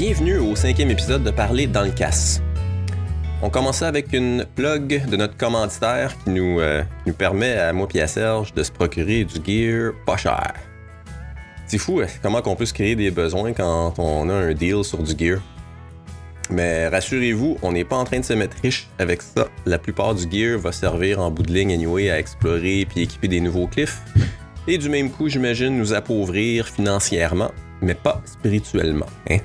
bienvenue au cinquième épisode de Parler dans le casse. On commençait avec une plug de notre commanditaire qui nous, euh, nous permet à moi et à Serge de se procurer du gear pas cher. C'est fou hein, comment qu'on peut se créer des besoins quand on a un deal sur du gear. Mais rassurez-vous, on n'est pas en train de se mettre riche avec ça. La plupart du gear va servir en bout de ligne anyway à explorer puis équiper des nouveaux cliffs. Et du même coup, j'imagine nous appauvrir financièrement, mais pas spirituellement. Hein?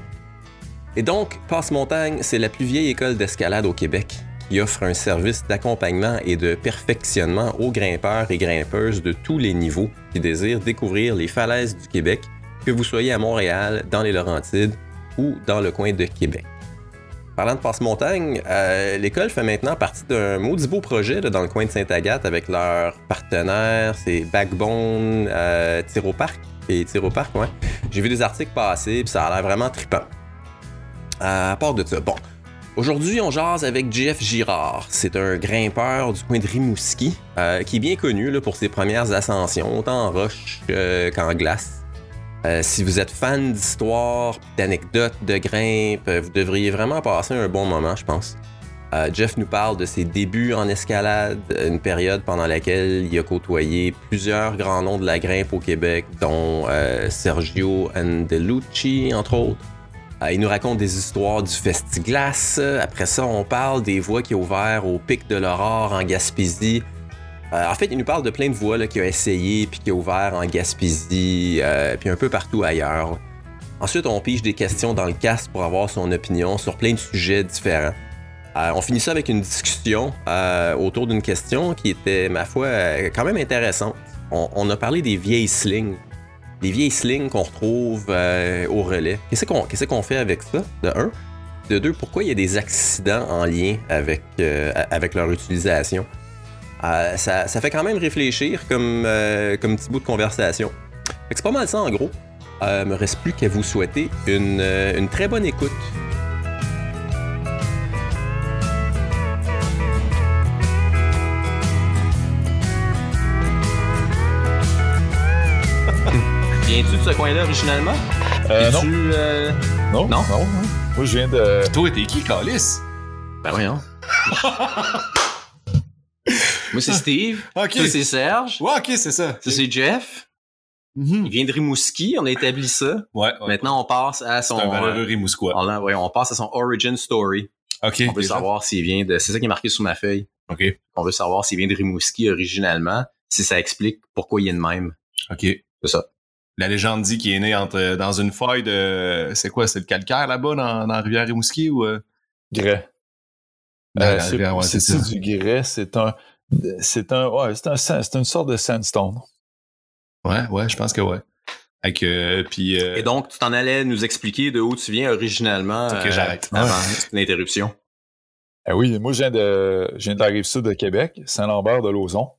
Et donc, Passe-Montagne, c'est la plus vieille école d'escalade au Québec qui offre un service d'accompagnement et de perfectionnement aux grimpeurs et grimpeuses de tous les niveaux qui désirent découvrir les falaises du Québec, que vous soyez à Montréal, dans les Laurentides ou dans le coin de Québec. Parlant de passe-montagne, euh, l'école fait maintenant partie d'un maudit beau projet dans le coin de Sainte-Agathe avec leurs partenaires, c'est Backbone, euh, Parc et Parc, ouais. J'ai vu des articles passer, puis ça a l'air vraiment trippant. Euh, à part de ça, bon. Aujourd'hui, on jase avec Jeff Girard. C'est un grimpeur du coin de Rimouski, euh, qui est bien connu pour ses premières ascensions, autant en roche qu'en glace. Euh, si vous êtes fan d'histoire, d'anecdotes, de grimpe, vous devriez vraiment passer un bon moment, je pense. Euh, Jeff nous parle de ses débuts en escalade, une période pendant laquelle il a côtoyé plusieurs grands noms de la grimpe au Québec, dont euh, Sergio Andelucci, entre autres. Il nous raconte des histoires du Festiglace. Après ça, on parle des voies qui ont ouvert au pic de l'Aurore en Gaspésie, euh, en fait, il nous parle de plein de voies qu'il a essayé, puis qui a ouvert en Gaspésie, euh, puis un peu partout ailleurs. Ensuite, on pige des questions dans le casque pour avoir son opinion sur plein de sujets différents. Euh, on finit ça avec une discussion autour d'une question qui était, ma foi, quand même intéressante. On, a parlé des vieilles slings. Des vieilles slings qu'on retrouve au relais. Qu'est-ce qu'on fait avec ça, de un? De deux, pourquoi il y a des accidents en lien avec, avec leur utilisation? Euh, ça, fait quand même réfléchir comme, euh, comme petit bout de conversation. C'est pas mal ça en gros. Euh, me reste plus qu'à vous souhaiter une, euh, une très bonne écoute. Viens-tu de ce coin-là originalement? Euh, non. non. non? Non? Moi, je viens de. Toi, t'es qui, Calis? Ben voyons. Moi, c'est Steve. OK. Toi, c'est Serge. Ouais, OK, c'est ça. Ça, c'est Jeff. Mhm. Il vient de Rimouski, on a établi ça. Ouais. ouais. Maintenant, on passe à son. C'est un valeureux Rimousquois. On, ouais, on passe à son origin story. OK. On veut savoir s'il vient de. C'est ça qui est marqué sur ma feuille. OK. On veut savoir s'il vient de Rimouski originalement, si ça explique pourquoi il est de même. OK. C'est ça. La légende dit qu'il est né entre, dans une faille de. C'est quoi, c'est le calcaire là-bas dans, dans la rivière Rimouski ou. Euh? Grès. Euh, c'est ouais, du grès, c'est un. C'est un. Ouais, c'est un, sand- c'est une sorte de sandstone. Ouais, ouais, je pense que ouais. Avec, euh, puis. euh, Et donc, tu t'en allais nous expliquer de où tu viens originalement. Ok, euh, j'arrête. Avant l'interruption. Ah oui, moi, je viens de, je viens de la rive sud de Québec, Saint-Lambert de Lauzon,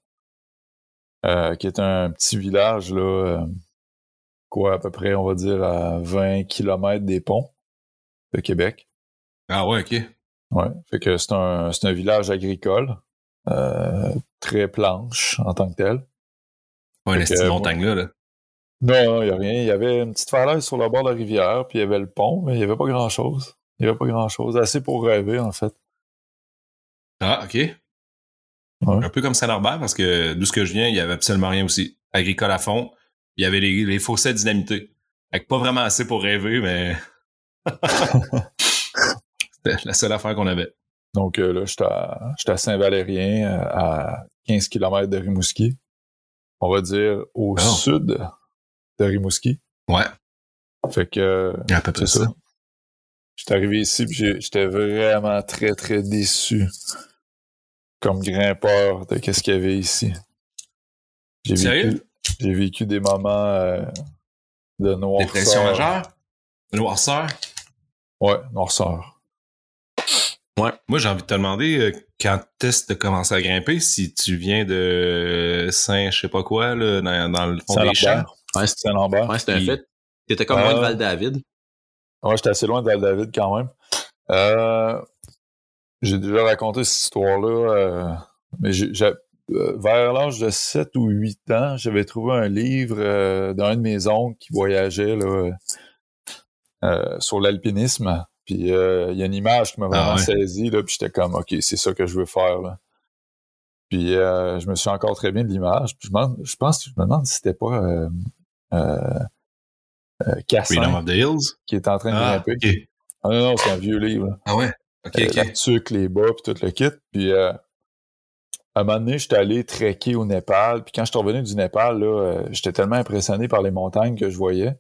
euh, qui est un petit village, là, euh, quoi, à peu près, on va dire, à 20 km des ponts de Québec. Ah ouais, OK. Ouais. Fait que c'est un, un village agricole, euh, très planche en tant que tel. Ouais, Fait la que, petite euh, montagne là. Non, il n'y a rien. Il y avait une petite falaise sur le bord de la rivière, puis il y avait le pont, mais il n'y avait pas grand-chose. Il n'y avait pas grand-chose. Assez pour rêver, en fait. Ah, OK. Un peu comme Saint-Norbert, parce que d'où ce que je viens, il y avait absolument rien aussi. Agricole à fond. Il y avait les, les fossés dynamités. Fait que pas vraiment assez pour rêver, mais. C'était la seule affaire qu'on avait. Donc euh, là, j'étais à, à Saint-Valérien, euh, à 15 km de Rimouski. On va dire au Oh. sud de Rimouski. Ouais. Fait que À peu près ça. ça. J'étais arrivé ici, puis j'étais vraiment très, très déçu comme grimpeur de qu'est-ce qu'il y avait ici. J'ai vécu, Sérieux? J'ai vécu des moments euh, de noirceur. Dépression majeure? Noirceur? Ouais, noirceur. Moi, j'ai envie de te demander euh, quand est-ce que t'as commencé à grimper, si tu viens de Saint, je sais pas quoi, là, dans, dans le fond des champs. Saint-Lambert. Ouais, c'est Saint-Lambert. ouais, c'est un fait. T'étais comme Ah. moi de Val-David. Ouais, j'étais assez loin de David quand même. Euh, j'ai déjà raconté cette histoire-là, euh, mais j'ai, euh, vers l'âge de 7 ou 8 ans, j'avais trouvé un livre euh, d'un de mes oncles qui voyageait là, euh, sur l'alpinisme. Puis il y a une image qui m'a vraiment ah saisi, là, puis j'étais comme, OK, c'est ça que je veux faire. Là. Puis je me suis encore très bien de l'image. Puis je, je pense, je me demande si c'était pas euh, Cassin, Freedom of the Hills? qui est en train de ah, grimper. Ah non, non, c'est un vieux livre. Ah ouais? OK, OK. La tuque, les bas, puis tout le kit. Puis un moment donné, j'étais allé trekker au Népal. Puis quand je suis revenu du Népal, là, euh, j'étais tellement impressionné par les montagnes que je voyais,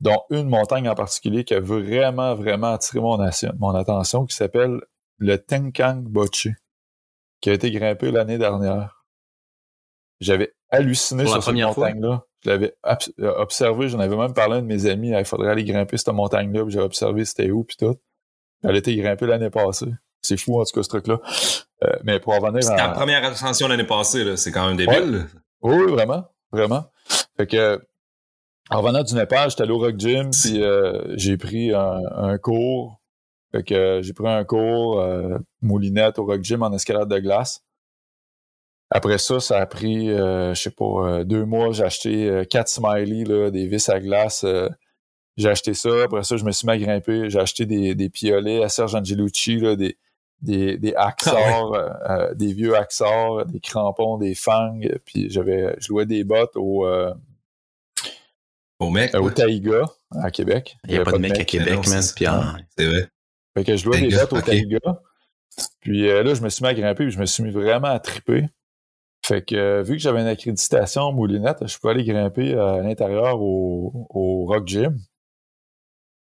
dont une montagne en particulier qui a vraiment, vraiment attiré mon, mon attention, qui s'appelle le Tenkang Boche, qui a été grimpé l'année dernière. J'avais halluciné sur cette montagne-là. Je l'avais euh, observé, j'en avais même parlé à un de mes amis, il faudrait aller grimper cette montagne-là, puis j'ai observé c'était où, puis tout. Elle a été grimpée l'année passée. C'est fou, en tout cas, ce truc-là. Euh, mais pour revenir C'était la première ascension l'année passée, là. C'est quand même débile. Oui, vraiment. Vraiment. Fait que, en revenant du Népal, j'étais allé au Rock Gym, puis euh, j'ai pris un, cours. Fait que j'ai pris un cours euh, moulinette au Rock Gym en escalade de glace. Après ça, ça a pris, je sais pas, deux mois. J'ai acheté quatre Smiley, là, des vis à glace. j'ai acheté ça. Après ça, je me suis mis à grimper. J'ai acheté des, des piolets à Serge Angelucci, là, des, des, des ah euh, euh, des vieux axors, des crampons, des fangs, puis j'avais je louais des bottes au euh, au mec au Taïga à Québec. Il n'y a, pas de mec, à Québec, man. C'est vrai. Fait que je louais des bottes au Taïga. Puis là, je me suis mis à grimper, puis je me suis mis vraiment à triper. Fait que vu que j'avais une accréditation moulinette, je pouvais aller grimper à l'intérieur au, au Rock Gym.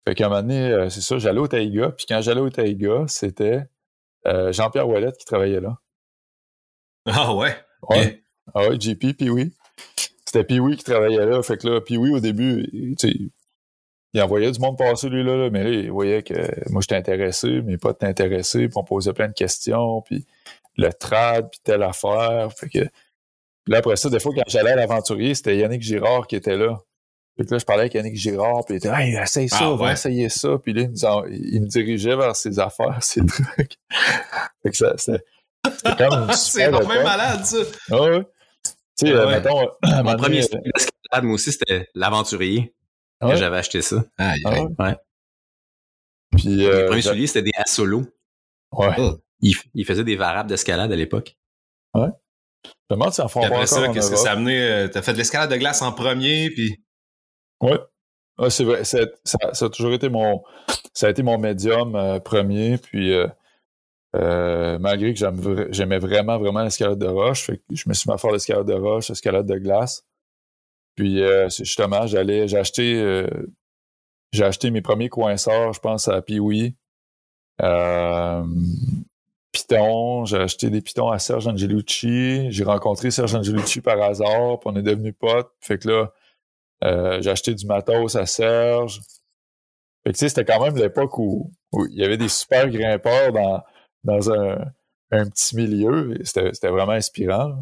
Fait qu'à un moment donné, c'est ça, j'allais au Taïga. Puis quand j'allais au Taïga, c'était euh, Jean-Pierre Ouellette qui travaillait là. Ah ouais? Ouais. Ah ouais, JP, puis oui. C'était Pee-Wee qui travaillait là. Fait que là, Pee-Wee, au début, il envoyait du monde passer, lui, là, mais là, il voyait que moi, j'étais intéressé, mais pas intéressé, puis on posait plein de questions, puis le trad, puis telle affaire. Fait que... Puis là, après ça, des fois, quand j'allais à l'aventurier, c'était Yannick Girard qui était là. Puis là, je parlais avec Yannick Girard, puis il était Hey, essaye ça, ah, va essayer ça. Puis là, il, me dirigeait vers ses affaires, ses trucs. fait que ça, c'était. comme C'est vraiment malade, ça. Ah ouais. Tu sais, euh, mettons. Mon premier escalade, moi aussi, c'était l'aventurier. Ah j'avais acheté ça. Ah, ouais. ouais. Puis, euh, premier soulier, c'était des solo. Ouais. Oh. Il, il, faisait des variables d'escalade à l'époque. Ouais. Je me demande si en font encore ça, qu'est-ce que ça a amené? Euh, t'as fait de l'escalade de glace en premier, puis... Oui. c'est vrai. Ça, ça, a toujours été mon. Ça a été mon médium euh, premier. Puis euh, euh, malgré que j'aimais vraiment, vraiment l'escalade de roche, je me suis mis à faire l'escalade de roche, l'escalade de glace. Puis justement, j'allais. J'ai acheté. j'ai acheté mes premiers coinceurs, je pense, à Piwi. Python, j'ai acheté des pitons à Serge Angelucci. J'ai rencontré Serge Angelucci par hasard, puis on est devenus potes. Fait que là, euh, j'ai acheté du matos à Serge. Fait que, c'était quand même l'époque où, il y avait des super grimpeurs dans, dans un, un petit milieu. C'était vraiment inspirant.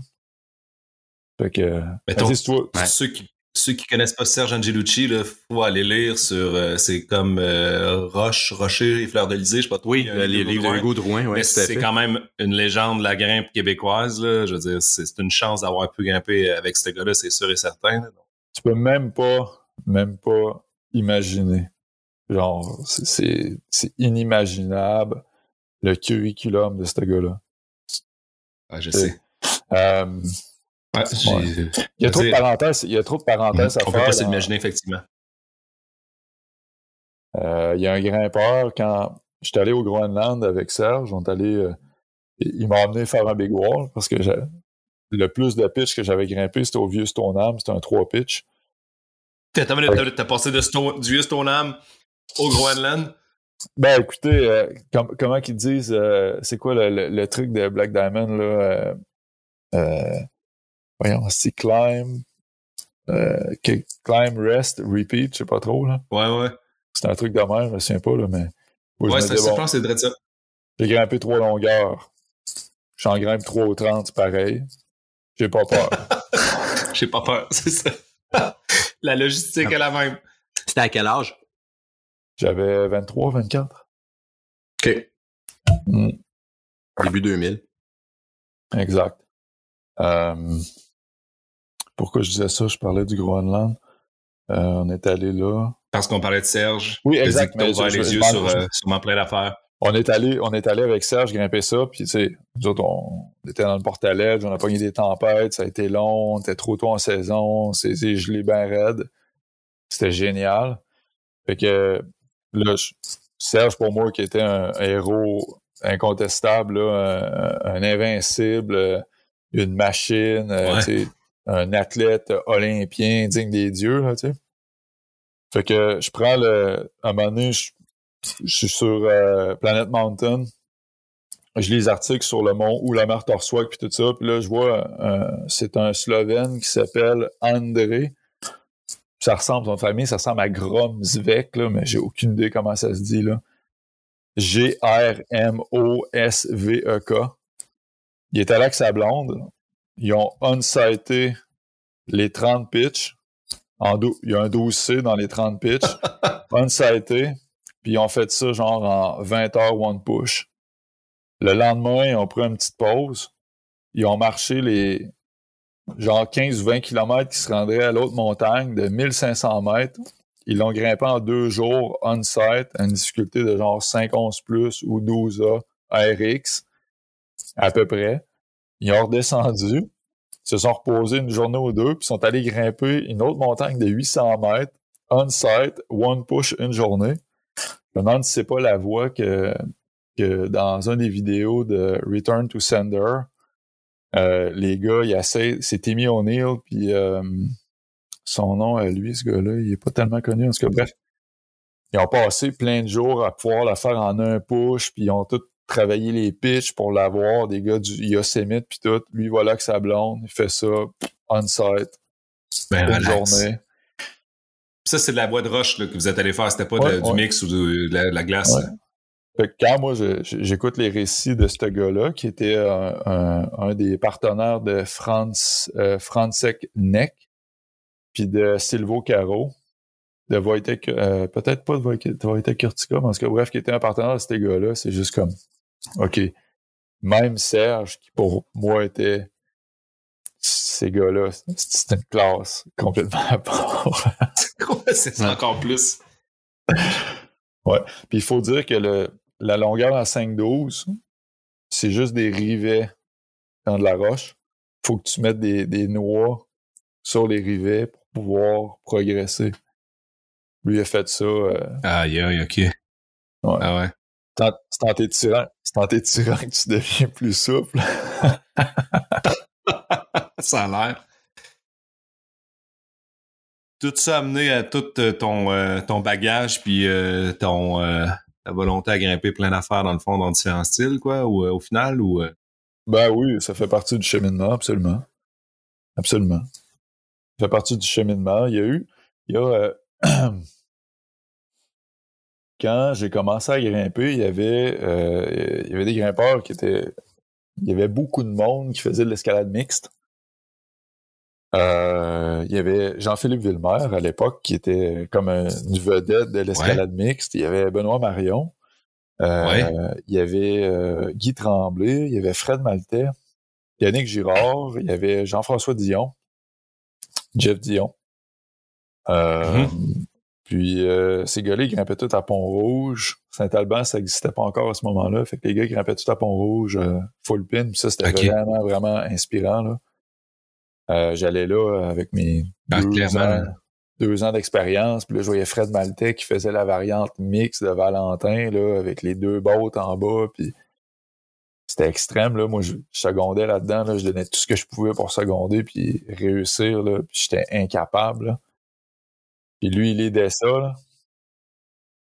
Fait que, Mettons, toi, ceux, qui, ceux qui connaissent pas Serge Angelucci, il faut aller lire sur. Euh, c'est comme euh, Roche, Rocher et Fleurs d'Elysée, je sais pas trop. Oui, les livres de Hugo Drouin, oui. C'est quand même une légende de la grimpe québécoise. Là. Je veux dire, c'est une chance d'avoir pu grimper avec ce gars-là, c'est sûr et certain tu peux même pas, même pas imaginer. Genre, c'est inimaginable le curriculum de ce gars-là. Ah, je sais. Euh, il y a trop de parenthèses, il y a trop de parenthèses à faire. On peut pas s'imaginer, effectivement. Euh, il y a un grimpeur, quand j'étais allé au Groenland avec Serge, on est allé, euh, il m'a emmené faire un big wall parce que le plus de pitch que j'avais grimpé, c'était au vieux Stoneham, c'était un 3 pitch. T'as passé de du vieux Stoneham au Groenland? Ben écoutez, euh, comment qu'ils disent, euh, c'est quoi le, truc de Black Diamond là? Euh, voyons, c'est climb, climb, rest, repeat, je sais pas trop là. Ouais, ouais. C'est un truc de même, je me souviens pas là, mais. Ouais, c'est bon, c'est vrai ça. J'ai grimpé trois longueurs. J'en grimpe 3 ou 30, pareil. J'ai pas peur. J'ai pas peur, c'est ça. la logistique est la même. C'était à quel âge? J'avais 23, 24. OK. Mm. Début 2000. Exact. Euh, pourquoi je disais ça? Je parlais du Groenland. Euh, on est allé là. Parce qu'on parlait de Serge. Oui, exact. Mais ouvert les yeux sur, euh, sur mon plein d'affaires. On est allé, on est allé avec Serge grimper ça, puis tu sais, nous autres, on était dans le portalet, on a pogné des tempêtes, ça a été long, on était trop tôt en saison, c'est gelé bien raide. C'était génial. Fait que là, Serge, pour moi, qui était un héros incontestable, un, invincible, une machine, euh, un athlète olympien digne des dieux, là, tu sais. Fait que je prends le. À un moment donné, je, suis sur euh, Planet Mountain. Je lis les articles sur le mont ou la mer Torswag puis tout ça. Puis là, je vois, euh, c'est un Slovène qui s'appelle André. Ça ressemble, son famille, ça ressemble à Gromsvek, là, mais j'ai aucune idée comment ça se dit, là. G-R-M-O-S-V-E-K. Il est allé avec sa blonde. Ils ont unsité les 30 pitch il y a un 12C dans les 30 pitch, unsité, puis ils ont fait ça genre en 20 heures one push. Le lendemain, ils ont pris une petite pause. Ils ont marché les genre 15 ou 20 km qui se rendraient à l'autre montagne de 1500 mètres. Ils l'ont grimpé en deux jours on-site à une difficulté de genre 5-11 plus ou 12A RX, à peu près. Ils ont redescendu se sont reposés une journée ou deux, puis sont allés grimper une autre montagne de 800 mètres, on-site, one push une journée. Je me demande si c'est pas la voie que, que dans une des vidéos de Return to Sender, euh, les gars, il essaient, c'est Timmy O'Neill, puis euh, son nom à lui, ce gars-là, il est pas tellement connu. En tout cas, bref, ils ont passé plein de jours à pouvoir la faire en un push, puis ils ont tout travailler les pitches pour l'avoir, des gars du Yosemite puis tout. Lui, voilà que sa blonde, il fait ça on-site. Ben, une journée. Ça, c'est de la bois de roche que vous êtes allé faire. C'était pas du mix ou de, la, glace. quand moi, j'écoute les récits de ce gars-là, qui était un, des partenaires de Franz, euh, Franzek Neck, puis de Silvo Caro, de Wojtek, euh, peut-être pas de Wojtek Kurtika, mais en tout cas, bref, qui était un partenaire de ces gars-là, c'est juste comme, OK. Même Serge, qui pour moi était ces gars-là, c'était une classe complètement à part. c'est encore plus. ouais. Puis il faut dire que le, la longueur en 5-12, c'est juste des rivets dans de la roche. faut que tu mettes des, des noix sur les rivets pour pouvoir progresser. Lui a fait ça. Euh... Aïe, aïe, ok. Ouais. Ah ouais. C'est en t'étirant, que tu deviens plus souple. ça a l'air. Tout ça amené à tout euh, ton, euh, ton bagage puis euh, ton ta volonté à grimper plein d'affaires dans le fond dans différents styles, quoi, ou au final, ou. Ben oui, ça fait partie du cheminement, absolument. Absolument. Ça fait partie du cheminement. Il y a eu. Il y a quand j'ai commencé à grimper, il y avait, il y avait des grimpeurs qui étaient. Il y avait beaucoup de monde qui faisait de l'escalade mixte. Euh, il y avait Jean-Philippe Villemer à l'époque qui était comme une vedette de l'escalade mixte. Il y avait Benoît Marion. Euh, il y avait Guy Tremblay. Il y avait Fred Maltais. Yannick Girard. Il y avait Jean-François Dion. Jeff Dion. Mm-hmm. Puis euh, ces gars-là, ils grimpaient tout à Pont-Rouge. Saint-Alban, ça n'existait pas encore à ce moment-là. Fait que les gars, grimpaient tout à Pont-Rouge, euh, full pin. Puis ça, c'était vraiment, vraiment inspirant. Là. Euh, j'allais là avec mes ah, deux, ans, d'expérience. Puis là, je voyais Fred Maltais qui faisait la variante mix de Valentin, là, avec les deux bottes en bas. Puis c'était extrême. Là. Moi, je, secondais là-dedans. Là. Je donnais tout ce que je pouvais pour seconder puis réussir. Là. Puis j'étais incapable. Là. Puis lui, il aidait ça, là.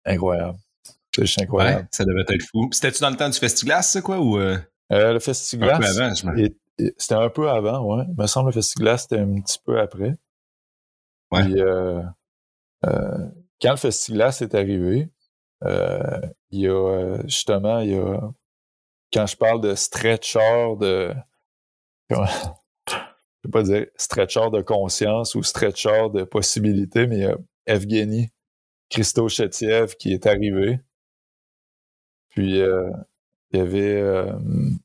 Incroyable. C'est juste incroyable. Ouais, ça devait être fou. C'était-tu dans le temps du Festiglas, ça, quoi, ou... Euh... euh le Festiglas... Avant, je C'était un peu avant, ouais. Il me semble que le Festiglas, c'était un petit peu après. Ouais. Puis, euh, euh, quand le Festiglas est arrivé, euh, il y a, justement, il y a... Quand je parle de stretcher, de je peux pas dire stretcher de conscience ou stretcher de possibilité, mais il y a Evgeny Christochetiev qui est arrivé. Puis il y avait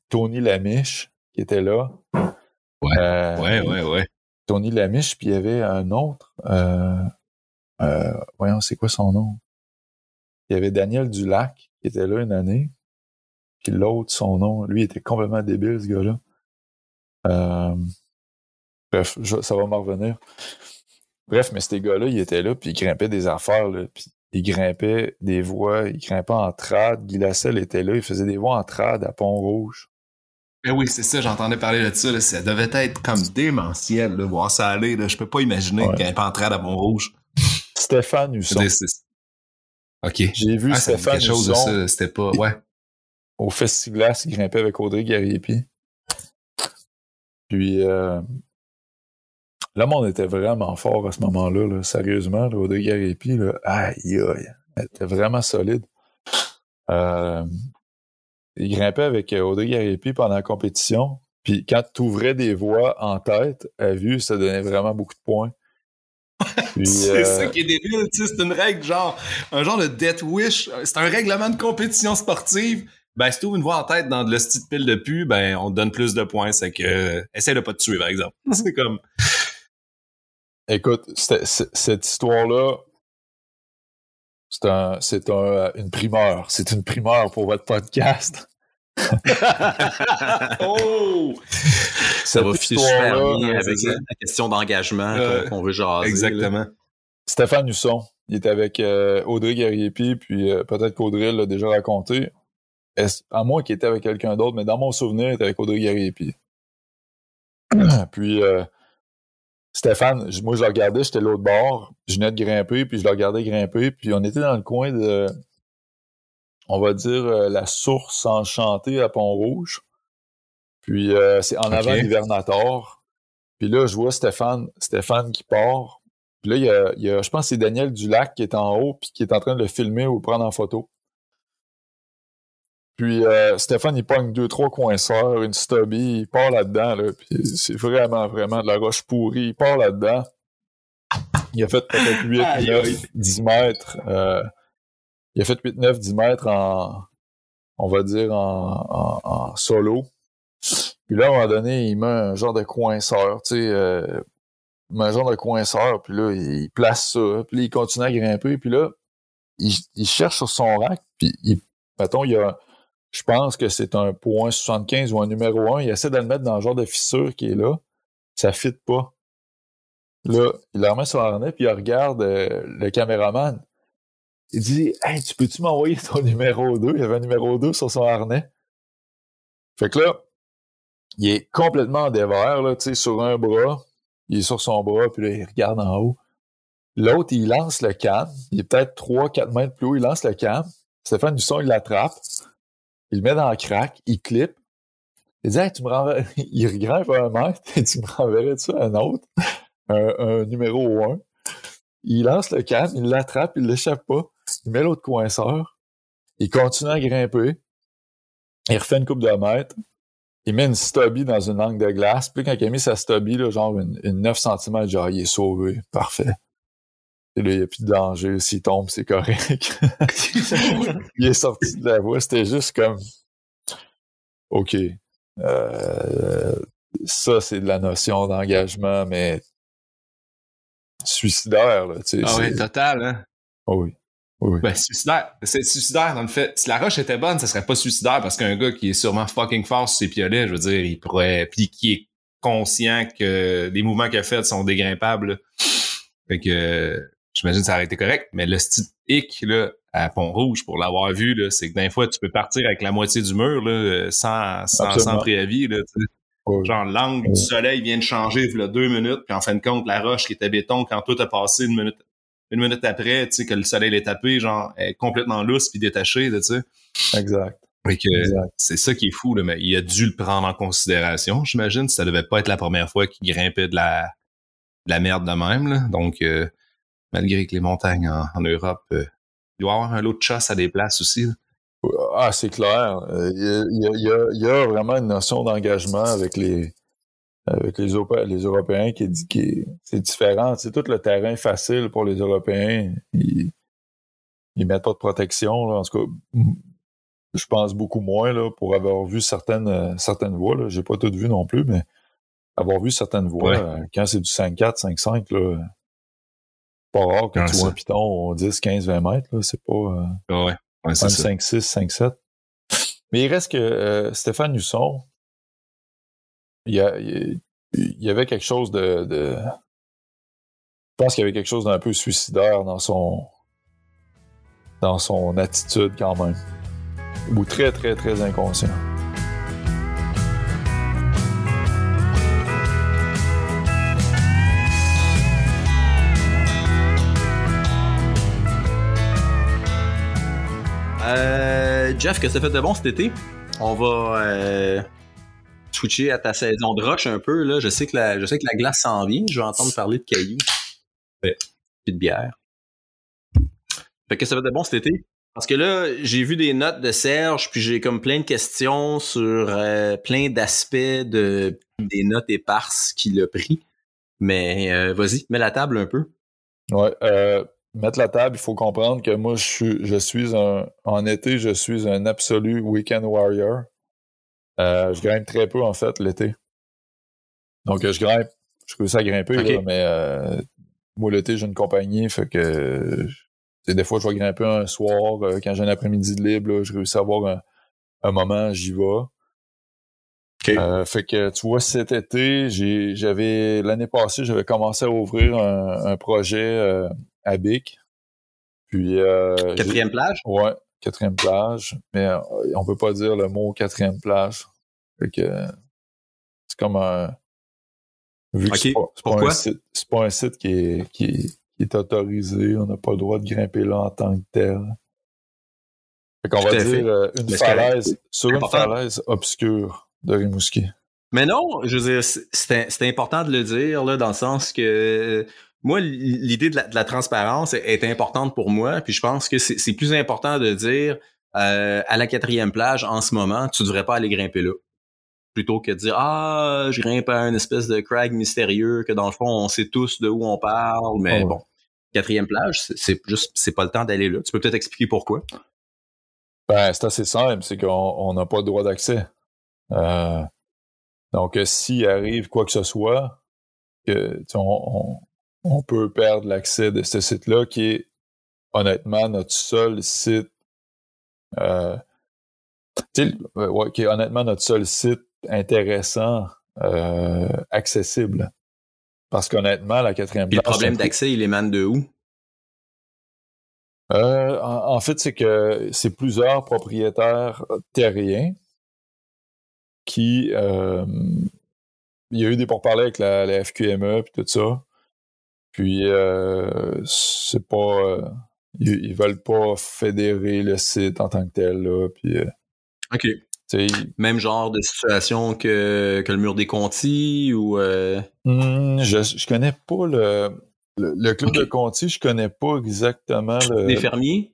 Tony Lamiche qui était là. Ouais, euh, ouais, ouais, ouais. Tony Lamiche, puis il y avait un autre. Euh, voyons, c'est quoi son nom? Il y avait Daniel Dulac qui était là une année. Puis l'autre, son nom, lui, était complètement débile, ce gars-là. Euh, bref, ça va m'en revenir. Bref, mais ces gars-là, ils étaient là, puis ils grimpaient des affaires, là, puis ils grimpaient des voies, ils grimpaient en trad. Guy Lasselle était là, il faisait des voies en trad à Pont-Rouge. Ben oui, c'est ça, j'entendais parler de ça. Ça devait être comme démentiel, de voir ça aller. Là. Je peux pas imaginer ouais. grimper en trad à Pont-Rouge. Stéphane Husson. OK. J'ai vu ah, Stéphane quelque chose Husson de ça, c'était pas... Ouais. au Festiglas, il grimpait avec Audrey Gariepi. Puis euh, là, on était vraiment fort à ce moment-là, là, sérieusement. Là, Audrey Gariepi, là, aïe, aïe, elle était vraiment solide. Euh, il grimpait avec Audrey Gariepi pendant la compétition. Puis quand tu ouvrais des voies en tête, à vue, ça donnait vraiment beaucoup de points. c'est euh, ça qui est débile, tu sais, c'est une règle genre, un genre de death wish, c'est un règlement de compétition sportive. Ben, si tu ouvres une voie en tête dans de la petite pile de pu, ben, on te donne plus de points, c'est que, euh, essaie de pas te tuer, par exemple. c'est comme... Écoute, cette histoire-là, c'est un, c'est un, une primeur. C'est une primeur pour votre podcast. oh! Ça va bien avec la question d'engagement euh, qu'on veut jaser. Exactement. Là. Stéphane Husson, il était avec euh, Audrey Gariepi, puis euh, peut-être qu'Audrey l'a déjà raconté. À moins qu'il était avec quelqu'un d'autre, mais dans mon souvenir, il était avec Audrey Gariepi. puis euh, Stéphane, moi je le regardais, j'étais l'autre bord, je venais de grimper, puis je le regardais grimper, puis on était dans le coin de on va dire, euh, la source enchantée à Pont-Rouge. Puis euh, c'est en avant l'hivernator. Puis là, je vois Stéphane, Stéphane qui part. Puis là, il y a, il y a je pense que c'est Daniel Dulac qui est en haut puis qui est en train de le filmer ou prendre en photo. Puis euh, Stéphane, il pogne deux, trois coinceurs, une stubby, il part là-dedans, là, puis c'est vraiment, vraiment de la roche pourrie. Il part là-dedans. Il a fait peut-être 8, 9, 10 mètres. Euh, il a fait 8, 9, 10 mètres en, on va dire, en, en, en, solo. Puis là, à un moment donné, il met un genre de coinceur, tu sais, euh, il met un genre de coinceur, puis là, il place ça, puis là, il continue à grimper, puis là, il, il cherche sur son rack, puis il, mettons, il y a, je pense que c'est un point 75 ou un numéro 1, il essaie de le mettre dans le genre de fissure qui est là, ça fit pas. Là, il remet sur l'harnais, puis il regarde euh, le caméraman. Il dit tu peux-tu m'envoyer ton numéro 2? Il avait un numéro 2 sur son harnais. Fait que là, il est complètement en dévers, là, tu sais, sur un bras. Il est sur son bras, puis là, il regarde en haut. L'autre, il lance le cam. Il est peut-être 3-4 mètres plus haut. Il lance le cam. Stéphane Dusson, il l'attrape. Il met dans le crack. Il clip. Il dit, tu me renverrais. Il regrimpe un mètre. Et tu me renverrais-tu un autre? Un, numéro 1. Il lance le cam. Il l'attrape. Il l'échappe pas. Il met l'autre coinceur. Il continue à grimper. Il refait une coupe de mètres. Il met une stubby dans une langue de glace. Puis quand il a mis sa stubby, là, genre une, une 9 cm, genre, il est sauvé. Parfait. Et là, il n'y a plus de danger. S'il tombe, c'est correct. il est sorti de la voie. C'était juste comme, OK. Euh, ça, c'est de la notion d'engagement, mais suicidaire. Là, ah oui, total. Hein? Oh oui. Oui. Ben, suicidaire. C'est suicidaire, dans le fait. Si la roche était bonne, ça serait pas suicidaire parce qu'un gars qui est sûrement fucking fort sur ses piolets, je veux dire, il pourrait. Puis qui est conscient que les mouvements qu'il a faits sont dégrimpables. Fait que j'imagine que ça aurait été correct. Mais le style hic, là, à Pont-Rouge, pour l'avoir vu, là, c'est que d'un fois, tu peux partir avec la moitié du mur, là, sans, sans, sans préavis, là, oui. Genre, l'angle oui. du soleil vient de changer, il y a deux minutes, puis en fin de compte, la roche qui était béton, quand tout a passé une minute, une minute après, tu sais, que le soleil est tapé, genre, est complètement lousse puis détaché, tu sais. Exact. Fait que c'est ça qui est fou, là, mais il a dû le prendre en considération, j'imagine. Ça devait pas être la première fois qu'il grimpait de la, de la merde de même, là. Donc, euh, malgré que les montagnes en, en Europe, euh, il doit y avoir un lot de chasse à des places aussi. Là. Ah, c'est clair. Il y, a, il, y vraiment une notion d'engagement avec les, avec les, les Européens qui est, qui c'est différent. C'est tout le terrain facile pour les Européens. Ils, ils mettent pas de protection. Là. En tout cas, je pense beaucoup moins là, pour avoir vu certaines, certaines voies. Là. J'ai pas toutes vues non plus, mais avoir vu certaines voies, Ouais. euh, quand c'est du 5-4, 5-5, là, pas rare que tu vois un piton au 10, 15, 20 mètres. C'est pas. Euh, ah ouais. ouais 5, 6, 5, 7. Mais il reste que euh, Stéphane Husson, il y, a, il y, avait quelque chose de, de... Je pense qu'il y avait quelque chose d'un peu suicidaire dans son dans son attitude quand même. Ou très, très, très inconscient. Euh, Jeff, que ça fait de bon cet été? On va euh, switcher à ta saison de roche un peu. Là. Je, sais que la, je sais que la glace s'en vient. Je vais entendre parler de cailloux. et de bière. Fait que ça fait de bon cet été? Parce que là, j'ai vu des notes de Serge, puis j'ai comme plein de questions sur euh, plein d'aspects de des notes éparses qu'il a pris. Mais vas-y, mets la table un peu. Ouais, mettre la table, il faut comprendre que moi, je suis, je suis un, en été, je suis un absolu weekend warrior. Euh, je grimpe très peu, en fait, l'été. Donc, je grimpe, je réussis à grimper, mais euh, moi, l'été, j'ai une compagnie, fait que des fois, je vais grimper un soir, euh, quand j'ai un après-midi de libre, je réussis à avoir un, moment, j'y vais. fait que tu vois, cet été, j'avais l'année passée, j'avais commencé à ouvrir un, un projet à Bic. Puis, euh, quatrième plage? Ouais, quatrième plage. Mais euh, on peut pas dire le mot quatrième plage. Fait que c'est comme un. Vu que c'est pas, pas, un site qui est, qui, est, autorisé, on n'a pas le droit de grimper là en tant que tel. Fait qu'on va dire euh, une falaise, sur une falaise obscure de Rimouski. Mais non, je veux dire, c'est important de le dire, là, dans le sens que moi, l'idée de, la, transparence est, importante pour moi, puis je pense que c'est plus important de dire euh, à la quatrième plage, en ce moment, tu devrais pas aller grimper là. Plutôt que de dire Ah, je grimpe à une espèce de crag mystérieux que dans le fond, on sait tous de où on parle, mais bon. Quatrième plage, c'est juste c'est pas le temps d'aller là. Tu peux peut-être expliquer pourquoi? Ben, c'est assez simple, c'est qu'on n'a pas le droit d'accès. Euh, donc, s'il arrive quoi que ce soit, que, on, on peut perdre l'accès de ce site-là, qui est honnêtement notre seul site, euh, qui est honnêtement notre seul site intéressant, euh, accessible. Parce qu'honnêtement, la quatrième place... Le problème d'accès, il émane de où? Euh, en, fait, c'est que c'est plusieurs propriétaires terriens qui... Euh, il y a eu des pourparlers avec la, la FQME et tout ça. Puis, euh, c'est pas. Euh, ils, veulent pas fédérer le site en tant que tel, là. Puis, euh, OK. Même genre de situation que, que le mur des Contis ou. Hmm, je, je connais pas le. Le, club de Conti, je connais pas exactement le. Des fermiers?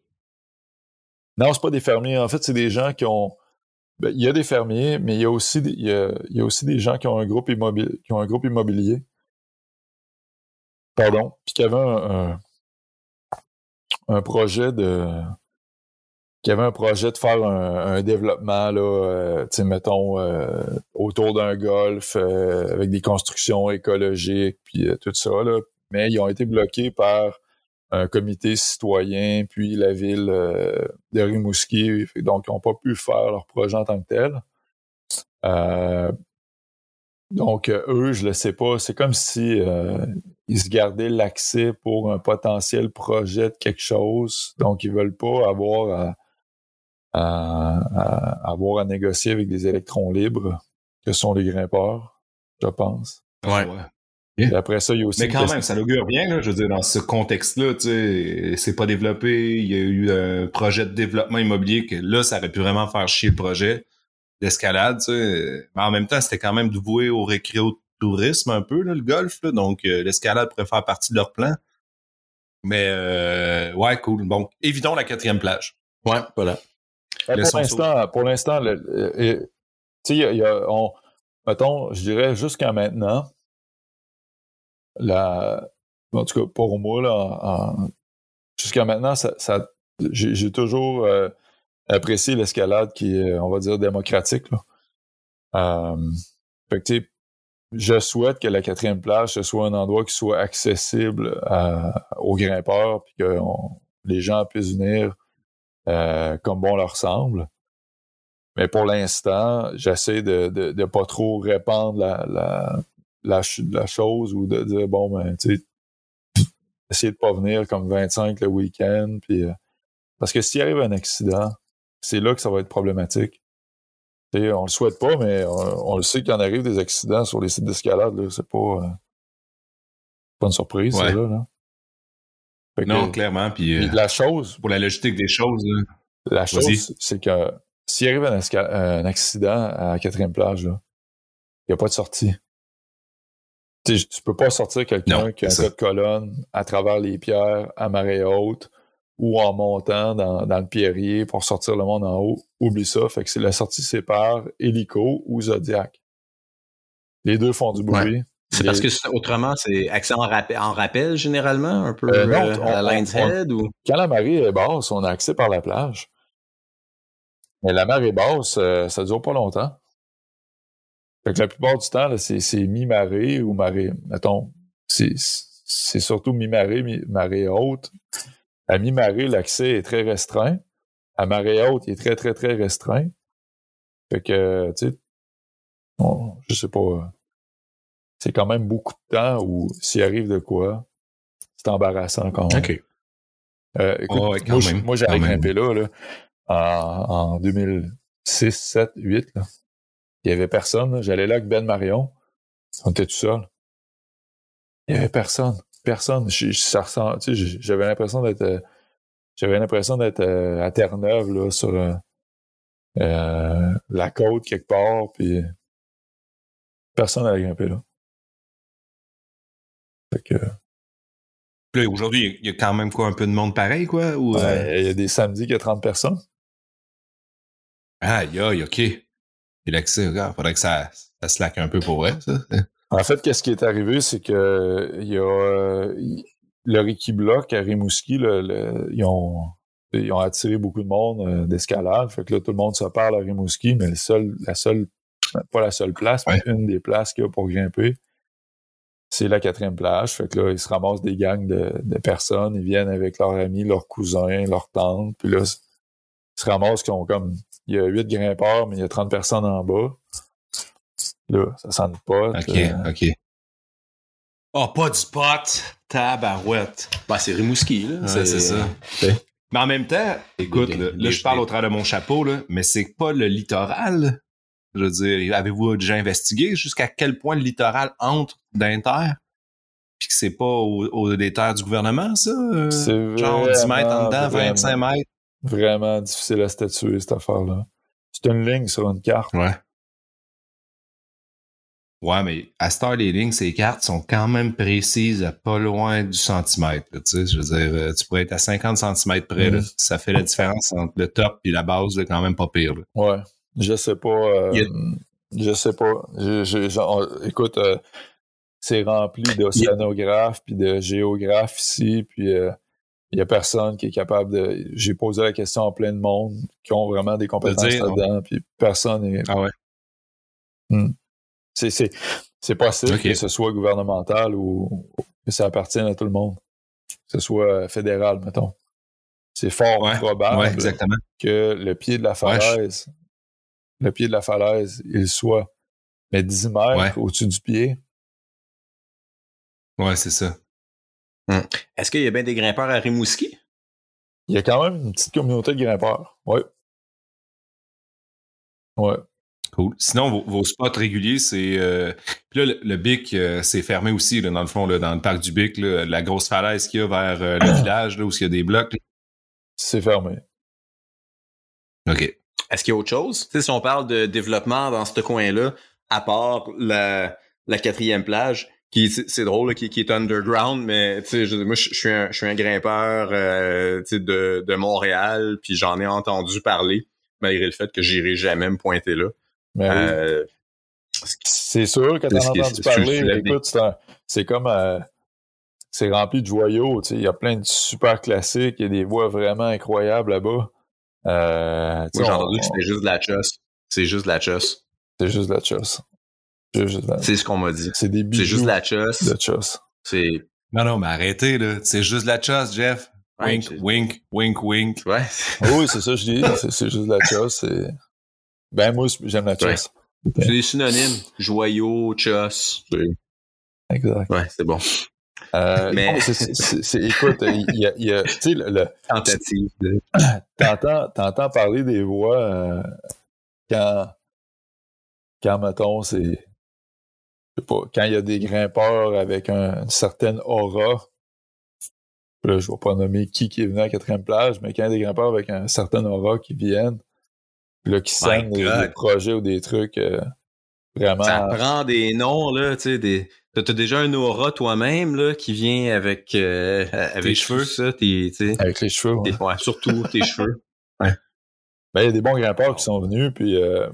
Non, c'est pas des fermiers. En fait, c'est des gens qui ont. Ben, il y a des fermiers, mais il y a aussi il y a, il y a aussi des gens qui ont un groupe immobilier, qui ont un groupe immobilier pardon, puis qu'il y avait un, un, projet de avait un projet de faire un, développement là, euh, tu sais, mettons euh, autour d'un golf euh, avec des constructions écologiques puis tout ça là, mais ils ont été bloqués par un comité citoyen puis la ville de Rimouski, donc ils n'ont pas pu faire leur projet en tant que tel. donc eux, je le sais pas, c'est comme si ils se gardaient l'accès pour un potentiel projet de quelque chose. Donc, ils veulent pas avoir à, avoir à négocier avec des électrons libres que sont les grimpeurs, je pense. Ouais. Et après ça, il y a aussi. Mais quand même, ça l'augure bien, là, je veux dire, dans ce contexte-là, tu sais, c'est pas développé, il y a eu un projet de développement immobilier que là, ça aurait pu vraiment faire chier le projet d'escalade, tu sais. Mais en même temps, c'était quand même voué au récréo tourisme un peu, le golf. donc, euh, l'escalade pourrait faire partie de leur plan. Mais, euh, ouais, cool. Bon, évidons la quatrième plage. Ouais, voilà. pour l'instant, pour l'instant, tu sais, il y a, on, mettons, je dirais jusqu'à maintenant, la, en tout cas, pour moi, là, jusqu'à maintenant, ça, ça j'ai toujours euh, apprécié l'escalade qui est, on va dire, démocratique. Là. fait que, je souhaite que la quatrième plage, ce soit un endroit qui soit accessible aux grimpeurs, puis que les gens puissent venir euh, comme bon leur semble. Mais pour l'instant, j'essaie de, de, pas trop répandre la, la, la, la, chose ou de dire, bon, ben, tu sais, essayer de pas venir comme 25 le week-end. Puis, euh, parce que s'il arrive un accident, c'est là que ça va être problématique. On le souhaite pas, mais on, le sait qu'il en arrive des accidents sur les sites d'escalade. C'est pas, euh, pas une surprise, là. là. non, clairement. Puis, euh, la chose. Pour la logistique des choses. La chose, c'est que s'il arrive un, accident à la quatrième plage, il n'y a pas de sortie. Tu tu peux pas sortir quelqu'un qui a un de colonne à travers les pierres à marée haute ou en montant dans, le pierrier pour sortir le monde en haut. Oublie ça. Fait que c'est la sortie c'est par hélico ou Zodiac. Les deux font du bruit. C'est parce que autrement, c'est accès en, rappel, généralement, un peu euh, euh, à Head ou? Quand la marée est basse, on a accès par la plage. Mais la marée basse, euh, ça dure pas longtemps. Fait que la plupart du temps, c'est mi-marée ou marée. Mettons, c'est surtout mi-marée, mi-marée haute. À mi-marée, l'accès est très restreint. À marée haute, il est très, très, très restreint. Fait que, tu sais, je sais pas. C'est quand même beaucoup de temps où s'il arrive de quoi, c'est embarrassant quand même. OK. Euh, écoute, moi, moi j'avais grimpé là, là en, 2006, 7, 8. Là. Il n'y avait personne. J'allais là avec Ben Marion. On était tout seul. Il n'y avait personne. Personne. J'avais l'impression d'être. J'avais l'impression d'être euh, à Terre-Neuve, là, sur euh, euh, la côte quelque part, puis personne n'allait grimper là. Fait que. aujourd'hui, il y a quand même quoi, un peu de monde pareil, quoi? Ou, Il y a des samedis qu'il y a 30 personnes. Aïe, aïe, OK. Et l'accès, regarde, faudrait que ça, ça slack un peu pour vrai, ça. En fait, qu'est-ce qui est arrivé, c'est que il y a euh, le Ricky Block à Rimouski, ils, ont, ils ont attiré beaucoup de monde euh, d'escalade. Fait que là, tout le monde se parle à Rimouski, mais le seul, la seule, pas la seule place, mais une des places qu'il y a pour grimper, c'est la quatrième plage. Fait que là, ils se ramassent des gangs de, de personnes, ils viennent avec leurs amis, leurs cousins, leurs tantes, puis là, ils se ramassent qui ont comme il y a 8 grimpeurs, mais il y a 30 personnes en bas. Là, ça sent pas. OK, euh, OK. Oh, pas du pot! Tabarouette! Bah, c'est Rimouski, là. c'est ça. Mais en même temps, écoute, là, je parle au travers de mon chapeau, là, mais c'est pas le littoral. Je veux dire, avez-vous déjà investigué jusqu'à quel point le littoral entre d'inter? Puis que c'est pas au, au, des terres du gouvernement, ça? C'est Genre 10 mètres en dedans, 25 mètres? vraiment difficile à statuer, cette affaire-là. C'est une ligne sur une carte. Ouais. Ouais, mais à Star, les lignes, ces cartes sont quand même précises à pas loin du centimètre. tu sais, je veux dire, euh, tu pourrais être à 50 centimètres près. Mm. ça fait la différence entre le top et la base, là, quand même pas pire. Ouais. Je sais pas. Euh, je sais pas. écoute, euh, c'est rempli d'océanographes puis de géographes ici, puis il y a personne qui est capable de. J'ai posé la question à plein de monde qui ont vraiment des compétences là-dedans, puis personne n'est. Ah ouais. Hmm. C'est possible que ce soit gouvernemental ou que ça appartienne à tout le monde. Que ce soit fédéral, mettons. C'est fort probable que le pied de la falaise, le pied de la falaise, il soit mais 10 mètres au-dessus du pied. Ouais, c'est ça. Hum. Est-ce qu'il y a bien des grimpeurs à Rimouski? Il y a quand même une petite communauté de grimpeurs. Oui. Ouais. Cool. Sinon, vos, spots réguliers, c'est. Euh, puis là, le, Bic, euh, c'est fermé aussi, dans le fond, là, dans le parc du Bic, la grosse falaise qu'il y a vers euh, le village, là, où il y a des blocs. C'est fermé. OK. Est-ce qu'il y a autre chose? Tu sais, si on parle de développement dans ce coin-là, à part la, la quatrième plage, qui c'est drôle qui, qui, est underground mais tu sais moi je suis un je suis un grimpeur euh, de, de Montréal puis j'en ai entendu parler malgré le fait que j'irai jamais me pointer là euh, c'est sûr que t'en as entendu parler écoute c'est comme euh, c'est rempli de joyaux tu sais il y a plein de super classiques il y a des voix vraiment incroyables là-bas euh, moi j'ai entendu que c'était juste de la chosse c'est juste de la chosse c'est juste de la chosse C'est ce qu'on m'a dit. C'est des C'est juste la de choss. C'est. Non, non, mais arrêtez, là. C'est juste de la chosse, Jeff. Wink, wink, wink, wink. Ouais. Oui, c'est ça, je dis. C'est juste de la choss. c'est- Ben, moi, j'aime la choss. C'est des synonymes. Joyau, choss. C'est- Exact. Ouais, c'est bon. Euh, Mais- écoute, il y a, il y a- tu sais, le, le- Tentative. de- t'entends, t'entends parler des voix euh, quand, quand, mettons, c'est, je sais pas, quand il y a des grimpeurs avec un- une certaine aura, là, je vais pas nommer qui qui est venu à la quatrième plage, mais quand il y a des grimpeurs avec un certain aura qui viennent, là, qui My sènent des, projets ou des trucs euh, vraiment... Ça prend des noms, là, tu sais, des. T'as déjà un aura toi-même, là, qui vient avec, euh, avec cheveux. tout ça, tes, avec les cheveux. ouais. ouais, surtout tes cheveux. Ben, il y a des bons grimpeurs qui sont venus, puis euh,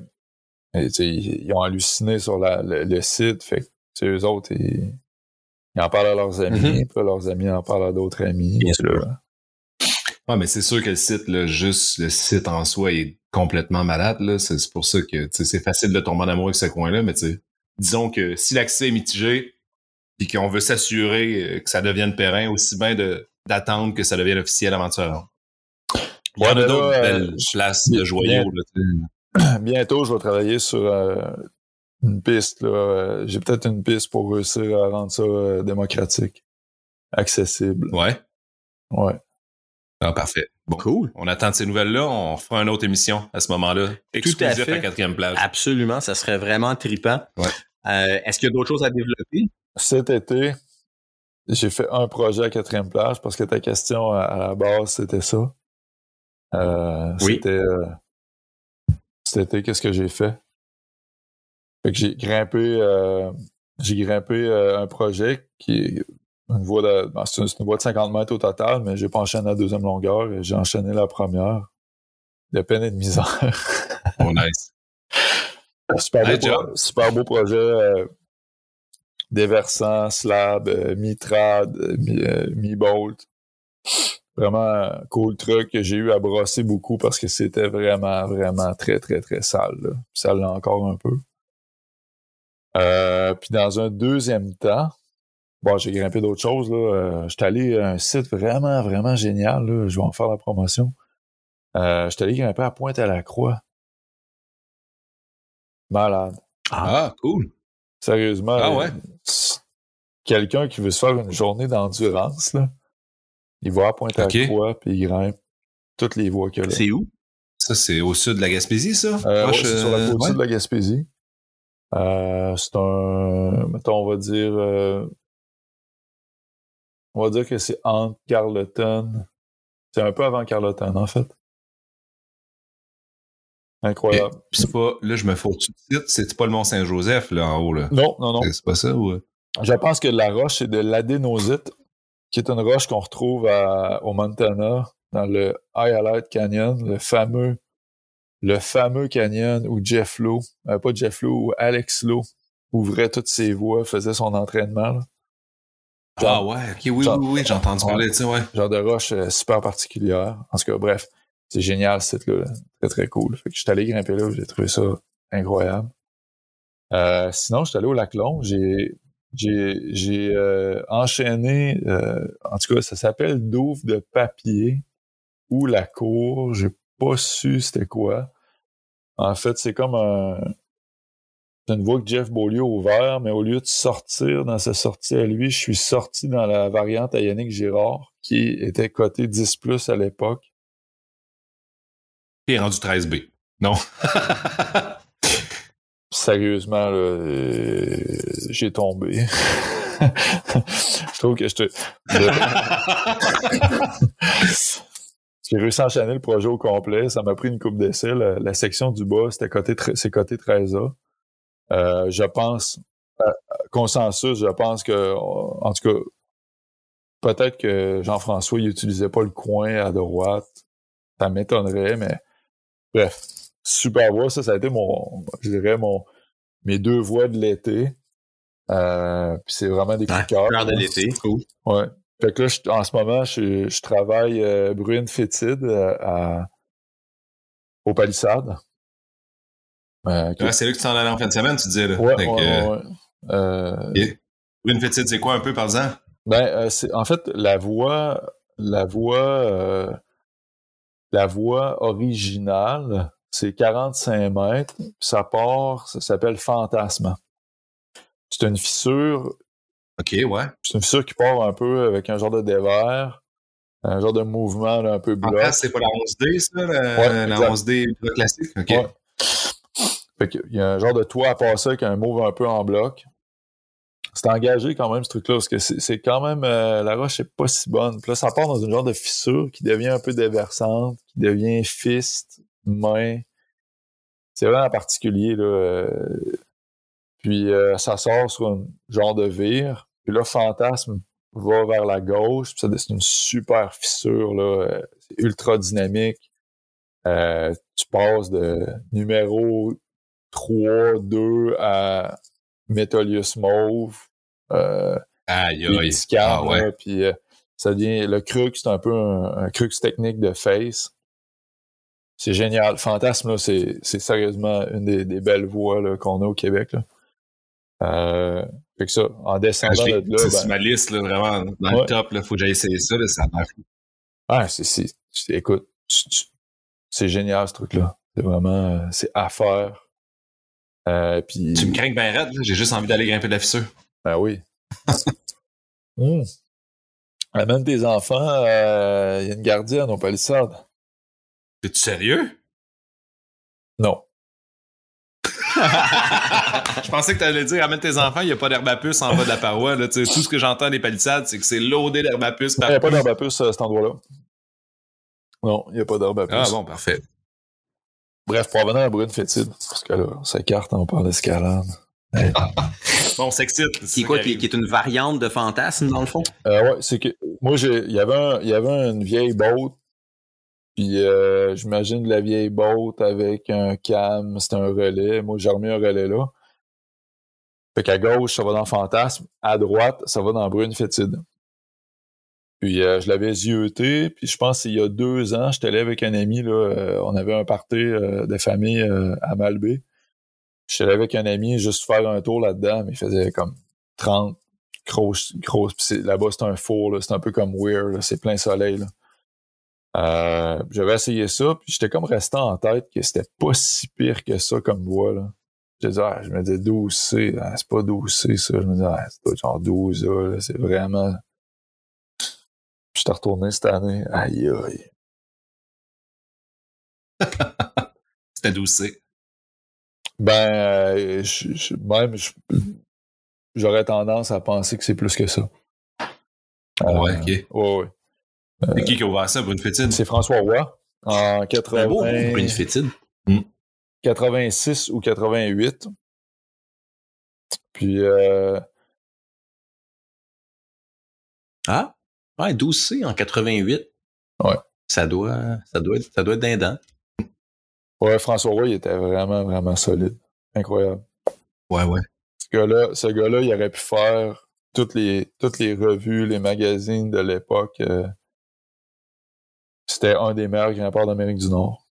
et, ils, ont halluciné sur la- le, le site. Fait que, tu sais, eux autres, ils, ils en parlent à leurs amis, Mhm. puis leurs amis en parlent à d'autres amis. Bien là, Ouais, mais c'est sûr que le site, là, juste le site en soi est complètement malade, là. C'est pour ça que, c'est facile de tomber en amour avec ce coin-là, mais disons que si l'accès est mitigé, puis qu'on veut s'assurer euh, que ça devienne périn, aussi bien de d'attendre que ça devienne officiel aventure. Il y Ouais, en a mais là, d'autres euh, belles je- places de joyaux, là. Bientôt, je vais travailler sur euh, une piste. là. Euh, J'ai peut-être une piste pour réussir à rendre ça euh, démocratique, accessible. Ouais. Ouais. Ah, parfait. Bon. Cool. On attend de ces nouvelles-là, on fera une autre émission à ce moment-là. Exclusif fait. à quatrième plage. Absolument, ça serait vraiment trippant. Ouais. Euh, Est-ce qu'il y a d'autres choses à développer? Cet été, j'ai fait un projet à quatrième plage parce que ta question à, la base, c'était ça. Euh, Oui. C'était euh, cet été, qu'est-ce que j'ai fait? Fait que j'ai grimpé, euh, j'ai grimpé euh, un projet qui est une voie de, ben, c'est une, voie de 50 mètres au total, mais j'ai pas enchaîné la deuxième longueur et j'ai enchaîné la première. De peine et de misère. Oh, nice. Super beau, Nice pro- job. super beau projet. euh, déversant, slab, euh, mi-trad, euh, mi- euh, mi-bolt. Vraiment cool truc que j'ai eu à brosser beaucoup parce que c'était vraiment, vraiment très, très, très sale. là. Ça l'est encore un peu. Euh, puis dans un deuxième temps, bon, j'ai grimpé d'autres choses. Là. Euh, j'étais allé à un site vraiment, vraiment génial. Là. Je vais en faire la promotion. Euh, j'étais allé grimper à Pointe-à-la-Croix. Malade. Ah, cool. Sérieusement. Ah ouais? s- Quelqu'un qui veut se faire une journée d'endurance, là, il va à Pointe-à-la-Croix puis il grimpe toutes les voies a là. C'est où? Ça, c'est au sud de la Gaspésie, ça? Euh, ouais, Proche, c'est sur la euh, côte ouais. sud de la Gaspésie. Euh, c'est un, mettons, on va dire, euh, on va dire que c'est entre Carleton. C'est un peu avant Carleton, en fait. Incroyable. C'est pas, là, je me fous tout de suite, c'est pas le Mont-Saint-Joseph, là, en haut, là? Non, non, non. C'est pas ça, ou? Je pense que la roche, c'est de l'adénosite, qui est une roche qu'on retrouve à- au Montana, dans le Highlight Canyon, le fameux, le fameux canyon où Jeff Lowe, euh, pas Jeff Lowe, où Alex Lowe ouvrait toutes ses voies, faisait son entraînement. là. Ah ouais, ok, oui, genre- oui, oui, j'ai entendu parler, tu sais, ouais. Genre de roche euh, super particulière. En tout cas, bref, c'est génial ce site-là. Très, très cool. Fait que je suis allé grimper là, j'ai trouvé ça incroyable. Euh, sinon, je suis allé au lac Long. J'ai j'ai j'ai euh, enchaîné, euh, en tout cas, ça s'appelle Douve de papier ou la cour. J'ai pas su c'était quoi. En fait, c'est comme un c'est une voie que Jeff Beaulieu a ouvert, mais au lieu de sortir dans sa sortie à lui, je suis sorti dans la variante à Yannick Girard, qui était coté 10 plus à l'époque. T'es rendu 13B. Non. Sérieusement, là, euh, j'ai tombé. je trouve que je te. J'ai réussi à enchaîner le projet au complet. Ça m'a pris une coupe d'essai. La, la section du bas, c'était côté, c'est côté 13A. Euh, je pense, euh, consensus, je pense que, en tout cas, peut-être que Jean-François, il utilisait pas le coin à droite. Ça m'étonnerait, mais bref. Super voie. Ça, ça a été mon, je dirais, mon, mes deux voies de l'été. Euh, puis c'est vraiment des coups de cœur. De l'été, cool. Ouais. Fait que là, je- en ce moment, je, je travaille euh, Bruine Fétide euh, à, Palissade. c'est là que tu t'en allais en fin de semaine, tu disais. Là. Ouais, ouais, ouais. Euh... Une fétide, c'est quoi un peu par exemple? Ben, en fait, la voix, la voix, la voix originale, c'est 45 mètres. Ça part, ça s'appelle Fantasme. C'est une fissure. OK, ouais. C'est une fissure qui part un peu avec un genre de dévers, un genre de mouvement un peu bloc. C'est pas la 11D, ça? La, la 11D classique? OK. Ouais. Fait qu'il y a un genre de toit à passer avec un move un peu en bloc. C'est engagé quand même ce truc-là, parce que c'est quand même euh, la roche est pas si bonne. Puis là, ça part dans une genre de fissure qui devient un peu déversante, qui devient fiste, main. C'est vraiment particulier là. Euh, puis euh, ça sort sur un genre de vire. Puis là, Fantasme va vers la gauche. Puis c'est une super fissure là. C'est ultra dynamique. tu passes de numéro 3, 2 à Metolius Mauve. Euh, aïe, aïe. Ah, ouais. puis euh, ça devient le crux, c'est un peu un, crux technique de face. C'est génial. Fantasme, là, c'est, sérieusement une des, des belles voix là, qu'on a au Québec. Là. Euh, fait que ça, en descendant de là. C'est ben, ma liste, là, vraiment, dans le top, là, faut que j'aille essayer ça, là, ça marche. Ah, c'est, c'est, écoute, c'est génial ce truc-là. C'est vraiment, euh, c'est à faire. Euh, tu me crains bien raide, j'ai juste envie d'aller grimper de la fissure. Ben oui. mmh. Amène tes enfants, il euh, y a une gardienne au palissade. Es-tu sérieux? Non. je pensais que tu allais dire amène tes enfants, il n'y a pas d'herbe à puce en bas de la paroi. Là. tout ce que j'entends des palissades, c'est que c'est loadé d'herbe à puce. Il n'y a pas d'herbe à puce à cet endroit-là. Non, il n'y a pas d'herbe à puce. Ah bon, parfait. Bref, pour revenir à Brune Fétide, parce que là, on s'écarte, on parle d'escalade. bon, on s'excite. C'est quoi, qui, est une variante de fantasme, dans le fond? Euh, ouais, c'est que moi, il y avait, il y avait une vieille boat, puis euh, j'imagine la vieille boat avec un cam, c'était un relais. Moi, j'ai remis un relais là. Fait qu'à gauche, ça va dans Fantasme. À droite, ça va dans Brune Fétide. Puis euh, je l'avais zioté, puis je pense qu'il y a deux ans, j'étais allé avec un ami, là, euh, on avait un party euh, de famille à Malbé. J'étais allé avec un ami juste faire un tour là-dedans, mais il faisait comme 30 grosses, grosses. Là-bas, c'est un four, c'est un peu comme Weird, c'est plein soleil. Là. j'avais essayé ça, puis j'étais comme resté en tête que c'était pas si pire que ça comme voix. Là. Disais, ah, je me disais 12C, ah, c'est pas 12C ça. Je me disais, ah, c'est genre 12A, c'est vraiment je t'ai retourné cette année. Aïe aïe. C'était doucé. Ben, euh, même, j'aurais tendance à penser que c'est plus que ça. ouais, ok. Ouais, ouais. C'est qui qui a ouvert ça, Brune Fétide? C'est François Roy. En 80... beau, Brune Fétide. 86 ou 88. Puis... Euh... Ah? Ouais, 12C en 88. Ouais. Ça doit, ça doit être, ça doit être dindant. Ouais, François Roy, il était vraiment, vraiment solide. Incroyable. Ouais, ouais. Ce gars-là, ce gars-là, il aurait pu faire toutes les, toutes les revues, les magazines de l'époque. Euh, c'était un des meilleurs grimpeurs d'Amérique du Nord.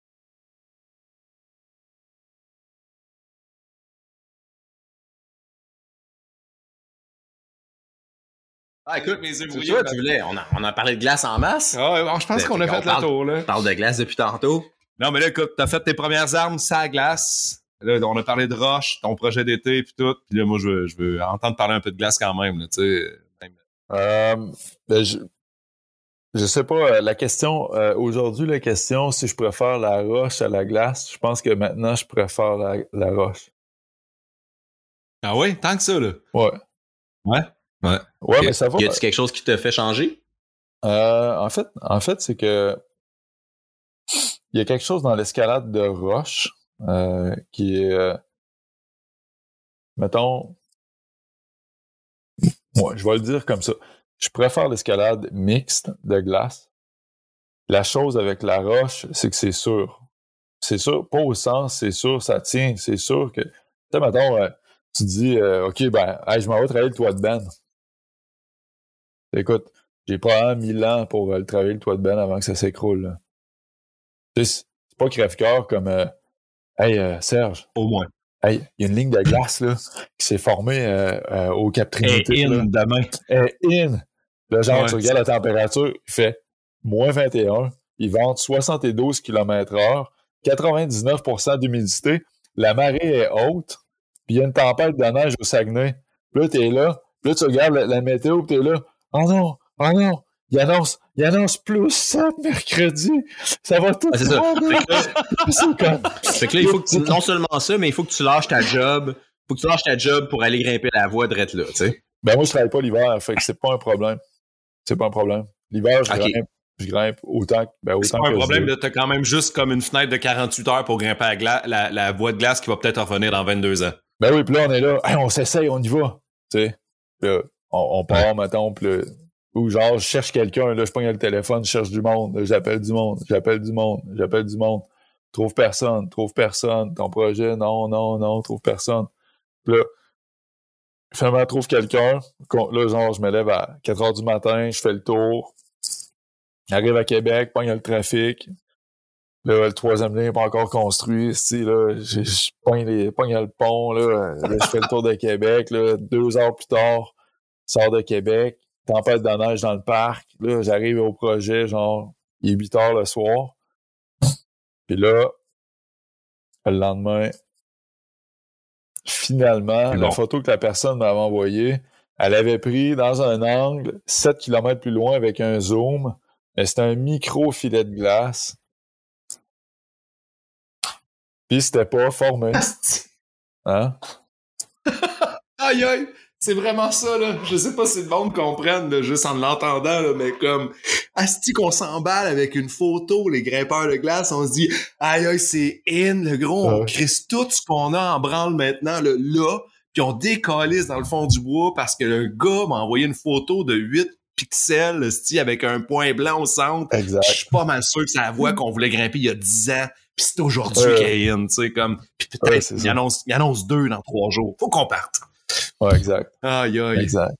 Ah, écoute, mes yeux tu voulais, on a, on a parlé de glace en masse. Ah, je pense qu'on a fait le tour, là. On parle de glace depuis tantôt. Non, mais là, écoute, t'as fait tes premières armes, ça glace. Là, on a parlé de roche, ton projet d'été, puis tout. Puis là, moi, je veux, je veux entendre parler un peu de glace quand même, tu sais. Euh, ben, je, je sais pas, euh, la question, euh, aujourd'hui, la question, si je préfère la roche à la glace, je pense que maintenant, je préfère la, la roche. Ah oui? Tant que ça, là? Ouais. Ouais? Ouais. Ouais, mais ça va. Y a-t-il quelque chose qui te fait changer? Euh, en fait, en fait, c'est que il y a quelque chose dans l'escalade de roche euh, qui est, euh, mettons, moi, je vais le dire comme ça. Je préfère l'escalade mixte de glace. La chose avec la roche, c'est que c'est sûr. C'est sûr, pas au sens, c'est sûr, ça tient, c'est sûr que, tu sais, mettons, euh, tu dis, euh, OK, ben, je m'en vais travailler le toit de Ben. Écoute, j'ai pas mille ans pour euh, le travailler le toit de Ben avant que ça s'écroule. C'est pas crève-cœur comme euh, Hey, euh, Serge. Au moins. Hey, il y a une ligne de glace là, qui s'est formée au Cap Trinité. Hey, in demain. Hey, in. Là, genre, ouais, tu regardes la température, il fait moins 21. Ils vendent 72 km/h, 99% d'humidité. La marée est haute, puis il y a une tempête de neige au Saguenay. Puis là, t'es là, puis là, tu regardes la, la météo, puis t'es là. Oh non, oh non, il annonce, il annonce plus 7 mercredi. Ça va tout. Ah, c'est ça. Fait que, là, fait que là, il faut que tu, non seulement ça, mais il faut que tu lâches ta job. Il faut que tu lâches ta job pour aller grimper la voie de là, tu sais. Ben, moi, je travaille pas l'hiver, fait que c'est pas un problème. C'est pas un problème. L'hiver, je, okay. grimpe, je grimpe autant, ben, autant C'est pas un problème, là, t'as quand même juste comme une fenêtre de 48 heures pour grimper la, gla la, la voie de glace qui va peut-être revenir dans 22 ans. Ben oui, puis là, on est là, hey, on s'essaye, on y va. Tu sais, là, on, on part, mettons, ou genre, je cherche quelqu'un, là, je pogne le téléphone, je cherche du monde, j'appelle du monde, j'appelle du monde, j'appelle du monde. Trouve personne, trouve personne. Ton projet, non, non, non, trouve personne. Puis là, finalement, trouve quelqu'un. Là, genre, je me lève à 4 heures du matin, je fais le tour. J'arrive à Québec, pogne le trafic. Là, le troisième lien n'est pas encore construit. Là, je, je pogne, les, pogne le pont. Là, là, je fais le tour de Québec. Là, deux heures plus tard, sors de Québec tempête de neige dans le parc. Là, j'arrive au projet, genre, il est 8 heures le soir. Puis là, le lendemain, finalement, la photo que la personne m'avait envoyée, elle avait pris dans un angle 7 km plus loin avec un zoom, mais c'était un micro filet de glace. Puis c'était pas formé. Hein? aïe aïe! C'est vraiment ça, là. Je sais pas si le monde comprenne, là, juste en l'entendant, là, mais comme, asti qu'on s'emballe avec une photo, les grimpeurs de glace, on se dit, aïe, aïe, c'est in, le gros, on crisse tout ce qu'on a en branle maintenant, là, là, puis on décalisse dans le fond du bois parce que le gars m'a envoyé une photo de 8 pixels, sti, avec un point blanc au centre. Exact. Je suis pas mal sûr que c'est la voie qu'on voulait grimper il y a 10 ans, puis c'est aujourd'hui euh... qu'elle est in, tu sais, comme, puis peut-être, il, annonce, il annonce deux dans trois jours. Faut qu'on parte. Ouais, exact. Aïe, aïe. Exact.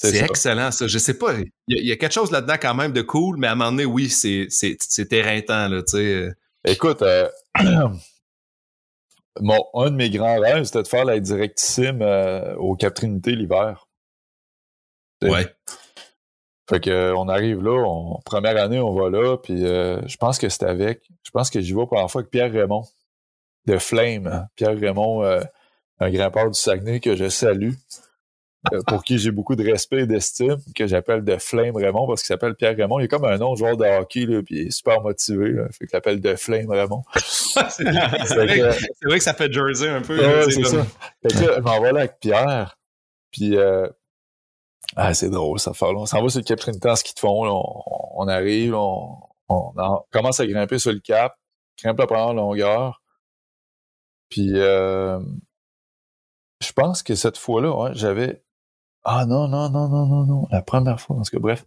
C'est excellent, ça. Je sais pas. Il y, y, a quelque chose là-dedans quand même de cool, mais à un moment donné, oui, c'est éreintant, là, tu sais. Écoute, euh, mon, un de mes grands rêves, c'était de faire la directissime euh, au Cap Trinité l'hiver. Ouais. Fait que euh, on arrive là, on, première année, on va là, puis euh, je pense que c'était avec, je pense que j'y vais pour la fois avec Pierre Raymond de Flame. Hein. Pierre Raymond, euh, un grimpeur du Saguenay que je salue, euh, pour qui j'ai beaucoup de respect et d'estime, que j'appelle de Flame Raymond parce qu'il s'appelle Pierre Raymond. Il est comme un nom de joueur de hockey, là, puis il est super motivé. Là, fait qu'il l'appelle de Flame Raymond. c'est vrai, que, vrai, que ça fait jersey un peu. Ouais, c'est ça. Fait que là, je m'en vais là avec Pierre, puis euh, ah, c'est drôle, ça fait On s'en va sur le Cap Trinité en ski de fond. Là, on, on, arrive, on, on, on, commence à grimper sur le cap, grimpe la première longueur. Puis euh, je pense que cette fois-là, j'avais. Ah non, non, non, non, non, non. La première fois, parce que bref.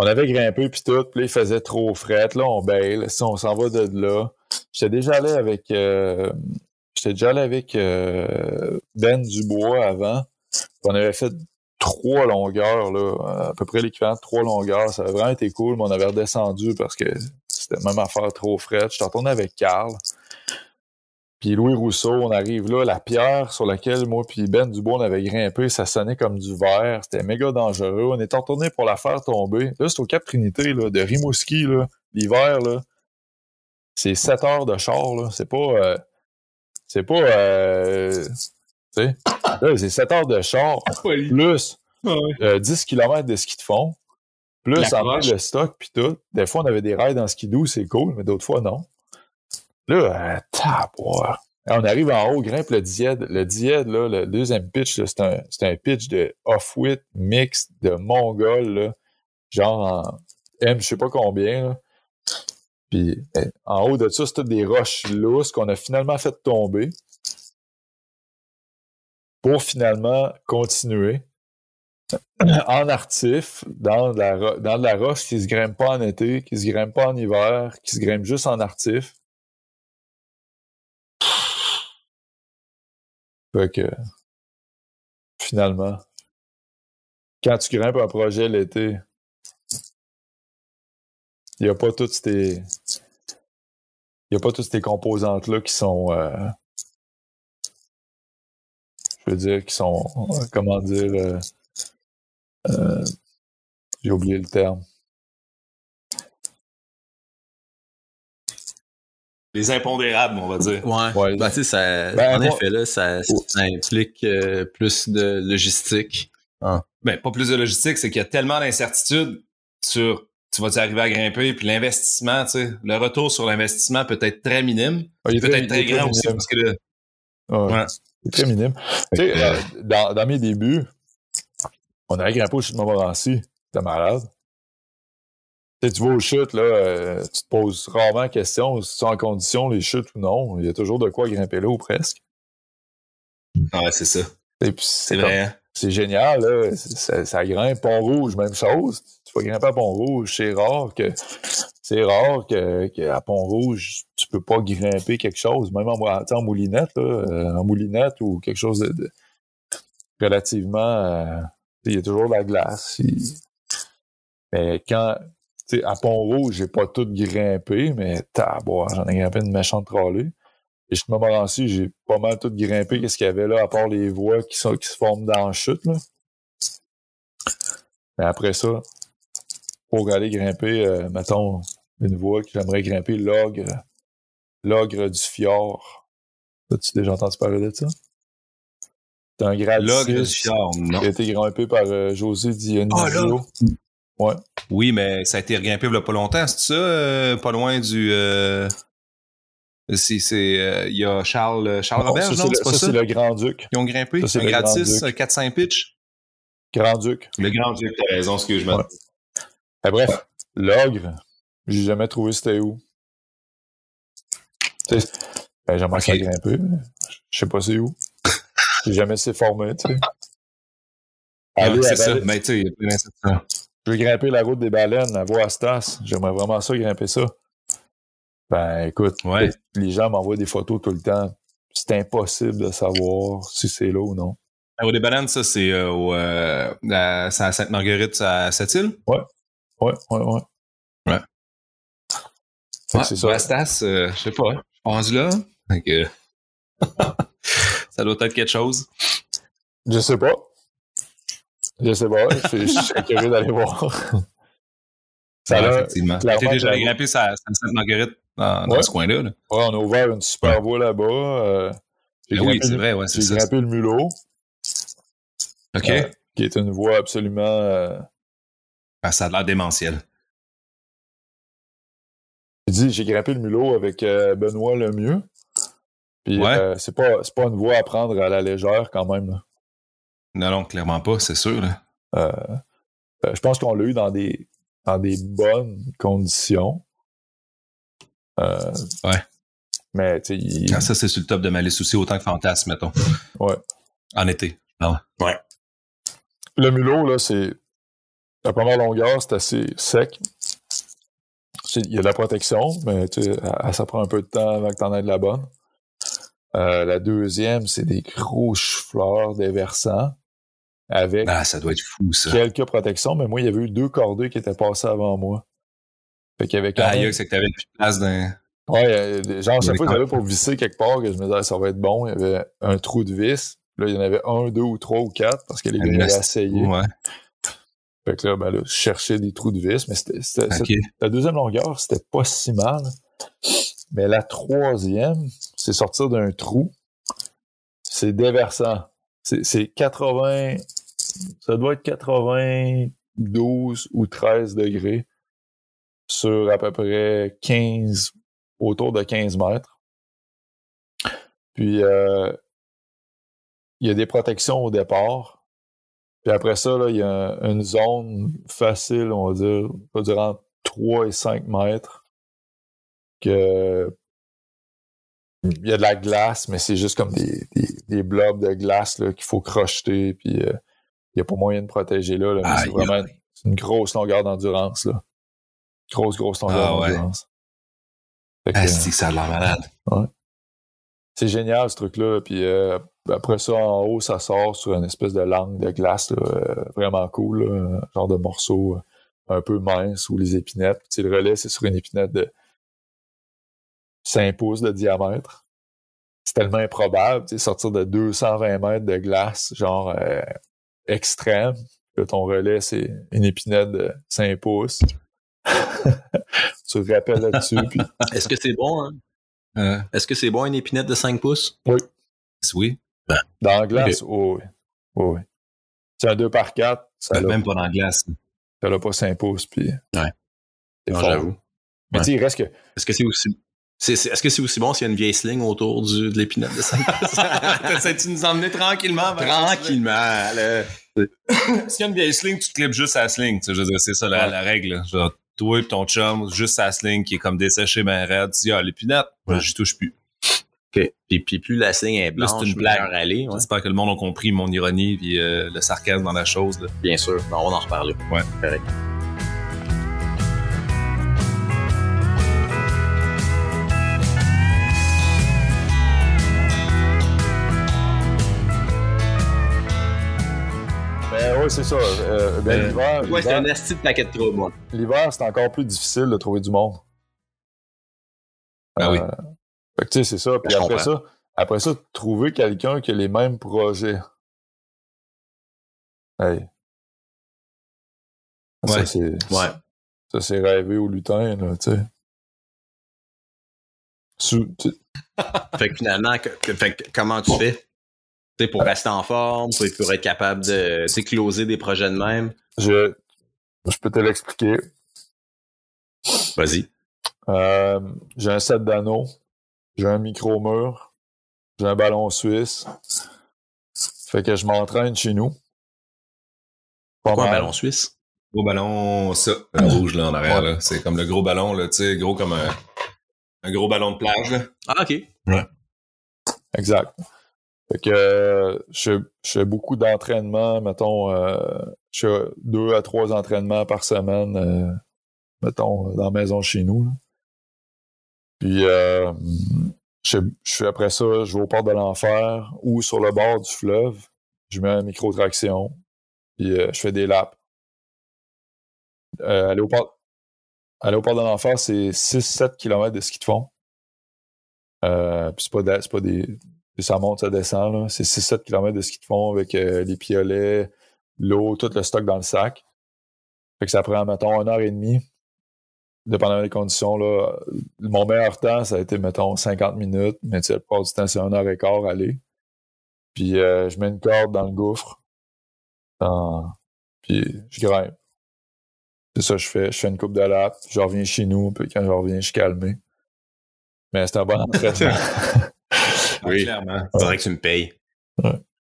On avait grimpé puis tout, puis il faisait trop fret. Là, on baille. Si on s'en va de là. J'étais déjà allé avec. Euh, J'étais déjà allé avec euh, Ben Dubois avant. On avait fait trois longueurs, là, à peu près l'équivalent trois longueurs. Ça avait vraiment été cool, mais on avait redescendu parce que c'était même affaire trop fret. Je suis retourné avec Carl. Puis Louis Rousseau, on arrive là, la pierre sur laquelle moi puis Ben Dubois on avait grimpé, ça sonnait comme du verre, c'était méga dangereux. On est retourné pour la faire tomber. Là, c'est au Cap Trinité, là, de Rimouski, là, l'hiver, là. C'est 7 heures de char, là. C'est pas. Euh, c'est pas. Euh, tu sais. Là, c'est 7 heures de char. Plus euh, 10 km de ski de fond. Plus en le stock puis tout. Des fois, on avait des rails dans ski doux, c'est cool, mais d'autres fois, non. Là, euh. On arrive en haut, grimpe le diède. Le diède, là, le deuxième pitch, c'est un, pitch de off-wit mix de mongol, genre en M, je sais pas combien. Puis en haut de ça, c'est des roches lousses qu'on a finalement fait tomber pour finalement continuer en artif, dans de, la, dans de la roche qui se grimpe pas en été, qui se grimpe pas en hiver, qui se grimpe juste en artif. Que, finalement, quand tu grimpes un projet l'été, il n'y a pas toutes ces. il a pas toutes composantes-là qui sont. Euh, je veux dire, qui sont. comment dire. J'ai oublié le terme. Les impondérables, on va dire. Ouais. Ben, ça, ben, en effet, là, ça, implique euh, plus de logistique. Ah. Ben, pas plus de logistique, c'est qu'il y a tellement d'incertitudes sur tu vas-tu arriver à grimper, puis l'investissement, tu sais, le retour sur l'investissement peut être très minime. Ah, il peut être très, grand aussi, parce que le... ouais. C'est très minime. Tu sais, euh, dans, dans, mes débuts, on avait grimpé au chute de Montmorency. T'es malade tu vas aux chutes, là, euh, tu te poses rarement la question si tu es en condition, les chutes ou non. Il y a toujours de quoi grimper là ou presque. Ouais, c'est ça. C'est vrai. Hein. C'est génial, là. Ça, grimpe Pont-Rouge, même chose. Tu vas grimper à Pont-Rouge, c'est rare que c'est rare que, qu'à Pont-Rouge, tu peux pas grimper quelque chose, même en, en moulinette, là, euh, en moulinette ou quelque chose de, relativement. Euh, il y a toujours de la glace. Mais quand, sais, à Pont-Rouge, j'ai pas tout grimpé, mais tabois, j'en ai grimpé une méchante trolley. Et je me j'ai pas mal tout grimpé. Qu'est-ce qu'il y avait là, à part les voies qui, sont, qui se forment dans la chute, là? Mais après ça, pour aller grimper, euh, mettons, une voie que j'aimerais grimper, l'ogre, l'ogre du fjord. As-tu déjà entendu parler de ça? C'est un grade L'ogre du fjord, non. Qui a été grimpé par euh, José Dionisio. Ah, Ouais. Oui, mais ça a été regrimpé il n'y a pas longtemps, c'est ça? Euh, pas loin du. Euh... C'est. Euh, il y a Charles, Charles Robert, non? C'est pas ça? c'est le Grand-Duc. Ils ont grimpé? C'est un grade 6, 4-5 pitch? Grand-Duc. Le Grand-Duc, t'as raison, excuse-moi. Ouais. bref, l'ogre, j'ai jamais trouvé c'était où. Ben, J'aimerais okay. ça grimper, mais je sais pas c'est où. j'ai jamais c'est formé, tu sais. Ah, c'est ça, mais tu sais, il y a plein je veux grimper la route des baleines, la voie Stas. J'aimerais vraiment ça, grimper ça. Ben, écoute, les gens m'envoient des photos tout le temps. C'est impossible de savoir si c'est là ou non. La route des baleines, ça, c'est euh, euh, à Sainte-Marguerite, à Sept-Îles? Ouais. Ouais, ouais, ouais. Ouais. c'est ça. Euh, je sais pas. Je suis rendu là. ça doit être quelque chose. Je sais pas. Je sais pas, je, suis curieux d'aller voir. Ça ouais, effectivement. Tu déjà grimpé à Sainte-Marguerite dans, dans, ce coin-là. Ouais, on a ouvert une super voie là-bas. Euh, ben oui, c'est vrai, ouais, c'est ça. J'ai grimpé le mulot. OK. Euh, qui est une voie absolument. Euh... Ben, ça a l'air démentiel. J'ai dit, j'ai grimpé le mulot avec euh, Benoît Lemieux. Puis ouais. Euh, c'est pas, pas une voie à prendre à la légère quand même. Là. Non, non, clairement pas, c'est sûr. Euh, euh, je pense qu'on l'a eu dans des, dans des bonnes conditions. Euh, ouais. Mais, tu sais. Ah, ça, c'est sur le top de ma liste aussi, autant que Fantasme, mettons. Ouais. En été. Ah ouais. Le mulot, là, c'est. La première longueur, c'est assez sec. Il y a de la protection, mais tu sais, ça prend un peu de temps avant que tu en aies de la bonne. la deuxième, c'est des gros fleurs des versants avec ah, ça doit être fou, ça. quelques protections, mais moi, il y avait eu deux cordées qui étaient passées avant moi. Fait qu'il y avait quand ah, c'est que t'avais plus de place d'un... Ouais, euh, genre, chaque fois que j'avais pour visser quelque part, que je me disais, ça va être bon, il y avait un trou de vis. Là, il y en avait un, deux ou trois ou quatre, parce que les gars avaient essayé. Ouais. Fait que là, ben là, je cherchais des trous de vis, mais c'était... La deuxième longueur, c'était pas si mal. Mais la troisième, c'est sortir d'un trou. C'est déversant. C'est 80, ça doit être 92 ou 13 degrés sur à peu près 15, autour de 15 mètres. Puis, euh, il y a des protections au départ. Puis après ça, il y a une zone facile, on va dire, durant 3 et 5 mètres, que il y a de la glace, mais c'est juste comme des, des, blobs de glace qu'il faut crocheter, puis euh, n'y a pas moyen de protéger là. c'est vraiment une grosse longueur d'endurance. Là. Grosse, grosse longueur ah, d'endurance. Ouais. Ah, c'est que ça a l'air malade. Ouais. C'est génial ce truc-là. Puis euh, après ça, en haut, ça sort sur une espèce de langue de glace euh, vraiment cool. Là, genre de morceau un peu mince ou les épinettes. Puis, le relais, c'est sur une épinette de 5 pouces de diamètre. C'est tellement improbable, tu sais, sortir de 220 mètres de glace, genre euh, extrême, que ton relais, c'est une épinette de 5 pouces. tu te rappelles là-dessus. Puis... Est-ce que c'est bon, hein? Euh. Est-ce que c'est bon une épinette de 5 pouces? Oui. Oui. Ben. Dans la glace, oui. oui. C'est un 2 par 4. Ben, même pas dans la glace. Ça n'a pas 5 pouces. Puis... Ouais. Non, j'avoue. Mais tu sais, il reste que. Est-ce que c'est aussi. Est-ce que c'est aussi bon s'il y a une vieille sling autour du, de l'épinette de 5 pouces? tu nous emmener tranquillement. Tranquillement. S'il y a une vieille sling, tu clips juste à la sling. C'est ça la, règle. Genre, toi et ton chum, juste à la sling qui est comme desséché, ben raide. Tu dis, ah, l'épinette, ouais. j'y touche plus. OK. Puis, puis plus la sling est blanche, c'est une blague. Aller, J'espère que le monde a compris mon ironie et euh, le sarcasme dans la chose. Là. Bien sûr. on va en reparler. Ouais. Correct. C'est ça. Euh, ben, euh, l'hiver. Ouais, c'est un esti de paquet de troubles, moi. L'hiver, c'est encore plus difficile de trouver du monde. Ah oui. Euh, fait que tu sais, c'est ça. Puis après ça, après ça, trouver quelqu'un qui a les mêmes projets. Hey. Ouais. Ça, c'est. Ouais. Ça, c'est rêver au lutin, là, tu sais. Sous, fait que finalement, que, fait que, comment tu fais? Pour rester en forme, pour, être capable de closer des projets de même? Je, je peux te l'expliquer. Vas-y. Euh, j'ai un set d'anneaux, j'ai un micro-mur, j'ai un ballon suisse. Fait que je m'entraîne chez nous. Pourquoi un ballon suisse? Gros ballon, ça, le rouge là en arrière. C'est comme le gros ballon, là, tu sais, gros comme un, un, gros ballon de plage. Là. Ah, ok. Ouais. Exact. Fait que je, fais beaucoup d'entraînements, mettons, euh, je fais deux à trois entraînements par semaine, euh, mettons, dans la maison chez nous. Là. Puis euh, je, fais après ça, je vais au port de l'enfer ou sur le bord du fleuve, je mets un micro-traction, puis je fais des laps. aller, au port, aller au port de l'enfer, c'est 6-7 km de ski de fond. puis c'est pas, pas des puis ça monte, ça descend. C'est 6-7 km de ski de fond avec euh, les piolets, l'eau, tout le stock dans le sac. Fait que ça prend, mettons, une heure et demie. Dépendant des conditions, là. Mon meilleur temps, ça a été, mettons, 50 minutes. Mais tu sais, plupart du temps, c'est une heure et quart aller. Puis euh, je mets une corde dans le gouffre. Puis je grimpe. C'est ça que je fais. Je fais une coupe de lap. Je reviens chez nous. Puis quand je reviens, je suis calmé. Mais c'est un bon entraînement. Oui, clairement. C'est vrai que tu me payes.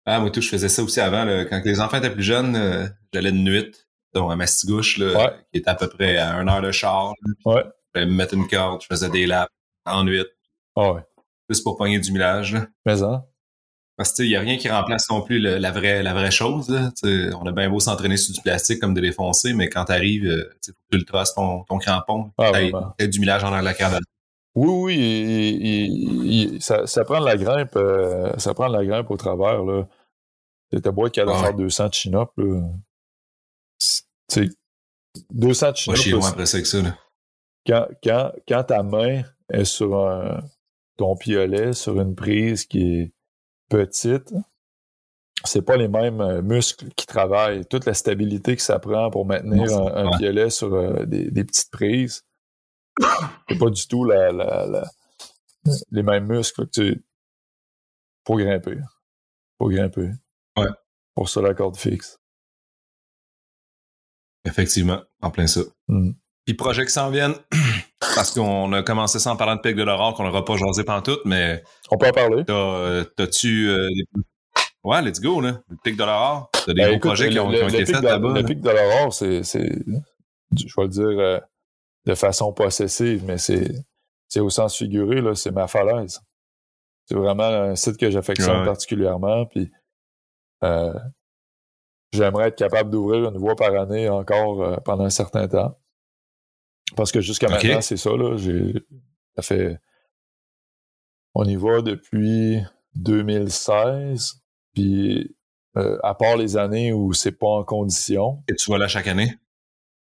Ah, moi, tout, je faisais ça aussi avant. Quand les enfants étaient plus jeunes, euh, j'allais de nuit, donc à Mastigouche, là, qui était à peu près à une heure de char. ouais. Je me mettre une corde, je faisais des laps en nuit. Ah ouais. Juste pour pogner du millage. Mais ça. Parce qu'il n'y a rien qui remplace non plus la, vraie, la vraie chose. On a bien beau s'entraîner sur du plastique comme de défoncer, mais quand tu arrives, euh, faut que tu le traces ton, ton crampon. Ah, t'as du millage en arrière de la corde. Oui, oui, ça, prend de la grimpe, euh, ça prend de la grimpe au travers, là. Beau être capable de faire 200 chin-up, là. 200 chin-up. chez moi après ça que ça, là. Quand, quand, quand ta main est sur un, ton piolet, sur une prise qui est petite, c'est pas les mêmes euh, muscles qui travaillent. Toute la stabilité que ça prend pour maintenir un, piolet sur euh, des, des, petites prises, pas du tout la, la, les mêmes muscles. Tu pour grimper. Pour grimper. Ouais. Pour ça, la corde fixe. Effectivement, en plein ça. Mm. Puis projet qui s'en viennent, parce qu'on a commencé ça en parlant de Pic de l'Aurore, qu'on n'aura pas jasé pantoute, mais... On peut en parler. Euh, t'as-tu... Euh, ouais, let's go, là. Le Pic de l'Aurore. T'as des ben, projets qui ont, été faits là-bas. Le Pic de l'Aurore, c'est... Je vais le dire... Euh, de façon possessive, mais c'est au sens figuré, là, c'est ma falaise. C'est vraiment un site que j'affectionne particulièrement. Puis euh, j'aimerais être capable d'ouvrir une voie par année encore euh, pendant un certain temps. Parce que jusqu'à maintenant, c'est ça, là. J'ai ça fait. On y va depuis 2016. Puis euh, à part les années où c'est pas en condition. Et tu vas là chaque année?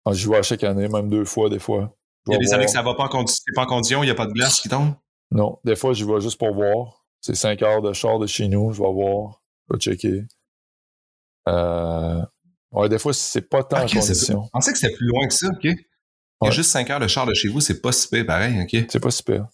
Ah, je joue à chaque année, même deux fois des fois. Il y a des années que ça va pas en, condition, pas en condition, il n'y a pas de glace qui tombe? Non, des fois, j'y vais juste pour voir. C'est 5 heures de char de chez nous, je vais voir, je vais checker. Euh, ouais, des fois, c'est pas tant Ok, en condition. Je pensais que c'était plus loin que ça, OK? Il y a Ouais. juste 5 heures de char de chez vous, c'est pas si pire, pareil, OK? C'est pas super.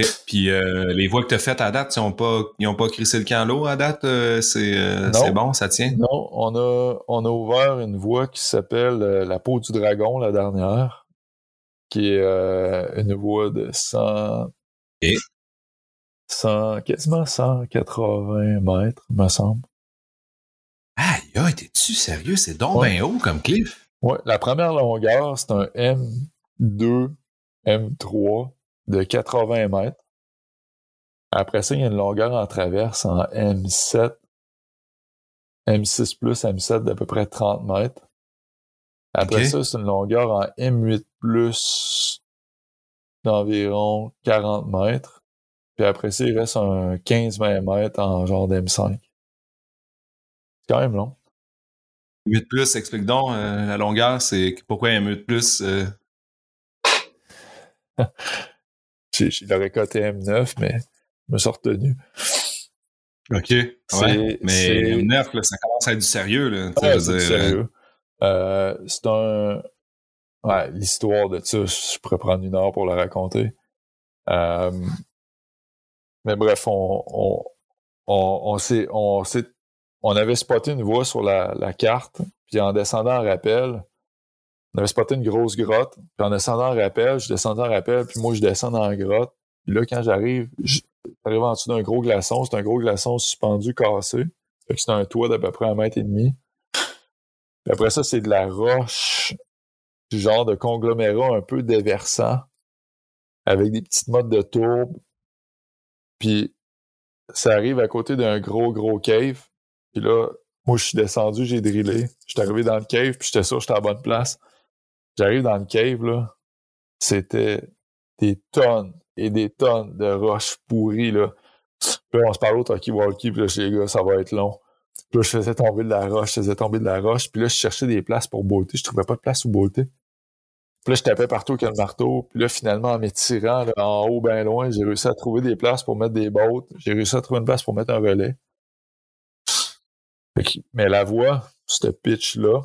OK. Puis euh, les voies que t'as faites à date, ils ont pas, ils ont pas crissé le camp à l'eau à date? euh, c'est euh, c'est bon, ça tient? Non, on a, on a ouvert une voie qui s'appelle La peau du dragon, la dernière, qui est une voie de 100, Ok. 100, quasiment 180 mètres, me semble. Aïe, aïe, t'es-tu sérieux? C'est donc Ouais. bien haut comme cliff. Ouais, la première longueur, c'est un M2, M3 de 80 mètres. Après ça, il y a une longueur en traverse en M7, M6 plus, M7 d'à peu près 30 mètres. Après ça, c'est une longueur en M8 plus d'environ 40 mètres. Puis après ça, il reste un 15-20 mètres en genre d'M5. C'est quand même long. 8 plus, explique donc euh, la longueur, c'est pourquoi un 8 plus? euh, J'ai l'aurais coté M9, mais je me suis retenu. OK. Ouais. Mais c'est- 9, là, ça commence à être du sérieux, là. Ouais, c'est sérieux. Euh, c'est un. Ouais, l'histoire de ça, je pourrais prendre une heure pour la raconter. Euh, Mais bref, on, on, on, on s'est, on s'est- on avait spoté une voie sur la, la carte, puis en descendant en rappel, on avait spoté une grosse grotte, puis en descendant en rappel, je descendais en rappel, puis moi je descends dans la grotte. Puis là, quand j'arrive, j'arrive en dessous d'un gros glaçon, c'est un gros glaçon suspendu, cassé. Fait que c'est un toit d'à peu près un mètre et demi. Puis après ça, c'est de la roche, du genre de conglomérat un peu déversant, avec des petites mottes de tourbe. Puis ça arrive à côté d'un gros, gros cave. Puis là, moi, je suis descendu, j'ai drillé. Je suis arrivé dans le cave, puis j'étais sûr que j'étais à la bonne place. J'arrive dans le cave, là. C'était des tonnes et des tonnes de roches pourries, là. Puis on se parle au talkie-walkie, puis là, les gars, ça va être long. Puis là, je faisais tomber de la roche, je faisais tomber de la roche. Puis là, je cherchais des places pour beauté. Je trouvais pas de place où beauté. Puis là, je tapais partout avec le marteau. Puis là, finalement, en m'étirant en haut, bien loin, j'ai réussi à trouver des places pour mettre des bottes. J'ai réussi à trouver une place pour mettre un relais. Mais la voie, ce pitch-là,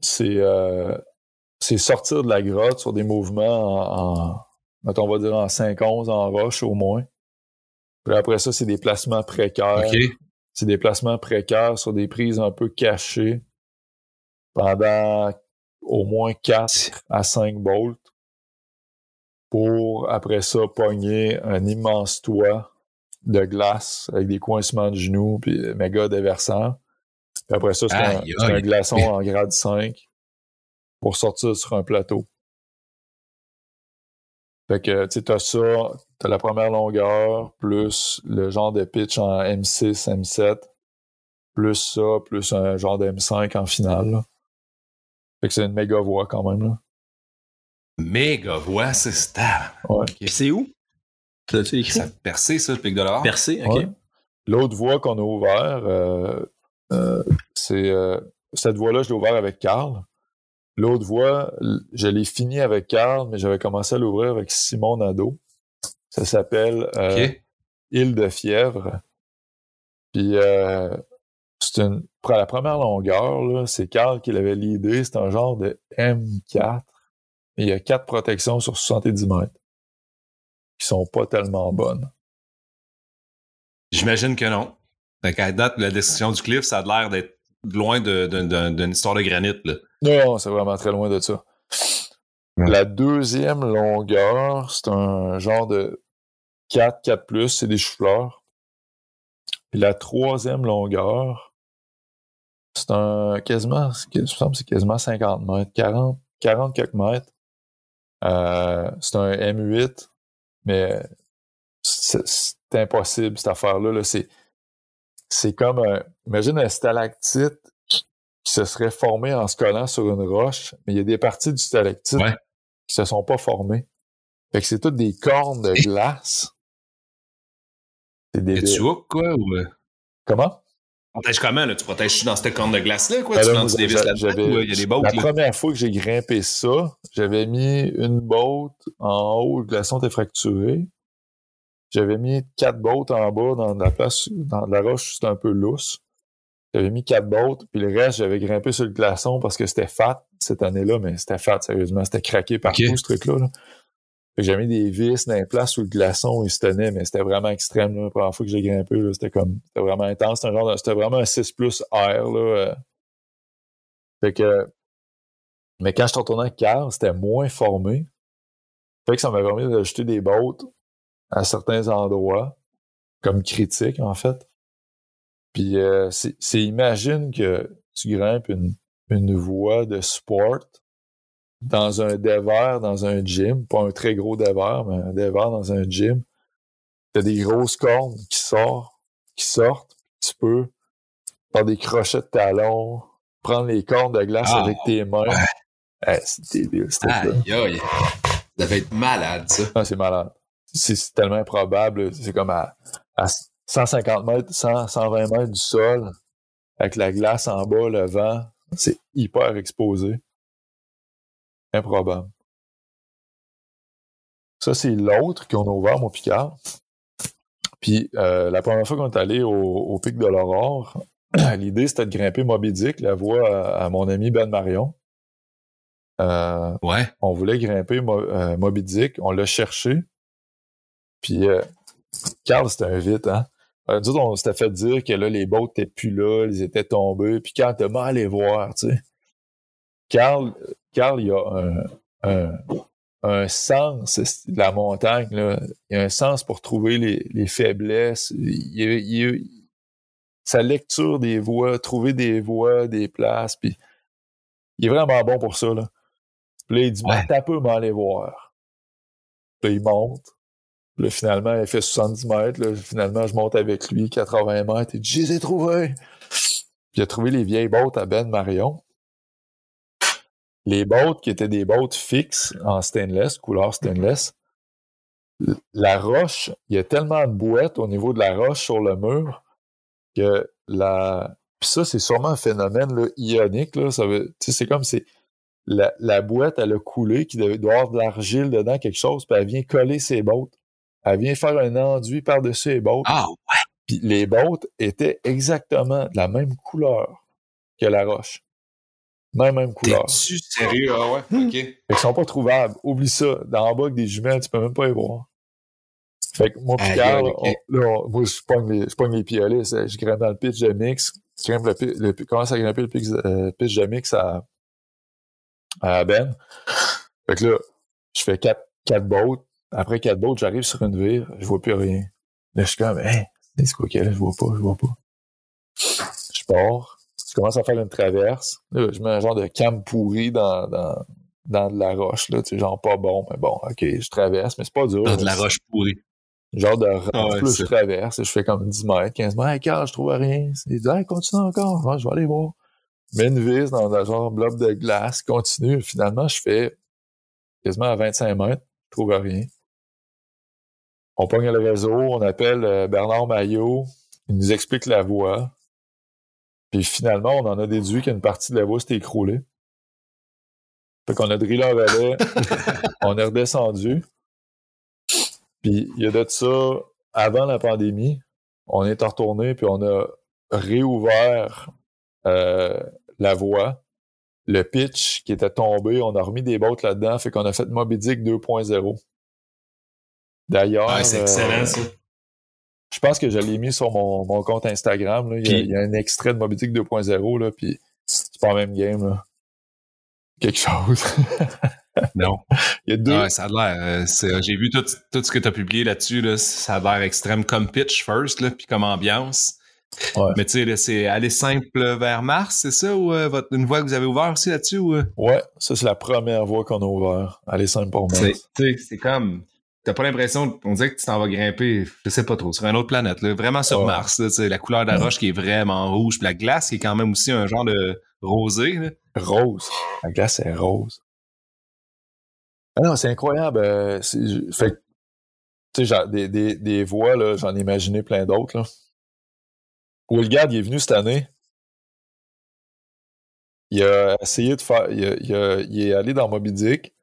c'est euh, c'est sortir de la grotte sur des mouvements en, en mettons, on va dire en 5-11 en roche au moins. Puis après ça, c'est des placements précaires. C'est des placements précaires sur des prises un peu cachées pendant au moins 4 à 5 bolts pour après ça pogner un immense toit de glace avec des coincements de genoux puis méga déversant. Puis après ça, c'est un, glaçon en grade 5 pour sortir sur un plateau. Fait que, tu sais, t'as ça, t'as la première longueur, plus le genre de pitch en M6, M7, plus ça, plus un genre de M5 en finale. là. Fait que c'est une méga voix quand même. Là. Méga voix, c'est star. Ouais. Puis c'est où? T'as-tu écrit? Ça a percé, ça, le pic de l'or? Percé, ok. Ouais. L'autre voie qu'on a ouvert, euh, c'est euh, cette voie-là, je l'ai ouvert avec Carl. L'autre voie, je l'ai fini avec Carl, mais j'avais commencé à l'ouvrir avec Simon Nadeau. Ça s'appelle euh. Île de fièvre. Puis euh, c'est une pour la première longueur, c'est Carl qui l'avait l'idée. C'est un genre de M4. Et il y a quatre protections sur 70 mètres qui sont pas tellement bonnes. J'imagine que non. Fait qu'à date, la description du cliff, ça a l'air d'être loin d'une histoire de granit, là. Non, c'est vraiment très loin de ça. Ouais. La deuxième longueur, c'est un genre de 4, 4 c'est des choux-fleurs. Puis la troisième longueur, c'est un quasiment, il me semble que c'est quasiment 50 mètres, 40, 40 quelques mètres. Euh, c'est un M8, mais c'est c'est impossible cette affaire-là. là. C'est c'est comme un. Imagine un stalactite qui qui se serait formé en se collant sur une roche, mais il y a des parties du stalactite Ouais. qui se sont pas formées. Fait que c'est toutes des cornes de glace. C'est des. Tu hook, quoi? Ou... euh? Comment? protèges comment, là? Tu protèges dans cette corne de glace-là, quoi? Ben tu prends des vis là-dedans, il y a des bottes, La première fois que j'ai grimpé ça, j'avais mis une botte en haut, le glaçon était fracturé. J'avais mis quatre bottes en bas dans la place, dans la roche, c'était un peu lousse. J'avais mis quatre bottes, puis le reste, j'avais grimpé sur le glaçon parce que c'était fat cette année-là, mais c'était fat, sérieusement. C'était craqué partout, ce truc-là. Là. J'avais mis des vis dans les places où le glaçon il se tenait, mais c'était vraiment extrême. Là. La première fois que j'ai grimpé, c'était comme c'était vraiment intense. C'était, un genre c'était vraiment un 6 plus air. Là. Euh. Fait que. Mais quand je suis retourné Carl, c'était moins formé. Fait que ça m'a permis d'ajouter des bottes à certains endroits, comme critique en fait. Puis euh, c'est imagine que tu grimpes une, une voie de sport dans un dévers, dans un gym, pas un très gros dévers, mais un dévers dans un gym. T'as des grosses cornes qui sortent, qui sortent. Tu peux, par des crochets de talons, prendre les cornes de glace ah. avec tes mains. c'est débile, c'était Aïe, aïe. Ça devait être malade, ça. Ah, c'est malade c'est tellement improbable. C'est comme à, 150 mètres, 120 mètres du sol, avec la glace en bas, le vent. C'est hyper exposé. Improbable. Ça, c'est l'autre qu'on a ouvert, mon Picard. Puis euh, la première fois qu'on est allé au, pic de l'Aurore, l'idée c'était de grimper Moby Dick, la voie à, mon ami Ben Marion. Euh, ouais. On voulait grimper euh, Moby Dick, on l'a cherché. Puis, euh, Carl, c'était un vite, hein. Euh, nous autres, on s'était fait dire que là, les bottes étaient plus là, ils étaient tombés. Puis quand t'as mal à voir, tu sais. Carl, Carl, il a un, un, un sens de la montagne, là. Il a un sens pour trouver les, les faiblesses. Il, il, sa lecture des voies, trouver des voies, des places, puis il est vraiment bon pour ça, là. Puis là, il dit, ouais. t'as peu mal voir. Puis il monte. Là, finalement, il fait 70 mètres. Finalement, je monte avec lui 80 mètres. Dit, je les ai trouvés. A trouvé les vieilles bottes à Ben Marion. Les bottes qui étaient des bottes fixes en stainless, couleur stainless. La roche, il y a tellement de boîtes au niveau de la roche sur le mur que la. Puis ça, c'est sûrement un phénomène ionique. Ça veut... C'est comme si la, la boîte, elle a coulé, qui doit avoir de l'argile dedans, quelque chose, puis elle vient coller ses bottes. Elle vient faire un enduit par-dessus les bottes. Ah ouais. Puis les bottes étaient exactement de la même couleur que la roche. Même, même couleur. T'es-tu sérieux? Ah ouais? OK. Fait qu'ils sont pas trouvables. Oublie ça. Dans le bas, avec des jumelles, tu peux même pas y voir. Fait que moi, Picard, là, moi, je pogne les, je pogne les piolets. Je grimpe dans le pitch de mix. Je grimpe le, le, commence à grimper le pitch, euh, pitch de mix à, à Ben. Fait que là, je fais quatre, quatre bottes. Après quatre bottes, j'arrive sur une vire, je vois plus rien. Là, je suis comme, hein, c'est quoi là? Je vois pas, je vois pas. Je pars, je commence à faire une traverse. Là, je mets un genre de cam pourri dans, dans, dans de la roche, là, tu sais, genre pas bon, mais bon, ok, je traverse, mais c'est pas dur. Dans de la roche pourrie. Genre de roche, ah je traverse, je fais comme 10 mètres, 15 mètres, hey, Carl, je trouve rien. Il dit, hey, continue encore, je vais aller voir. Mets une vis dans un genre blob de glace, continue. Finalement, je fais quasiment à 25 mètres, je trouve rien. On pogne le réseau, on appelle euh, Bernard Maillot, il nous explique la voie. Puis finalement, on en a déduit qu'une partie de la voie s'était écroulée. Fait qu'on a drillé en valet, on est redescendu. Puis il y a de ça, avant la pandémie, on est retourné, puis on a réouvert euh, la voie. Le pitch qui était tombé, on a remis des bottes là-dedans, fait qu'on a fait Moby Dick 2.0. D'ailleurs. c'est excellent, euh, ça. Je pense que je l'ai mis sur mon, mon compte Instagram. Là. Il, y a, un extrait de Moby 2.0, là, puis c'est pas le même game. Là. Quelque chose. non. Il y a deux. Ouais, ça a l'air. Euh, j'ai vu tout, tout, ce que tu as publié là-dessus. Là, ça a l'air extrême comme pitch first, là, puis comme ambiance. Ouais. Mais tu sais, c'est aller simple vers Mars, c'est ça? Ou euh, votre, une voie que vous avez ouverte aussi là-dessus? Ou... Ouais, ça c'est la première voie qu'on a ouverte. Aller simple pour Mars. C'est comme t'as pas l'impression, on dirait que tu t'en vas grimper, je sais pas trop, sur une autre planète, là, vraiment sur Mars. Là, la couleur de la roche qui est vraiment rouge, puis la glace qui est quand même aussi un genre de rosé. Là. Rose. La glace est rose. Ah non, c'est incroyable. Euh, fait tu sais, des, des, des là, j'en ai imaginé plein d'autres. Wilgard, il est venu cette année. Il a essayé de faire. Il, il, est allé dans Moby Dick.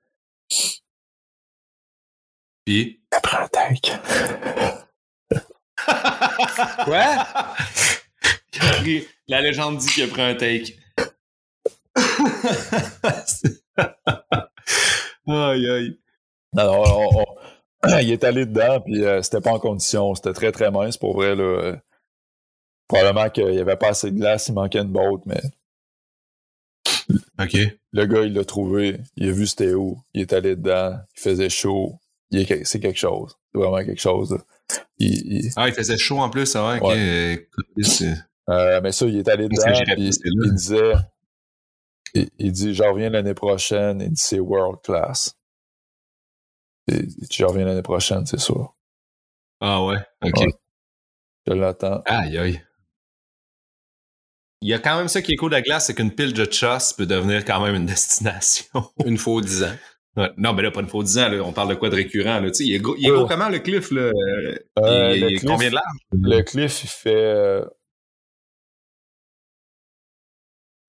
Puis. Il a pris un tank. Quoi? La légende dit qu'il a pris un take. aïe, aïe. Alors, il est allé dedans, puis euh, c'était pas en condition. C'était très, très mince pour vrai. Là. Probablement qu'il n'y avait pas assez de glace, il manquait une botte, mais. OK. Le gars, il l'a trouvé, il a vu c'était où, il est allé dedans, il faisait chaud. C'est quelque chose. C'est vraiment quelque chose. Il, Ah, il faisait chaud en plus, ah ouais, euh, mais ça, il est allé dedans, puis il disait. Il, il, dit, j'en reviens l'année prochaine, il dit, c'est world class. Et, je reviens l'année prochaine, c'est sûr. Ah ouais, ok. Je l'attends. Aïe, aïe. Il y a quand même ça qui est cool de la glace, c'est qu'une pile de choss peut devenir quand même une destination. une fois dix ans. Non, mais là, pas une fois dix ans, on parle de quoi de récurrent. Là? Il est, gros, il est gros comment le cliff? Là? Euh, il, le combien de large? Le cliff, il fait. Euh,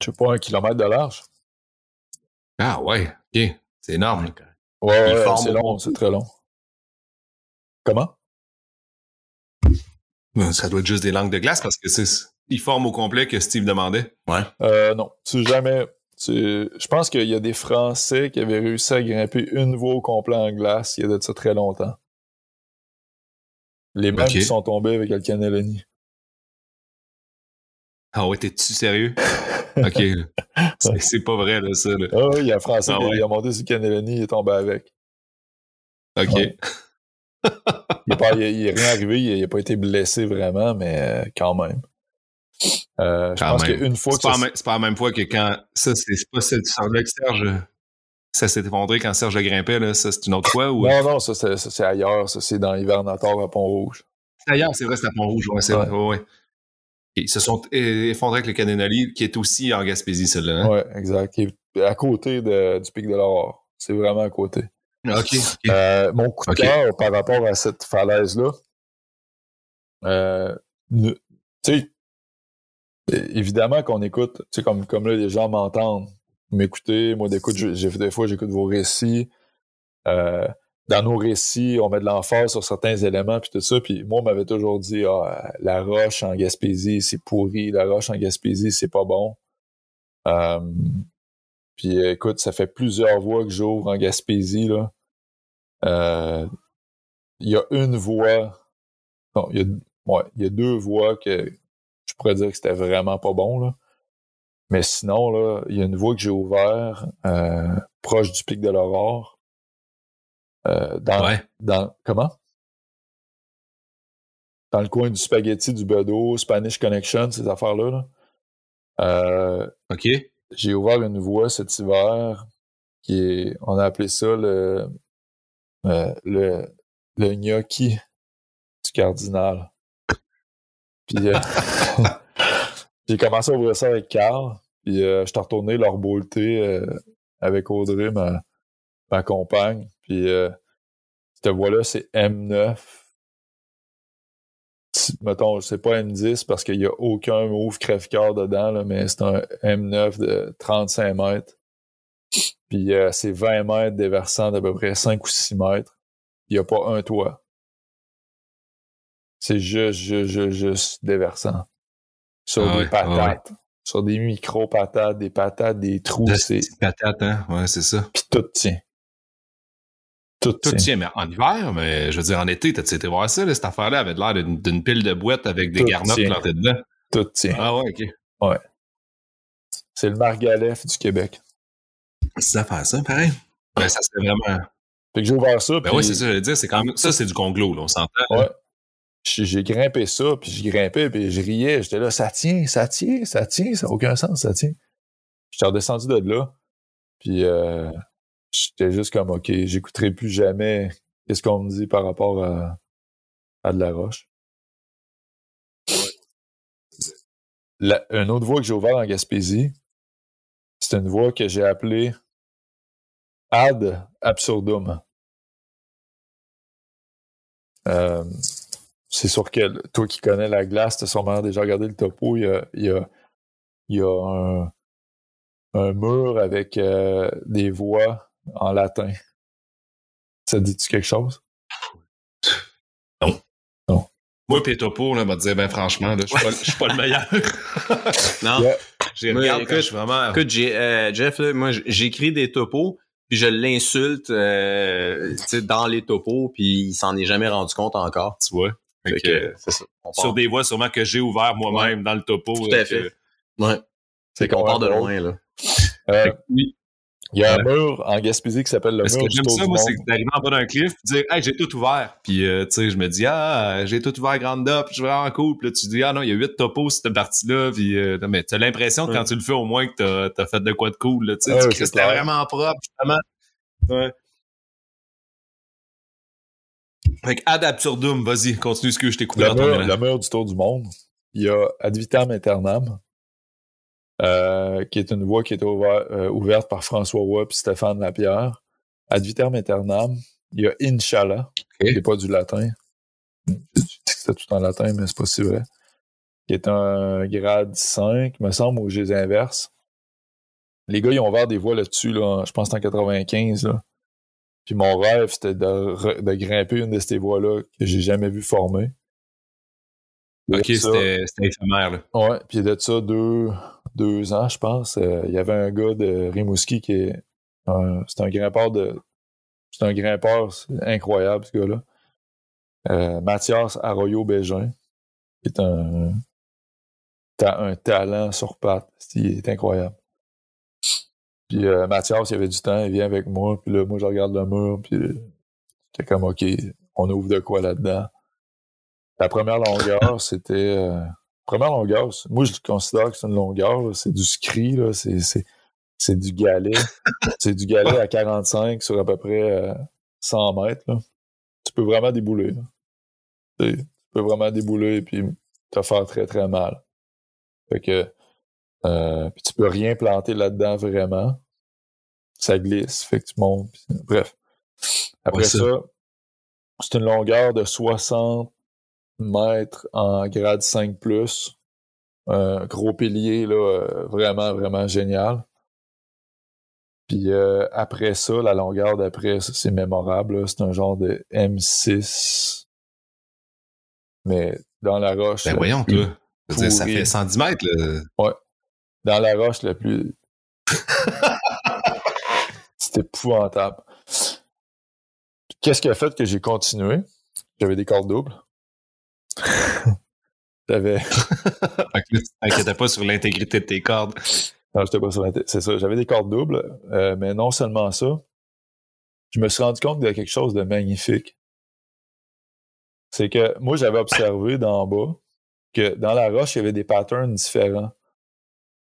je sais pas, un kilomètre de large. Ah ouais, ok. C'est énorme. Ouais, ouais c'est long, c'est très long. Comment? Ça doit être juste des langues de glace parce que c'est il forme au complet que Steve demandait. Ouais. Euh, non, c'est jamais. Je pense qu'il y a des Français qui avaient réussi à grimper une voie au complet en glace il y a de ça très longtemps. Les mêmes qui sont tombés avec Caneloni. Ah ouais, t'es-tu sérieux? ok. C'est pas vrai, là, ça. Là. Ah oui, il y a un Français ah qui a monté sur Caneloni, il est tombé avec. Ok. il, n'est rien arrivé, il n'a pas été blessé vraiment, mais euh, quand même. Euh, je pense qu'une fois c'est pas, la même fois que quand. Ça, c'est pas celle du que Serge. Ça s'est effondré quand Serge a grimpé, là. Ça, c'est une autre fois ou? Non, non, ça, c'est ailleurs. Ça, c'est dans l'hivernator à Pont-Rouge. C'est ailleurs, c'est vrai, c'est à Pont-Rouge. Ouais, c'est vrai. Ouais, Ils se sont effondrés avec le Canonali, qui est aussi en Gaspésie, celle-là. Hein? Oui, exact. Qui est à côté de, du pic de l'Aurore. C'est vraiment à côté. OK. Euh, mon coup de cœur par rapport à cette falaise-là, euh, tu sais, évidemment qu'on écoute, tu sais, comme, comme là, les gens m'entendent m'écouter. Moi, d'écoute, des fois, j'écoute vos récits. Euh, dans nos récits, on met de l'emphase sur certains éléments, puis tout ça. Puis moi, on m'avait toujours dit, ah, la roche en Gaspésie, c'est pourri. La roche en Gaspésie, c'est pas bon. Euh, puis écoute, ça fait plusieurs voix que j'ouvre en Gaspésie, là. Euh, il y a une voix, non, il y a, ouais, il y a deux voix que je pourrais dire que c'était vraiment pas bon, là. Mais sinon, là, il y a une voie que j'ai ouverte euh, proche du pic de l'aurore. Euh, dans, dans comment? Dans le coin du spaghetti, du bedo, Spanish Connection, ces affaires-là. Là. Euh, OK. J'ai ouvert une voie cet hiver qui est, on a appelé ça le, euh, le, le gnocchi du cardinal. Puis euh, j'ai commencé à ouvrir ça avec Carl. Puis euh, je suis retourné leur beauté euh, avec Audrey, ma, compagne. Puis euh, cette voie-là, c'est M9. Mettons, c'est pas M10 parce qu'il n'y a aucun move crève-cœur dedans, mais c'est un M9 de 35 mètres. Puis c'est 20 mètres déversant d'à peu près 5 ou 6 mètres. Il n'y a pas un toit. C'est juste, juste, juste, juste déversant. Sur ah des patates. Sur des micro-patates, des patates, des trous. C'est patates, hein? Ouais, c'est ça. Puis tout tient. Tout, tout tient. mais en hiver, mais je veux dire, en été, t'as été voir ça, là, cette affaire-là avait l'air d'une pile de boîtes avec des garnottes plantées dedans. Tout tient. Ah ouais, ok. Ouais. C'est le Margalef du Québec. Ça, ça, pareil. Ben, ça serait vraiment. Fait que j'ai ouvert ça. Ben oui, c'est ça, je veux dire, c'est quand même. Ça, c'est du conglo, là, on s'entend. Ouais j'ai grimpé ça, puis je grimpais, puis je riais. J'étais là, ça tient, ça tient, ça tient, ça n'a aucun sens, ça tient. J'étais redescendu de là, puis euh, j'étais juste comme, OK, j'écouterai plus jamais qu'est-ce qu'on me dit par rapport à, à de la roche. La, une autre voie que j'ai ouverte en Gaspésie, c'est une voie que j'ai appelée Ad Absurdum. Euh, c'est sûr que toi qui connais la glace, tu as sûrement déjà regardé le topo. Il y a, il y a, il y a un, un mur avec euh, des voix en latin. Ça dit-tu quelque chose? Non. Non. Moi, pis Topo, là, m'a dit, ben franchement, là, je suis pas, je suis pas le meilleur. Non. Yeah. J'ai écoute, je suis vraiment. Écoute, euh, Jeff, là, moi, j'écris des topos, puis je l'insulte euh, dans les topos, puis il s'en est jamais rendu compte encore. tu vois. Fait que, ça. Part- sur des voies sûrement que j'ai ouvert moi-même dans le topo. Tout là, à fait. que- Ouais. C'est qu'on part de loin, là. Euh, oui. il y a un mur en Gaspésie qui s'appelle le Parce mur que du j'aime ça, du moi, c'est d'arriver en bas d'un cliff et dire Hey, j'ai tout ouvert. Puis euh, tu sais, je me dis Ah, j'ai tout ouvert grande up, je suis vraiment cool. Puis là, tu dis Ah non, il y a huit topos cette partie-là. Puis euh, non, mais t'as l'impression que quand tu le fais au moins que t'as t'as fait de quoi de cool. Là, tu sais, Ouais, Tu c'était vraiment propre, justement. Ouais. Fait que ad absurdum, vas-y, continue ce que je t'ai coupé Le dans mur, mur du tour du monde. Il y a Ad vitam aeternam, euh, qui est une voie qui est ouvert- euh, ouverte par François Roy et Stéphane Lapierre. Ad vitam aeternam. Il y a Inch'Allah, qui n'est pas du latin. Je dis que C'était tout en latin, mais c'est pas si vrai. Qui est un grade 5, me semble, au G inverse. Les gars, ils ont ouvert des voies là-dessus, là, je pense que c'est en 95. Là. Puis mon rêve, c'était de, grimper une de ces voies-là que j'ai jamais vu former. Ok, De c'était éphémère. Là. Ouais, puis de ça, deux, deux ans, je pense, euh, il y avait un gars de Rimouski qui est un, c'est un grimpeur de. C'est un grimpeur incroyable, ce gars-là. Euh, Mathias Arroyo Bégin, qui est un, un talent sur patte. Il est incroyable. Puis euh, Mathias, il avait du temps, il vient avec moi, puis là, moi, je regarde le mur, puis euh, j'étais comme, OK, on ouvre de quoi là-dedans? La première longueur, c'était... euh, première longueur, moi, je considère que c'est une longueur, là, c'est du scri, là, c'est, c'est, c'est du galet. c'est du galet à 45 sur à peu près euh, 100 mètres, là. Tu peux vraiment débouler, là. Tu sais, tu peux vraiment débouler, puis te faire très, très mal. Fait que... Euh, puis tu peux rien planter là-dedans vraiment. Ça glisse, fait que tu montes. bref. Après Ouais, ça, ça. c'est une longueur de 60 mètres en grade 5 plus. Un gros pilier, là, euh, vraiment, vraiment génial. Puis euh, après ça, la longueur d'après, c'est mémorable. C'est un genre de M6. Mais dans la roche. Ben voyons, toi. Ça fait 110 mètres. Là. Dans la roche la plus. C'était épouvantable. Qu'est-ce qui a fait que j'ai continué? J'avais des cordes doubles. J'avais. T'inquiétais pas sur l'intégrité de tes cordes. Non, j'étais pas sur l'inté- C'est ça. J'avais des cordes doubles, euh, mais non seulement ça. Je me suis rendu compte de quelque chose de magnifique. C'est que moi, j'avais observé d'en bas que dans la roche, il y avait des patterns différents.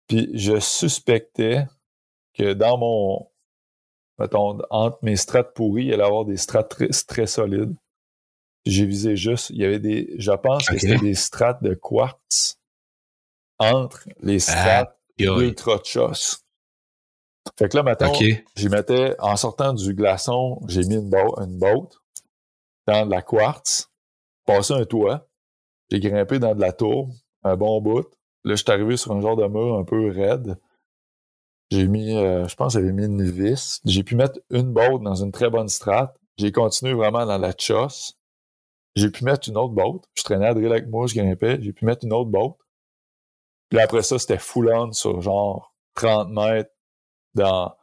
Puis je suspectais que dans mon. Mettons, entre mes strates pourries, il allait y avoir des strates très, très solides. J'ai visé juste. Il y avait des. Je pense que c'était des strates de quartz entre les strates Yo, ultra choss. Fait que là, maintenant, j'y mettais, en sortant du glaçon, j'ai mis une, bo- une botte dans de la quartz, passé un toit, j'ai grimpé dans de la tour, un bon bout. Là, je suis arrivé sur un genre de mur un peu raide. J'ai mis, euh, je pense j'avais mis une vis. J'ai pu mettre une botte dans une très bonne strate. J'ai continué vraiment dans la chosse. J'ai pu mettre une autre botte. Je traînais à drill avec moi, je grimpais. J'ai pu mettre une autre botte. Puis après ça, c'était full on sur genre 30 mètres dans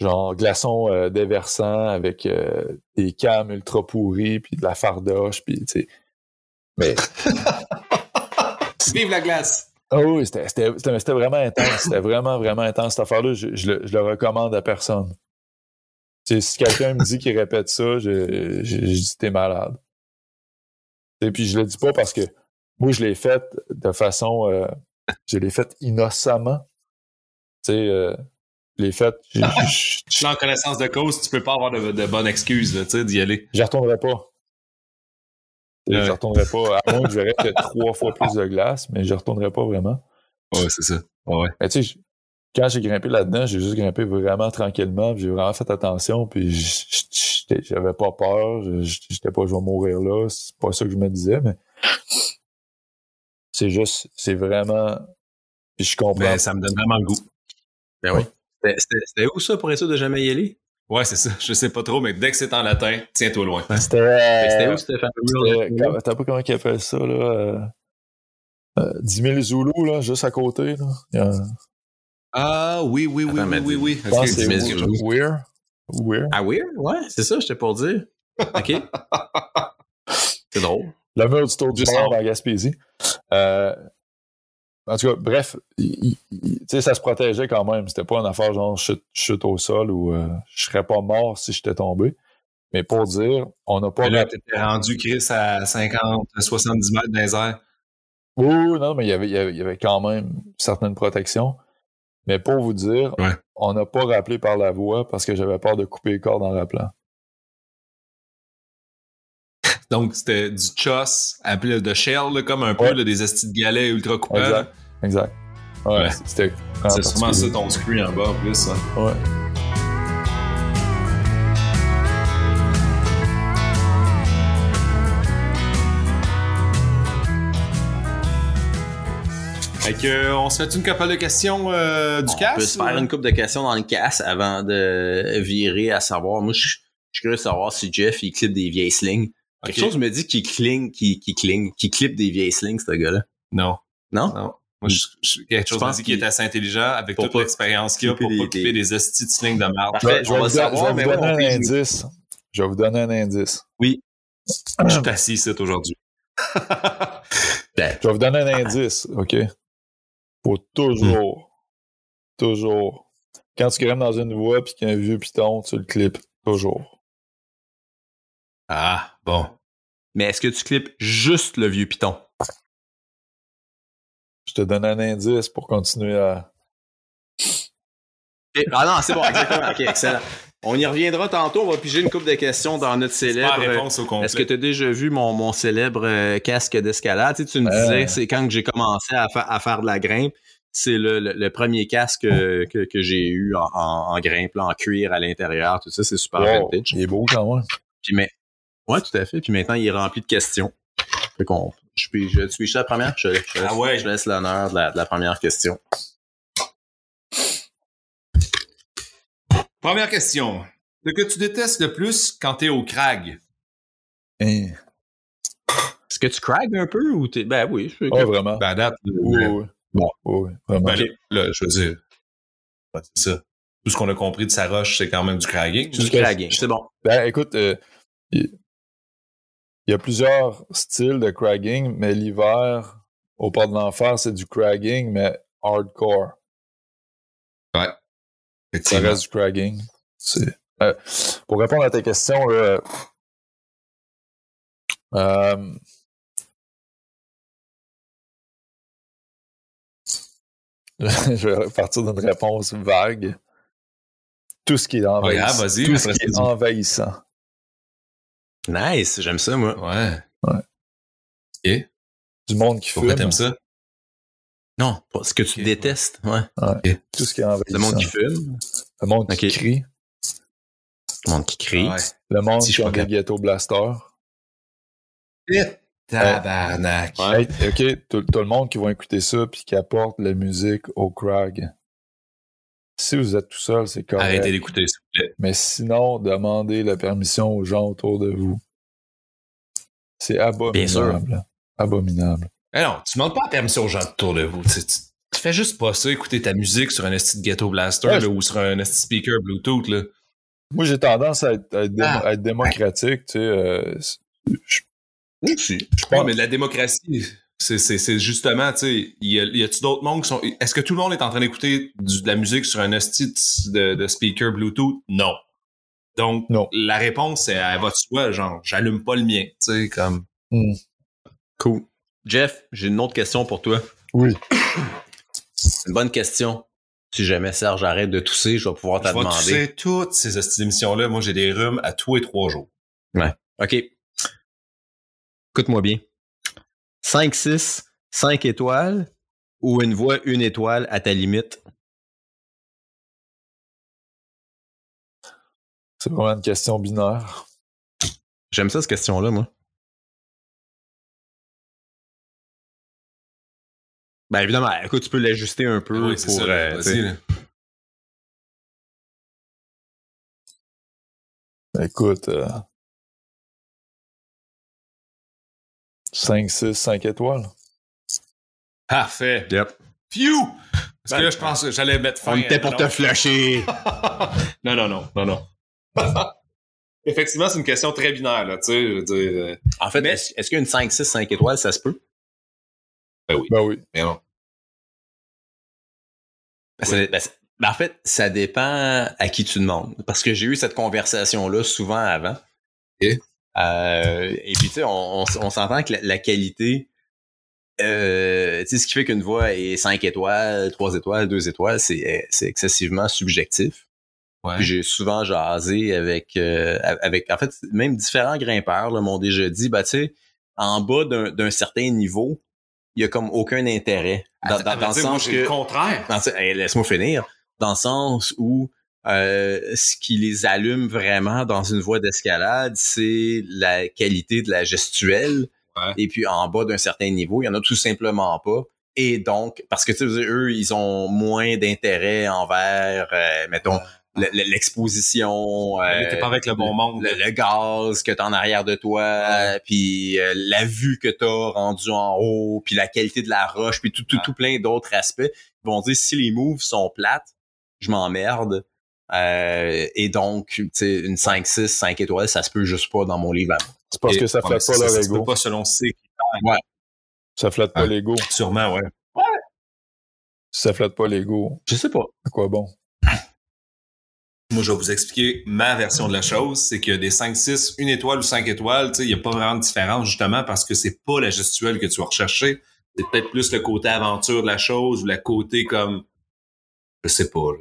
genre glaçon euh, déversant avec euh, des cams ultra pourris puis de la fardoche puis tu sais. Mais Vive la glace! Ah oui, c'était c'était- c'était- c'était vraiment intense. C'était vraiment, vraiment intense. Cette affaire-là, je, je le, je le recommande à personne. Si quelqu'un me dit qu'il répète ça, je, je, je dis t'es malade. Et puis je le dis pas parce que moi, je l'ai fait de façon. euh, je l'ai fait innocemment. Tu sais, euh, je l'ai fait. je- je- Je suis en connaissance de cause, tu peux pas avoir de, de tu sais, d'y aller. J'y retournerai pas. Je Ouais. retournerai pas. À moins que je verrais peut-être trois fois plus de glace, mais je retournerai pas vraiment. Ouais, c'est ça. Ouais. Mais tu sais, je- quand j'ai grimpé là-dedans, j'ai juste grimpé vraiment tranquillement, puis j'ai vraiment fait attention, puis je- je- j'avais pas peur, j'étais pas je vais mourir là, c'est pas ça que je me disais, mais c'est juste, c'est vraiment. Puis je comprends. Ben, ça me donne vraiment le goût. Ben oui. C'était où ça pour être sûr de jamais y aller? Ouais, c'est ça. Je sais pas trop, mais dès que c'est en latin, tiens-toi loin. C'était où c'était T'as pas comment ils appellent ça, là? Euh, 10 000 Zoulous, là, juste à côté. Là. Ah oui, oui, oui, oui, oui, oui. Je pense que c'est Weir. Weir. Ah, Weir? Ouais, c'est ça, j'étais pour dire. OK. c'est drôle. La mur du tour du monde en Gaspésie. Euh, en tout cas, bref, ça se protégeait quand même. C'était pas une affaire genre chute au sol ou euh, je serais pas mort si j'étais tombé. Mais pour dire, on n'a pas. Mais là, t'étais rendu, Chris, à 50, 70 mètres dans les airs. Oui, non, mais il y, avait, il y avait quand même certaines protections. Mais pour vous dire, on n'a pas rappelé par la voix parce que j'avais peur de couper les cordes en rappelant. Donc, c'était du choss, appelé de shell, comme un peu des estis de galets ultra coupants. Exact. exact. Ouais, c'était. C'est sûrement ça ton screen en bas en plus. Hein. Ouais. Fait que, on se fait une couple de questions euh, du casse? On peut se faire une couple de questions dans le casse avant de virer à savoir. Moi, je suis curieux de savoir si Jeff, il clip des vieilles slings. Quelque chose me dit qu'il cling, qu'il qu cling, qu'il clip des vieilles slings, ce gars-là. Non. Non? Non. Moi, je, quelque chose me dit qu'il est assez intelligent avec toute l'expérience qu'il a pour pas couper des estis de slings de merde. Parfait, je, vais, vous, savoir, je vais vous donner un indice. Je vais vous donner un indice. Oui. Je suis assis ici aujourd'hui. Ben. je vais vous donner un indice, OK? Faut toujours, toujours, quand tu grimmes dans une voie puis qu'il y a un vieux piton, tu le clips. Toujours. Ah, bon. Mais est-ce que tu clips juste le vieux piton? Je te donne un indice pour continuer à. Ah non, c'est bon, exactement. ok, excellent. On y reviendra tantôt. On va piger une couple de questions dans notre célèbre. Est-ce que tu as déjà vu mon, mon célèbre euh, casque d'escalade? Tu, sais, tu me disais, c'est quand j'ai commencé à, à, faire de la grimpe. C'est le, le, premier casque que, que j'ai eu en, en, grimpe, en cuir à l'intérieur, tout ça, c'est super vintage. Il est beau quand même. Puis mais, ouais, tout à fait. Puis maintenant, il est rempli de questions. Fait qu'on, je, je, tu la première? Je, je, ah ouais. je laisse l'honneur de la, de la première question. Première question. Ce que tu détestes le plus quand t'es au crag? Hein. Est-ce que tu crag un peu ou t'es. Ben oui. Je ouais, vraiment. Ben, date. Oui, oui. Bon. Oui, vraiment. Ben, là, je veux dire. c'est ça. Tout ce qu'on a compris de sa roche, c'est quand même du cragging. Du cragging, c'est bon. Ben, écoute, euh, il y a plusieurs styles de cragging, mais l'hiver, au port de l'enfer, c'est du cragging, mais hardcore. Ouais. Ça reste du cragging. Euh, pour répondre à ta question, euh, je vais partir d'une réponse vague. Tout ce qui est envahissant. tout ce qui est envahissant. Nice, j'aime ça, moi. Ouais. Ouais. Et? Du monde qui Pourquoi t'aimes ça? Non, ce que tu détestes, ouais. ouais. Tout ce qui est envahissant. Le monde qui fume. Le monde qui crie. Le monde qui crie. Ouais. Le monde qui a des ghetto blasters. Tabarnak. Ouais. ok, tout, le monde qui va écouter ça puis qui apporte la musique au crag. Si vous êtes tout seul, c'est correct. Arrêtez d'écouter, s'il vous plaît. Mais sinon, demandez la permission aux gens autour de vous. C'est abominable. Abominable. Eh non, tu demandes pas la permission aux gens autour de vous. Tu, tu, fais juste pas ça, écouter ta musique sur un esti de ghetto blaster ou sur un esti speaker Bluetooth. Là. Moi, j'ai tendance à être, à être, ah. démocratique. Tu sais, euh, je, oui, je pense. mais la démocratie, c'est justement, tu sais, y a-tu d'autres mondes qui sont. Est-ce que tout le monde est en train d'écouter de la musique sur un esti de, de speaker Bluetooth? Non. Donc, non. la réponse, c'est elle va de soi, genre, j'allume pas le mien, tu sais, comme. Hmm. Cool. Jeff, j'ai une autre question pour toi. Oui. Une bonne question. Si jamais Serge arrête de tousser, je vais pouvoir te demander. Je vais tousser toutes ces émissions-là. Moi, j'ai des rhumes à tous les trois jours. Ouais. OK. Écoute-moi bien. 5, 6, 5 étoiles ou une voix, une étoile à ta limite? C'est vraiment une question binaire. J'aime ça, cette question-là, moi. Ben évidemment, écoute, tu peux l'ajuster un peu oui, pour. Ça, euh, Écoute, 5, 6, 5 étoiles. Parfait. Yep. Phew! Parce que ben, là, je pense que j'allais mettre fin. On était pour te flasher. non, non, non, non, non. Effectivement, c'est une question très binaire, là, tu sais, je veux dire. Euh, en fait, est-ce, est qu'une 5, 6, 5 étoiles, ça se peut? Ben oui. Ben oui. Mais non. Ben, ben, ben, en fait, ça dépend à qui tu demandes. Parce que j'ai eu cette conversation-là souvent avant. Et, euh, et puis, tu sais, on, on, s'entend que la, qualité, euh, tu sais, ce qui fait qu'une voix est 5 étoiles, 3 étoiles, 2 étoiles, c'est, c'est excessivement subjectif. Ouais. J'ai souvent jasé avec, euh, avec, en fait, même différents grimpeurs m'ont déjà dit, bah, tu sais, en bas d'un certain niveau, il y a comme aucun intérêt. Dans, dans, dans le sens que. le contraire. Laisse-moi finir dans le sens où euh, ce qui les allume vraiment dans une voie d'escalade, c'est la qualité de la gestuelle. Et puis en bas d'un certain niveau, il y en a tout simplement pas. Et donc, parce que tu sais, eux, ils ont moins d'intérêt envers, euh, mettons, l'exposition, euh, pas avec le bon monde, le, gaz que t'as en arrière de toi, puis euh, la vue que t'as rendu en haut, puis la qualité de la roche, puis tout, tout, tout plein d'autres aspects. Ils vont dire si les moves sont plates, je m'emmerde. Euh, et donc, tu sais, une 5, 6, 5 étoiles, ça se peut juste pas dans mon livre. C'est parce que ça flatte pas leur ego. pas selon C. Ouais. Ça flatte pas l'ego. Sûrement, ouais. Ouais. Ça flatte pas l'ego. Je sais pas. À quoi bon? Moi, je vais vous expliquer ma version de la chose. C'est que des 5, 6, une étoile ou 5 étoiles, il n'y a pas vraiment de différence justement parce que c'est pas la gestuelle que tu vas rechercher. C'est peut-être plus le côté aventure de la chose ou le côté comme je sais pas,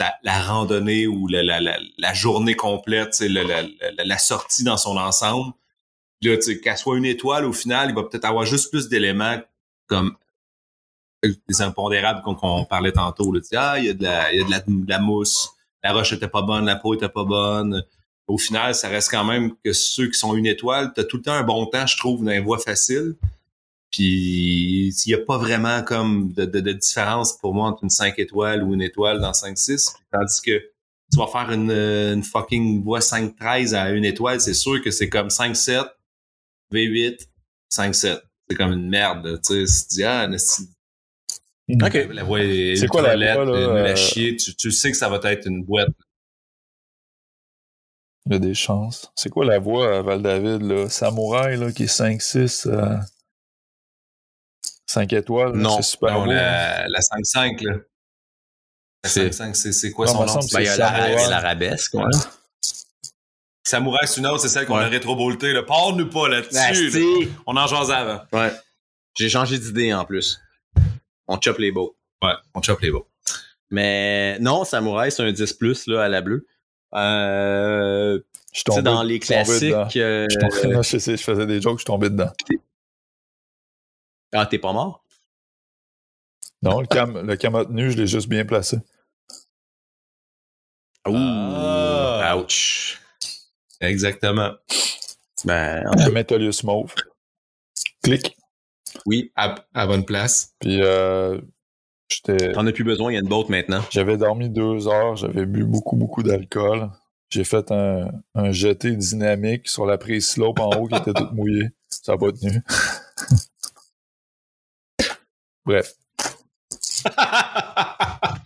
la, la randonnée ou la, la, la, journée complète, la, sortie dans son ensemble. Là, qu'elle soit une étoile, au final, il va peut-être avoir juste plus d'éléments comme les impondérables qu'on parlait tantôt. Là, ah, il y a, de la, il y a de la, de la mousse, la roche était pas bonne, la peau était pas bonne. Au final, ça reste quand même que ceux qui sont une étoile, tu as tout le temps un bon temps, je trouve, dans les voies faciles. Puis il n'y a pas vraiment comme de, de, de, différence pour moi entre une 5 étoiles ou une étoile dans 5-6. Tandis que tu vas faire une, une fucking voie 5-13 à une étoile, c'est sûr que c'est comme 5-7, V8, 5-7. C'est comme une merde. Tu sais, si tu dis, ah. La voie est c'est quoi la voie, là, euh... chier. Tu, tu sais que ça va être une boîte. Il y a des chances. C'est quoi la voie à Val-David, là? Samouraï, là, qui est 5-6? Euh... 5 étoiles, c'est super non, La, 5-5, là. La 5-5, c'est quoi son nom? Ben, il y a l'arabesque, ouais. Samouraï, c'est une autre, c'est celle qu'on a rétro-boltée. Parle-nous pas là-dessus. On en jase avant. Ouais. J'ai changé d'idée en plus. On chope les beaux. Ouais, on chope les beaux. Mais non, Samouraï, c'est un 10 plus là, à la bleue. Euh, je tombé, dans les classiques. Euh, je, je, sais, je faisais des jokes, je suis tombé dedans. Ah, t'es pas mort? Non, le cam, le cam a tenu, je l'ai juste bien placé. Ouh! Ah. Ouch! Exactement. Ben, un Metalius Mauve. Clic. Oui, à, à bonne place. Puis, euh, j'étais. T'en as plus besoin, il y a une botte maintenant. J'avais dormi deux heures, j'avais bu beaucoup, beaucoup d'alcool. J'ai fait un, un jeté dynamique sur la prise slope en haut qui était toute mouillée. Ça n'a pas tenu. Bref.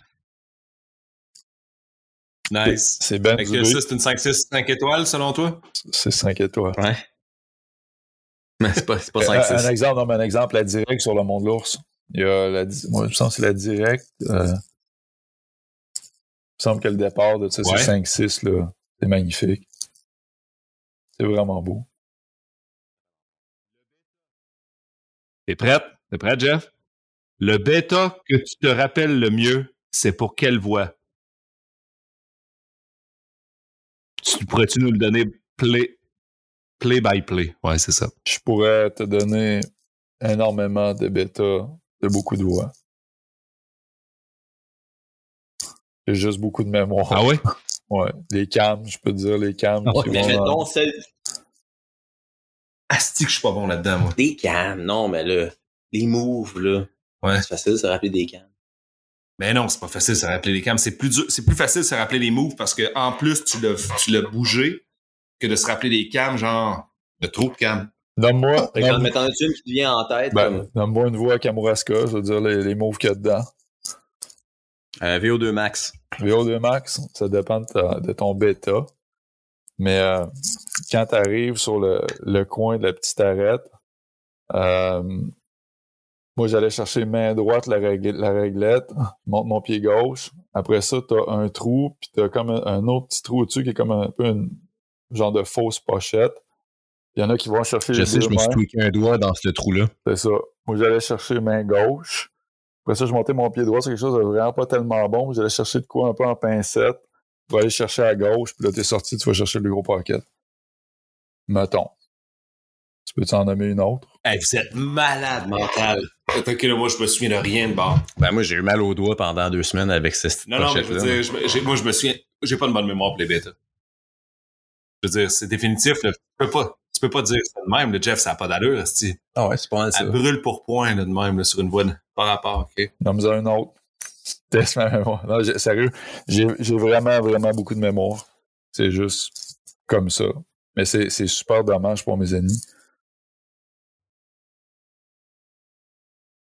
nice. C'est Ben. ça, c'est une 5-6, 5 étoiles selon toi? C'est 5 étoiles. Ouais. Mais c'est pas, pas 5 euh, Un exemple, non, mais un exemple, la directe sur le Mont de l'Ours. Il y a la, moi, je pense que c'est la directe. Euh, il me semble que le départ de ça, c'est 5-6, là. C'est magnifique. C'est vraiment beau. T'es prête? T'es prêt, Jeff? Le bêta que tu te rappelles le mieux, c'est pour quelle voix? Tu pourrais-tu nous le donner play, play by play? Ouais, c'est ça. Je pourrais te donner énormément de bêta de beaucoup de voix. J'ai juste beaucoup de mémoire. Ah oui? Ouais, les cams, je peux te dire, les cams. Ah mais mettons celle. Asti que je suis pas bon là-dedans, moi. Des cams, non, mais là, les moves, là. Ouais. C'est facile de se rappeler des cams. Mais non, c'est pas facile de se rappeler les cams. C'est plus dur, c'est plus facile de se rappeler les moves parce que en plus tu l'as, tu l'as bougé que de se rappeler des cams, genre de trop de cams. Nomme-moi. mais t'en as-tu une qui te vient en tête? Ben, comme... Nomme-moi une voix à Kamouraska, je veux dire les, les moves qu'il y a dedans. Euh, VO2 Max. VO2 Max, ça dépend de, ton bêta. Mais euh, quand tu arrives sur le, le, coin de la petite arête, euh, moi j'allais chercher main droite la, la réglette, monte mon pied gauche. Après ça, tu as un trou, puis tu as comme un, autre petit trou au-dessus qui est comme un peu une genre de fausse pochette. Il y en a qui vont chercher Je sais, je me suis tweaké un doigt dans ce trou-là. C'est ça. Moi, j'allais chercher main gauche. Après ça, je montais mon pied droit sur quelque chose de vraiment pas tellement bon. J'allais chercher de quoi un peu en pincette pour aller chercher à gauche. Puis là, t'es sorti, tu vas chercher le gros pocket. Mettons. Tu peux t'en nommer une autre? Hey, vous êtes malade mental. Ok, là, moi, je me souviens de rien de bord. Ben, moi, j'ai eu mal au doigt pendant deux semaines avec cette Non, non, mais je veux dire, moi, je me souviens, j'ai pas une bonne mémoire pour les bêtas. Je veux dire, c'est définitif, là. Tu peux pas, tu peux pas dire ça de même, le Jeff, ça n'a pas d'allure, Ah ouais, c'est pas mal ça. Elle brûle pour point, là, de même, là, sur une voie par rapport, ok? Nomme-en un autre. Teste ma mémoire. Non, sérieux, j'ai vraiment, vraiment beaucoup de mémoire. C'est juste comme ça. Mais c'est super dommage pour mes ennemis.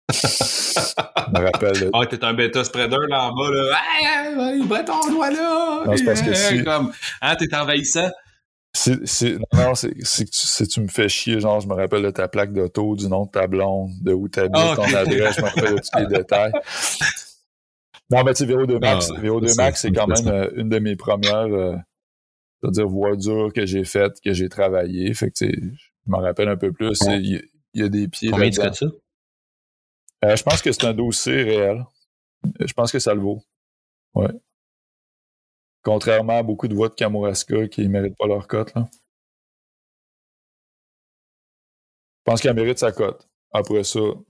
Je me rappelle. Ah, t'es un bêta spreader là en bas, là. Hey, hey, ton doigt là! Non, c'est parce que si. Comme, hein, t'es envahissant. C'est, non, c'est, que tu, me fais chier, genre, je me rappelle de ta plaque d'auto, du nom de ta blonde, de où tu habites, ah, ton adresse, je me rappelle de tous les détails. Non, mais tu sais, Véro 2 Max, ah, Véro 2 Max, c'est quand même euh, une de mes premières, euh, dire, voies dures que j'ai faites, que j'ai travaillé. Fait que, tu sais, je m'en rappelle un peu plus. Il y, a des pieds. Combien tu fais ça? Euh, je pense que c'est un dossier réel. Je pense que ça le vaut. Ouais. Contrairement à beaucoup de voix de Kamouraska qui ne méritent pas leur cote. Là. Je pense qu'elle mérite sa cote. Après ça. Moi,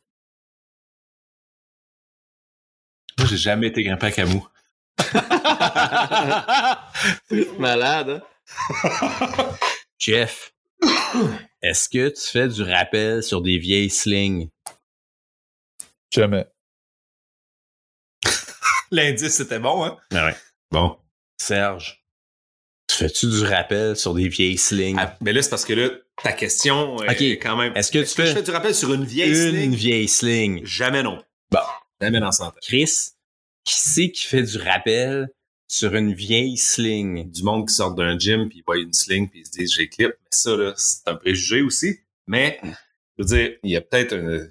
j'ai jamais été grimpé à Camou. malade, hein? Jeff, est-ce que tu fais du rappel sur des vieilles slings? Jamais. L'indice, c'était bon, hein? Ah ouais. Bon. Serge, fais-tu du rappel sur des vieilles slings? Ah, mais là, c'est parce que là, ta question est quand même. Est-ce que tu fais... je fais du rappel sur une vieille sling? Une vieille sling. Jamais non. Bon. Jamais dans santé. Chris, qui c'est qui fait du rappel sur une vieille sling? Du monde qui sort d'un gym puis il voit une sling puis il se dit j'ai clip. Mais ça, là, c'est un préjugé aussi. Mais, je veux dire, il y a peut-être un,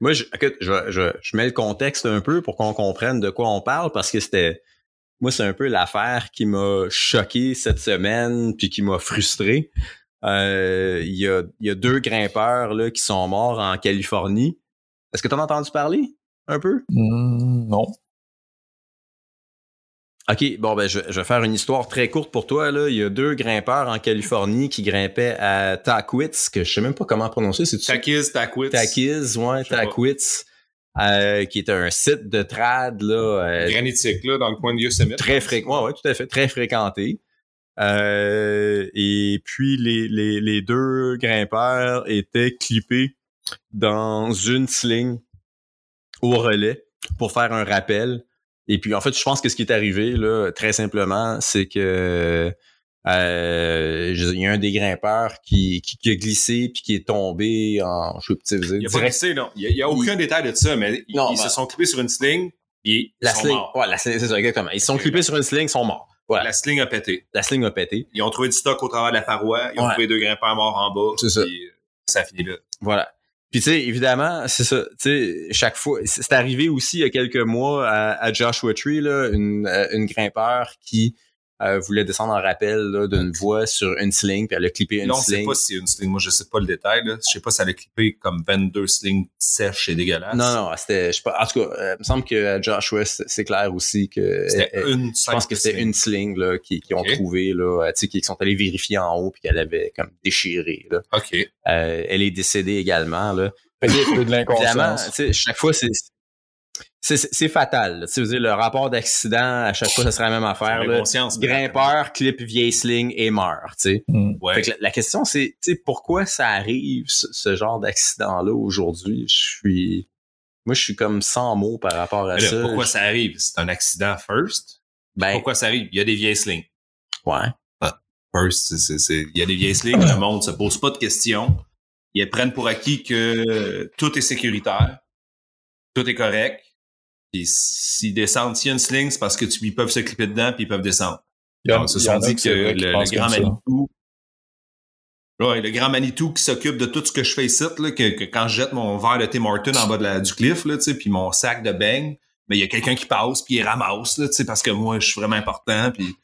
moi, je, écoute, je, je, je, mets le contexte un peu pour qu'on comprenne de quoi on parle parce que c'était moi, c'est un peu l'affaire qui m'a choqué cette semaine puis qui m'a frustré. Euh, il y, a, y, a, deux grimpeurs là, qui sont morts en Californie. Est-ce que tu en as entendu parler un peu? Mmh, non. OK, bon, ben, je, vais faire une histoire très courte pour toi. Là. Il y a deux grimpeurs en Californie qui grimpaient à Taquitz, que je sais même pas comment prononcer. C'est Taquiz, Taquitz. Taquiz, ouais, Taquitz. Euh, qui est un site de trad là, euh, granitique là, dans le coin de Yosemite. Très fréquent, ouais, tout à fait, très fréquenté. Euh, et puis les, les, les, deux grimpeurs étaient clippés dans une sling au relais pour faire un rappel. Et puis en fait, je pense que ce qui est arrivé là, très simplement, c'est que euh, il y a un des grimpeurs qui, qui, a glissé puis qui est tombé en. Je sais pas, il a pas glissé, non. Il n'y a, aucun détail de ça, mais ils, ben se sont clippés sur une sling et la sont sling, morts. Ouais, la sling, c'est ça, exactement. Ils se sont clippés sur une sling, ils sont morts. Voilà. La sling a pété. La sling a pété. Ils ont trouvé du stock au travers de la paroi. Ils ont trouvé deux grimpeurs morts en bas. C'est ça. ça a fini là. Voilà. Puis tu sais, évidemment, c'est ça. Tu sais, chaque fois, c'est arrivé aussi il y a quelques mois à, à Joshua Tree, là, une, euh, une grimpeur qui voulait descendre en rappel d'une voie sur une sling, puis elle a clippé une sling. Non, on sait pas si c'est une sling. Moi, je sais pas le détail. Là. Je sais pas si elle a clippé comme 22 slings sèches et dégueulasses. Non, non, c'était... Je pas, en tout cas, euh, il me semble que Joshua, c'est clair aussi que... C'était une Je pense que c'était une sling là, qui, qui ont trouvé, là, euh, tu sais, qui sont allés vérifier en haut, puis qu'elle avait comme déchiré. Là. OK. Euh, elle est décédée également. Là. de l'inconscience. chaque fois, c'est c'est fatal. Tu sais, le rapport d'accident, à chaque fois, ça serait la même affaire. Là. Grimpeur, clip vieille sling et meurt. Tu sais. Mm. la, question, c'est pourquoi ça arrive, ce, genre d'accident-là aujourd'hui? Je suis. Moi, je suis comme sans mots par rapport à ça. pourquoi ça arrive? C'est un accident first? Ben, pourquoi ça arrive? Il y a des vieilles slings. Ouais. Ah, first, il y a des vieilles slings, le monde se pose pas de questions. Ils prennent pour acquis que tout est sécuritaire, tout est correct puis s'ils descendent, s'il y a une sling, c'est parce que tu, ils peuvent se clipper dedans puis ils peuvent descendre. Ils se sont dit que le, grand Manitou, ouais, le grand Manitou qui s'occupe de tout ce que je fais ici, là, que, quand je jette mon verre de Tim Horton en bas de la, du cliff, là, puis mon sac de bang, mais il y a quelqu'un qui passe puis il ramasse, là, parce que moi, je suis vraiment important, puis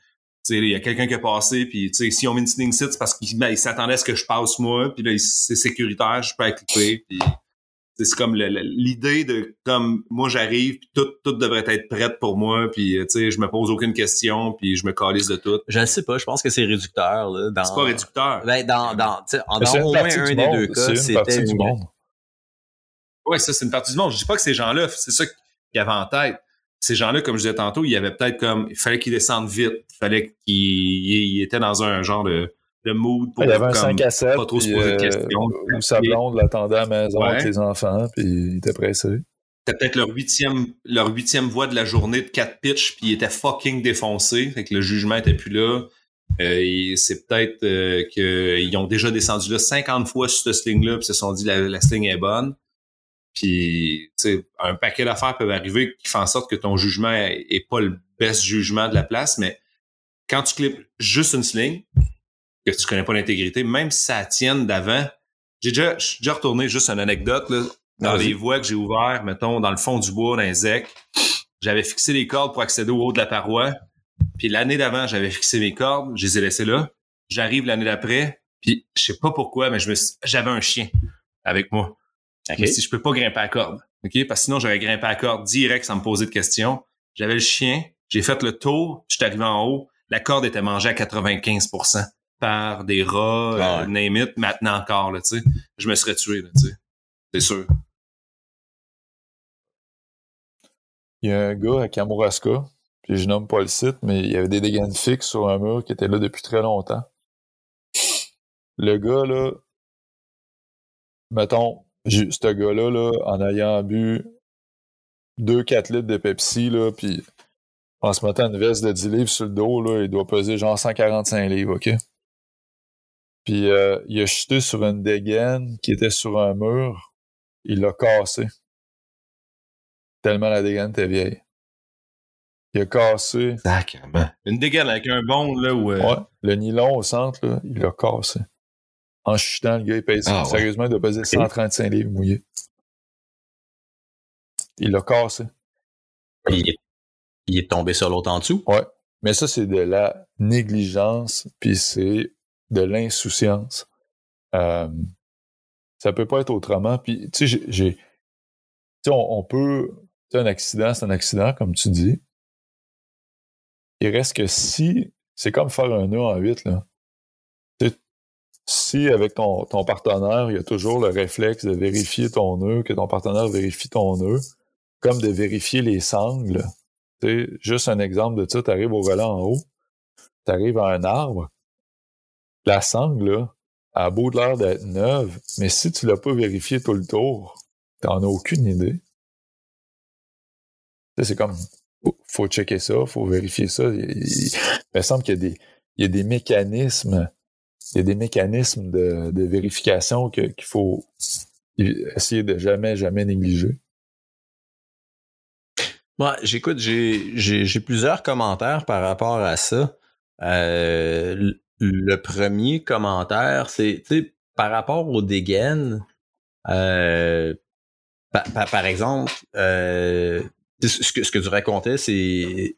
il y a quelqu'un qui est passé, puis si on met une sling sit, c'est parce qu'il ben, s'attendait à ce que je passe moi, puis là, c'est sécuritaire, je peux clipper, puis c'est comme l'idée de comme moi j'arrive puis tout tout devrait être prêt pour moi puis euh, tu sais je me pose aucune question puis je me calisse de tout. Je ne sais pas, je pense que c'est réducteur là C'est pas réducteur. Ben, dans dans en, dans au moins un des deux cas, c'était du monde. Oui, ça c'est une partie du monde. Je dis pas que ces gens-là, c'est ça qu'il y avait en tête. Ces gens-là, comme je disais tantôt, il y avait peut-être comme il fallait qu'ils descendent vite, il fallait qu'ils étaient dans un genre de le mood pour il y avait un 5 à 7, pas trop se poser de euh, questions. Où sa blonde l'attendait à la maison avec les enfants, puis il était pressé. C'était peut-être leur huitième, leur huitième voix de la journée de 4 pitch, puis il était fucking défoncé, fait que le jugement était plus là. Euh, c'est peut-être euh, qu'ils ont déjà descendu là 50 fois sur ce sling-là, puis se sont dit la, la sling est bonne. Puis, tu sais, un paquet d'affaires peuvent arriver qui font en sorte que ton jugement est, pas le best jugement de la place, mais quand tu clips juste une sling, que tu connais pas l'intégrité, même si ça tienne d'avant. J'ai déjà, déjà retourné juste une anecdote, là, dans les voies que j'ai ouvertes, mettons, dans le fond du bois, dans les ZEC. J'avais fixé les cordes pour accéder au haut de la paroi. Puis l'année d'avant, j'avais fixé mes cordes, je les ai laissées là. J'arrive l'année d'après, puis je sais pas pourquoi, mais je me j'avais un chien avec moi. Okay. Si je peux pas grimper à corde, ok, parce que sinon j'aurais grimpé à corde direct sans me poser de questions. J'avais le chien, j'ai fait le tour, je suis arrivé en haut, la corde était mangée à 95 par des rats, ah euh, name it, maintenant encore, là, tu sais. Je me serais tué, là, tu sais. C'est sûr. Il y a un gars à Kamouraska, puis je nomme pas le site, mais il y avait des dégâts fixes sur un mur qui était là depuis très longtemps. Le gars, là, mettons, ce gars-là, là, en ayant bu 2-4 litres de Pepsi, là, puis en se mettant une veste de 10 livres sur le dos, là, il doit peser genre 145 livres, OK? Puis euh, il a chuté sur une dégaine qui était sur un mur. Il l'a cassé. Tellement la dégaine était vieille. Il a cassé. Sacrement. Une dégaine avec un bon, là, où... Euh, ouais. Le nylon au centre, là, il l'a cassé. En chutant, le gars, il pèse, ah, sérieusement, il doit peser 135 livres mouillés. Il l'a cassé. Il est, il est tombé sur l'autre en dessous? Ouais. Mais ça, c'est de la négligence, puis c'est de l'insouciance. Euh, ça peut pas être autrement. Puis, tu sais, j'ai. Tu on, peut. Un accident, c'est un accident, comme tu dis. Il reste que si. C'est comme faire un nœud en huit, là. si avec ton, ton partenaire, il y a toujours le réflexe de vérifier ton nœud, que ton partenaire vérifie ton nœud, comme de vérifier les sangles. Tu juste un exemple de ça, tu arrives au volant en haut, tu arrives à un arbre, la sangle, là, a beau de l'air d'être neuve, mais si tu l'as pas vérifié tout le tour, t'en as aucune idée. C'est comme, faut checker ça, faut vérifier ça. Il, me semble qu'il y a des, mécanismes, il y a des mécanismes de, de vérification qu'il faut essayer de jamais, jamais négliger. Moi, j'écoute, j'ai plusieurs commentaires par rapport à ça. Euh, le premier commentaire, c'est par rapport aux dégaines, euh, par, exemple, euh, ce, que, ce que tu racontais, c'est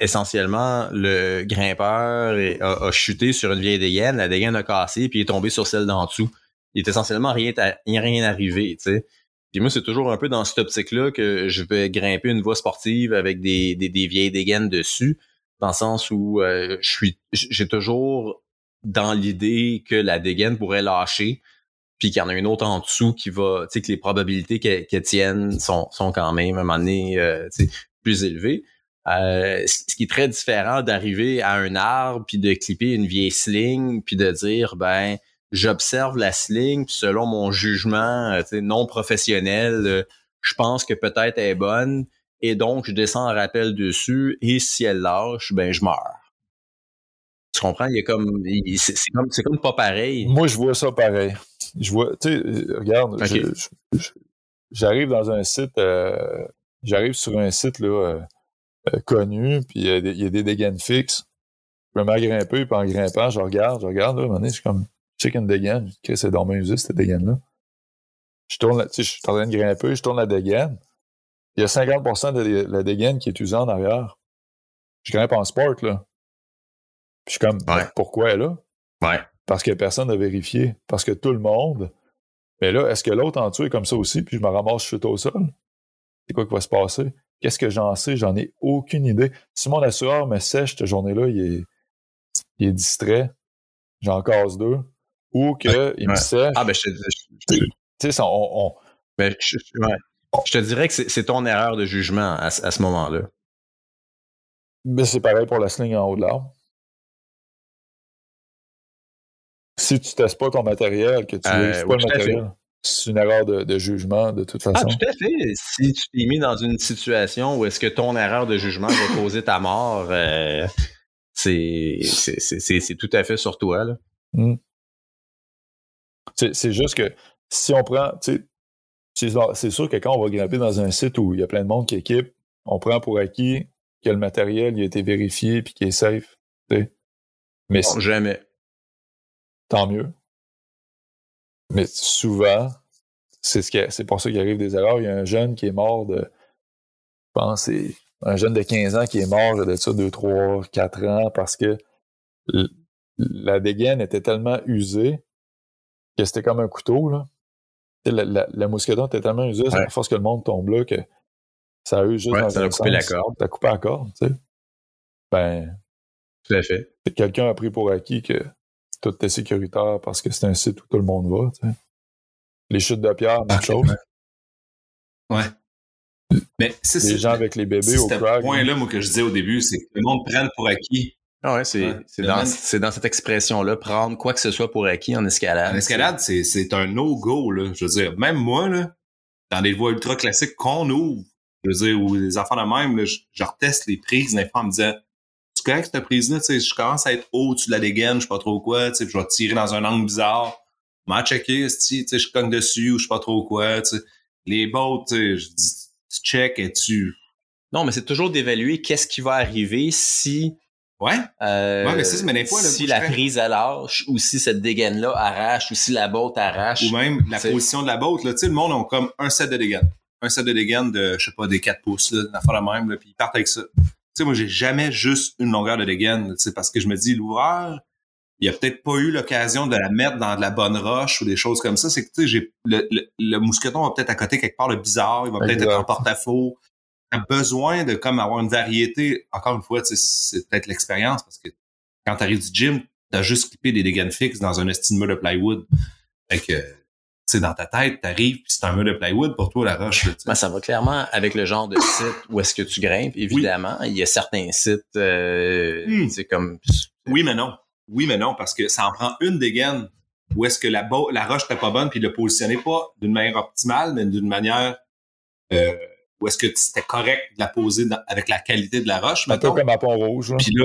essentiellement le grimpeur a, chuté sur une vieille dégaine, la dégaine a cassé, puis il est tombé sur celle d'en dessous. Il est essentiellement rien, rien arrivé, tu sais. Puis moi, c'est toujours un peu dans cette optique-là que je vais grimper une voie sportive avec des, des, des vieilles dégaines dessus dans le sens où euh, je suis j'ai toujours dans l'idée que la dégaine pourrait lâcher puis qu'il y en a une autre en dessous qui va, tu sais, que les probabilités qu'elle tienne sont, sont quand même à un moment donné euh, plus élevées. Euh, ce qui est très différent d'arriver à un arbre puis de clipper une vieille sling puis de dire ben j'observe la sling puis selon mon jugement euh, non professionnel je pense que peut-être elle est bonne et donc je descends en rappel dessus et si elle lâche ben je meurs tu comprends? Il comme. C'est comme, comme pas pareil. Moi, je vois ça pareil. Je vois. Tu sais, regarde, j'arrive dans un site. Euh, j'arrive sur un site là, euh, euh, connu, puis il y, a des dégaines fixes. Je me mets à grimper, puis en grimpant, je regarde, je regarde, là, à un moment donné, je suis comme. Check une dégaine. C'est dormant usé, cette dégaine-là. Je tourne, tu sais, je suis en train de grimper, je tourne la dégaine. Il y a 50% de la dégaine qui est usée en arrière. Je grimpe en sport, là. Je suis comme, pourquoi là? Ouais. Parce que personne n'a vérifié. Parce que tout le monde. Mais là, est-ce que l'autre en dessous est comme ça aussi, puis je me ramasse chute au sol? C'est quoi qui va se passer? Qu'est-ce que j'en sais? J'en ai aucune idée. Si mon assureur me sèche cette journée-là, il est, il est distrait, j'en casse deux, ou qu'il me sèche. Ah, ben, je te Tu sais, on. Ben, je, je, te dirais que c'est ton erreur de jugement à, ce moment-là. Ben, c'est pareil pour la sling en haut de l'arbre. si tu testes pas ton matériel, que tu euh, pas le matériel, c'est une erreur de, jugement de toute ah, façon. Ah, tout à fait. Si tu t'es mis dans une situation où est-ce que ton erreur de jugement va causer ta mort, euh, c'est tout à fait sur toi. Hmm. C'est juste que si on prend, c'est sûr que quand on va grimper dans un site où il y a plein de monde qui équipe, on prend pour acquis que le matériel a été vérifié et qu'il est safe. Mais jamais tant mieux. Mais souvent, c'est ce c'est pour ça qu'il arrive des erreurs. Il y a un jeune qui est mort de, je pense, c'est un jeune de 15 ans qui est mort de ça 2, 3, 4 ans parce que la dégaine était tellement usée que c'était comme un couteau, là. La, la, mousqueton était tellement usée, ouais. à force que le monde tombe là, que ça a eu juste ça a coupé la corde. Ça a coupé la corde, tu sais. Ben. Tout à fait. Quelqu'un a pris pour acquis que tout est sécuritaire parce que c'est un site où tout le monde va. Tu sais. Les chutes de pierre, même chose. Ouais. Mais c'est Les gens avec les bébés au crag. Ce point-là, moi, que je disais au début, c'est que le monde prenne pour acquis. Ah ouais, c'est dans, dans, cette expression-là, prendre quoi que ce soit pour acquis en escalade. En escalade, c'est un no-go, là. Je veux dire, même moi, là, dans des voies ultra classiques qu'on ouvre, je veux dire, ou les enfants de même, là, je, je reteste les prises d'un en me disant c'est correct cette prise-là, tu sais, je commence à être haut de la dégaine, je sais pas trop quoi, tu sais, je vais tirer dans un angle bizarre. M'a checké, tu sais, je cogne dessus ou je sais pas trop quoi, tu sais. Les bottes, tu sais, je dis, tu check et tu... Non, mais c'est toujours d'évaluer qu'est-ce qui va arriver si... Ouais. Euh, ouais, mais c'est mais des fois, si la prise à lâche ou si cette dégaine-là arrache ou si la botte arrache. Ou même la position de la botte, là, tu sais, le monde a comme un set de dégaine. Un set de dégaine de, je sais pas, des 4 pouces, là, la de même, là, puis ils partent avec ça sais, moi, j'ai jamais juste une longueur de dégaine, tu sais, parce que je me dis, l'ouvreur, il a peut-être pas eu l'occasion de la mettre dans de la bonne roche ou des choses comme ça. C'est que, tu sais, j'ai, le, le, mousqueton va peut-être à côté quelque part de bizarre, il va peut-être être en porte-à-faux. T'as besoin de, comme, avoir une variété. Encore une fois, tu c'est peut-être l'expérience parce que quand t'arrives du gym, t'as juste clippé des dégaines fixes dans un estime de plywood. Fait que, sais, dans ta tête, t'arrives, puis c'est un mur de plywood pour toi, la roche. Ben, ça va clairement avec le genre de site où est-ce que tu grimpes. Évidemment, il y a certains sites, euh, hmm. comme... Oui, mais non. Oui, mais non, parce que ça en prend une dégaine où est-ce que la, la roche n'était pas bonne, puis le positionner pas d'une manière optimale, mais d'une manière euh, où est-ce que c'était correct de la poser avec la qualité de la roche. Un peu comme à Pont-Rouge. Puis là,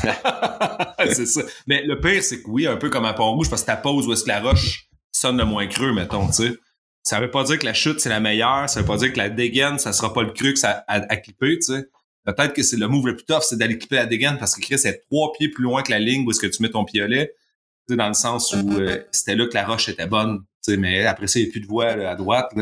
c'est ça. Mais le pire, c'est que oui, un peu comme à Pont-Rouge, parce que ta pose où est-ce que la roche sonne le moins creux, mettons, tu sais. Ça veut pas dire que la chute, c'est la meilleure. Ça veut pas dire que la dégaine, ça sera pas le creux que ça a, à clipper, tu sais. Peut-être que c'est le move le plus tough, c'est d'aller clipper la dégaine parce que Chris est trois pieds plus loin que la ligne où est-ce que tu mets ton piolet. Tu sais, dans le sens où euh, c'était là que la roche était bonne. Mais après ça, il n'y a plus de voie à droite,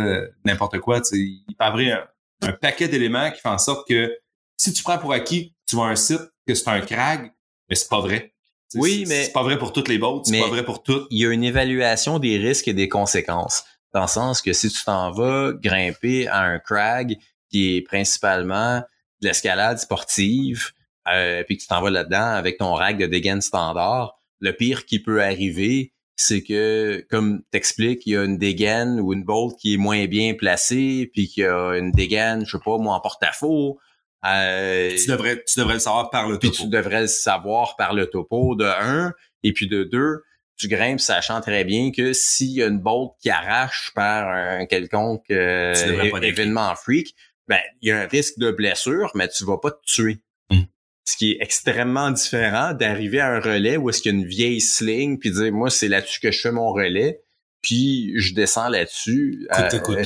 n'importe quoi. Il peut avoir un, un paquet d'éléments qui font en sorte que si tu prends pour acquis, tu vois un site que c'est un crag, mais c'est pas vrai. oui, mais c'est pas vrai pour toutes les bottes, c'est pas vrai pour toutes. Il y a une évaluation des risques et des conséquences. Dans le sens que si tu t'en vas grimper à un crag qui est principalement de l'escalade sportive, euh, puis que tu t'en vas là-dedans avec ton rack de dégaine standard, le pire qui peut arriver, c'est que, comme t'expliques, il y a une dégaine ou une bolt qui est moins bien placée, puis qu'il y a une dégaine, je sais pas, moi, en porte-à-faux. Euh, tu, devrais, tu devrais le savoir par le topo. Puis tu devrais le savoir par le topo, de un. Et puis de deux, tu grimpes sachant très bien que s'il y a une bolt qui arrache par un quelconque euh, événement freak, ben, il y a un risque de blessure, mais tu vas pas te tuer. Ce qui est extrêmement différent d'arriver à un relais où est-ce qu'il y a une vieille sling puis dire moi c'est là-dessus que je fais mon relais puis je descends là-dessus. Écoute,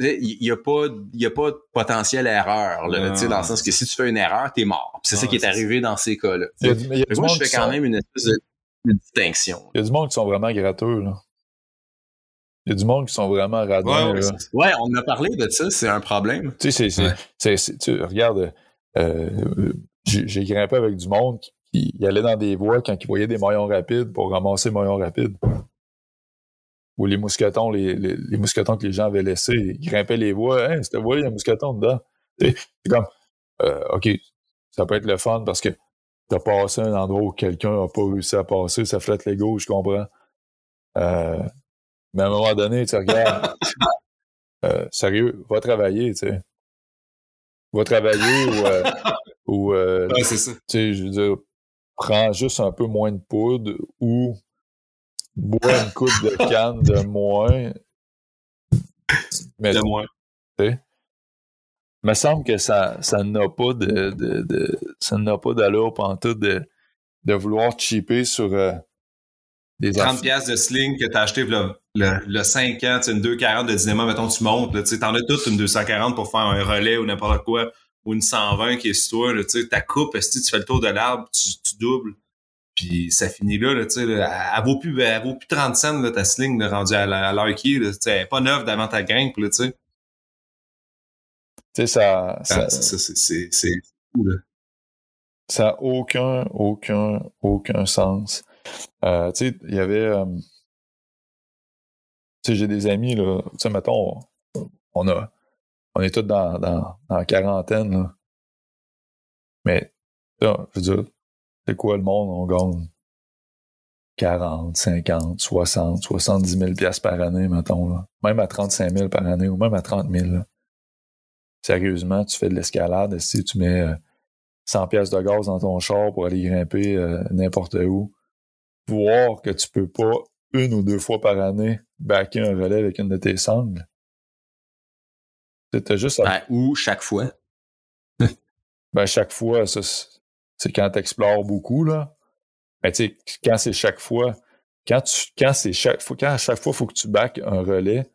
euh, il y a pas il y a pas de potentiel erreur là, dans le sens que si tu fais une erreur t'es mort. C'est ça qui est arrivé dans ces cas-là. Moi je fais quand même une espèce de, distinction. Il y a du monde qui sont vraiment gratteux là. Il y a du monde qui sont vraiment radins. Ouais, ouais, on a parlé de ça, c'est un problème. Tu sais, c'est, tu regardes, euh, j'ai grimpé avec du monde qui, allait dans des voies quand ils voyaient des maillons rapides pour ramasser les maillons rapides. Ou les mousquetons, les, les, mousquetons que les gens avaient laissés, ils grimpaient les voies. Hein, c'était voie, il y a un mousqueton dedans. C'est comme, euh, OK, ça peut être le fun parce que t'as passé un endroit où quelqu'un n'a pas réussi à passer, ça flotte les je comprends. Euh, mais à un moment donné, tu regardes, euh, sérieux, va travailler, tu sais. Va travailler ou, euh, ou euh, c'est ça. tu sais, je veux dire, prends juste un peu moins de poudre ou bois une coupe de canne de moins. Mais, de moins. Tu sais, me semble que ça, ça n'a pas de, de, de ça n'a pas d'allure tout de, de vouloir cheaper sur euh, 30 pièces de sling que t'as acheté le, le, 5 ans, une 240 de dynamo, mettons, tu montes, tu t'en as toute une 240 pour faire un relais ou n'importe quoi, ou une 120 qui est sur toi, là, tu ta coupe, si tu fais le tour de l'arbre, tu, tu, doubles, puis ça finit là, là tu sais, elle, vaut plus, elle vaut plus 30 cents, là, ta sling, là, rendue à, l'heure qui est, elle est pas neuve d'avant ta grimpe, là, tu sais. Tu sais, ça... ça, ah, c'est fou, là. Ça n'a aucun, aucun, aucun sens. Euh, tu sais, il y avait. Euh, tu sais, j'ai des amis, là. Tu sais, mettons, on, a. On est tous dans, la quarantaine. Mais, là, je veux dire, c'est quoi le monde? On gagne 40, 50, 60, 70 000 piastres par année, mettons, là. Même à 35 000 par année ou même à 30 000, là. Sérieusement, tu fais de l'escalade, si tu mets 100 euh, pièces de gaz dans ton char pour aller grimper n'importe où, voir que tu peux pas une ou deux fois par année backer un relais avec une de tes sangles. C'était juste ben, ou chaque fois. ben, chaque fois, c'est quand tu explores beaucoup, là. Mais tu sais, quand c'est chaque fois, quand tu, quand c'est chaque fois, quand à chaque fois, il faut que tu back un relais,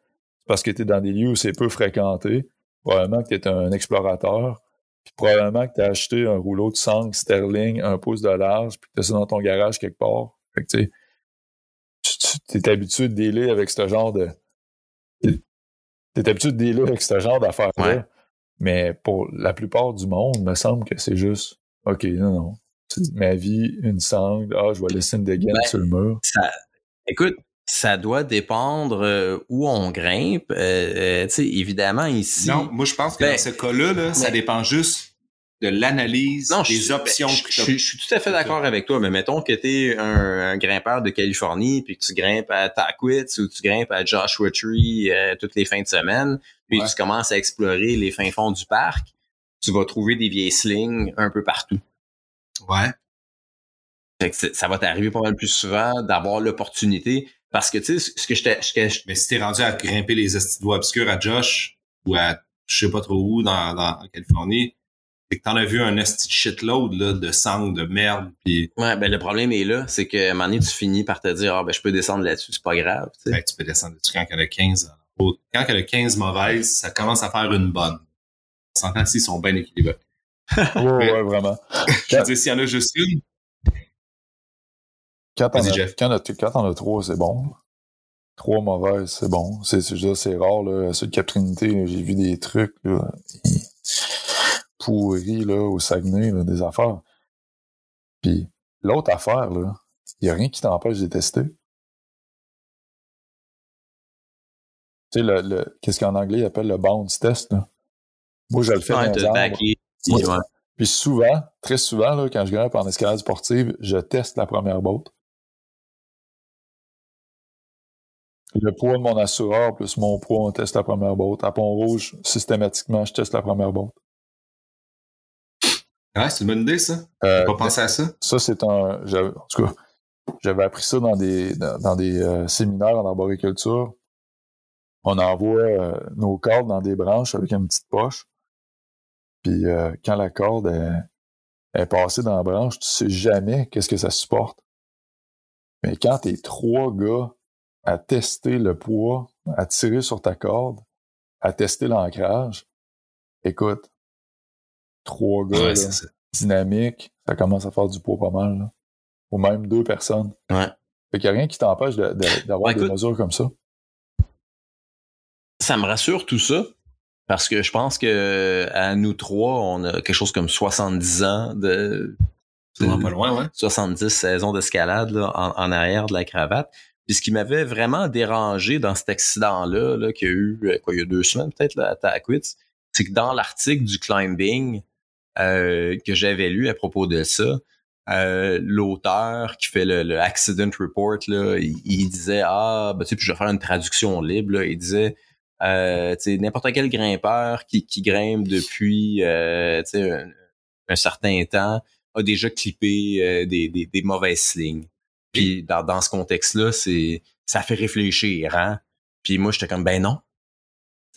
parce que tu es dans des lieux où c'est peu fréquenté, probablement que tu es un explorateur, puis probablement que tu as acheté un rouleau de sangle Sterling, un pouce de large, puis que tu as ça dans ton garage quelque part. Fait que, tu es habitué de dealer avec ce genre de. Tu es habitué de dealer avec ce genre d'affaires-là. Mais pour la plupart du monde, il me semble que c'est juste OK, non, non. Ma vie, une sangle, ah, je vais laisser une dégaine ben, sur le mur. Ça, écoute, ça doit dépendre euh, où on grimpe. Euh, euh, tu sais, évidemment, ici. Non, moi, je pense que dans ben, ce cas-là, ça dépend juste de l'analyse des options. Je, suis tout à fait d'accord avec toi, mais mettons que tu es un, grimpeur de Californie, puis que tu grimpes à Tackwitz ou tu grimpes à Joshua Tree euh, toutes les fins de semaine, puis tu commences à explorer les fins fonds du parc, tu vas trouver des vieilles slings un peu partout. Ouais. ça va t'arriver pas mal plus souvent d'avoir l'opportunité parce que tu sais ce que je t'ai mais si t'es rendu à grimper les doigts obscurs à Josh ou à je sais pas trop où dans, dans Californie c'est que t'en as vu un esti shitload là, de sang, de merde. Pis... Ouais, ben le problème est là, c'est que à un moment donné, tu finis par te dire Ah ben je peux descendre là-dessus, c'est pas grave. Tu, ben, tu peux descendre là-dessus quand elle a 15. Quand elle a 15 mauvaises, ça commence à faire une bonne. On s'entend s'ils sont bien équilibrés. ouais, ouais, vraiment. je veux dire, s'il y en a juste une. Quand t'en as, quand as trois, c'est bon. Trois mauvaises, c'est bon. C'est, c'est rare, là. Sur Caprinité, j'ai vu des trucs, là pourri là, au Saguenay, des affaires. Puis l'autre affaire, il n'y a rien qui t'empêche de tester. Tu sais, le, qu'est-ce qu'en anglais ils appellent le bounce test. Moi, je le fais. Puis souvent, très souvent, quand je grimpe en escalade sportive, je teste la première botte. Le poids de mon assureur plus mon poids, on teste la première botte. À Pont-Rouge, systématiquement, je teste la première botte. Ouais, c'est une bonne idée, ça. Euh, pas pensé à ça. Ça, c'est un. En tout cas, j'avais appris ça dans des, dans, des euh, séminaires en arboriculture. On envoie euh, nos cordes dans des branches avec une petite poche. Puis euh, quand la corde est, est, passée dans la branche, tu sais jamais qu'est-ce que ça supporte. Mais quand tu es trois gars à tester le poids, à tirer sur ta corde, à tester l'ancrage, écoute, trois gars dynamiques, ça commence à faire du poids pas mal. Ou même deux personnes. Ouais. Fait qu'il n'y a rien qui t'empêche d'avoir des mesures comme ça. Ça me rassure tout ça. Parce que je pense que à nous trois, on a quelque chose comme 70 ans de. pas loin, ouais. 70 saisons d'escalade en, en, arrière de la cravate. Puis ce qui m'avait vraiment dérangé dans cet accident-là, -là, qu'il y a eu euh, quoi, il y a deux semaines peut-être à Taquitz, c'est que dans l'article du climbing euh, que j'avais lu à propos de ça, euh, l'auteur qui fait le, accident report, là, il, disait Ah, ben, tu sais, puis je vais faire une traduction libre, là, il disait euh, n'importe quel grimpeur qui, qui grimpe depuis euh, un, un, certain temps a déjà clippé euh, des, des, des, mauvaises slings. Puis dans, dans ce contexte-là, c'est ça fait réfléchir, hein. Puis moi, j'étais comme ben non.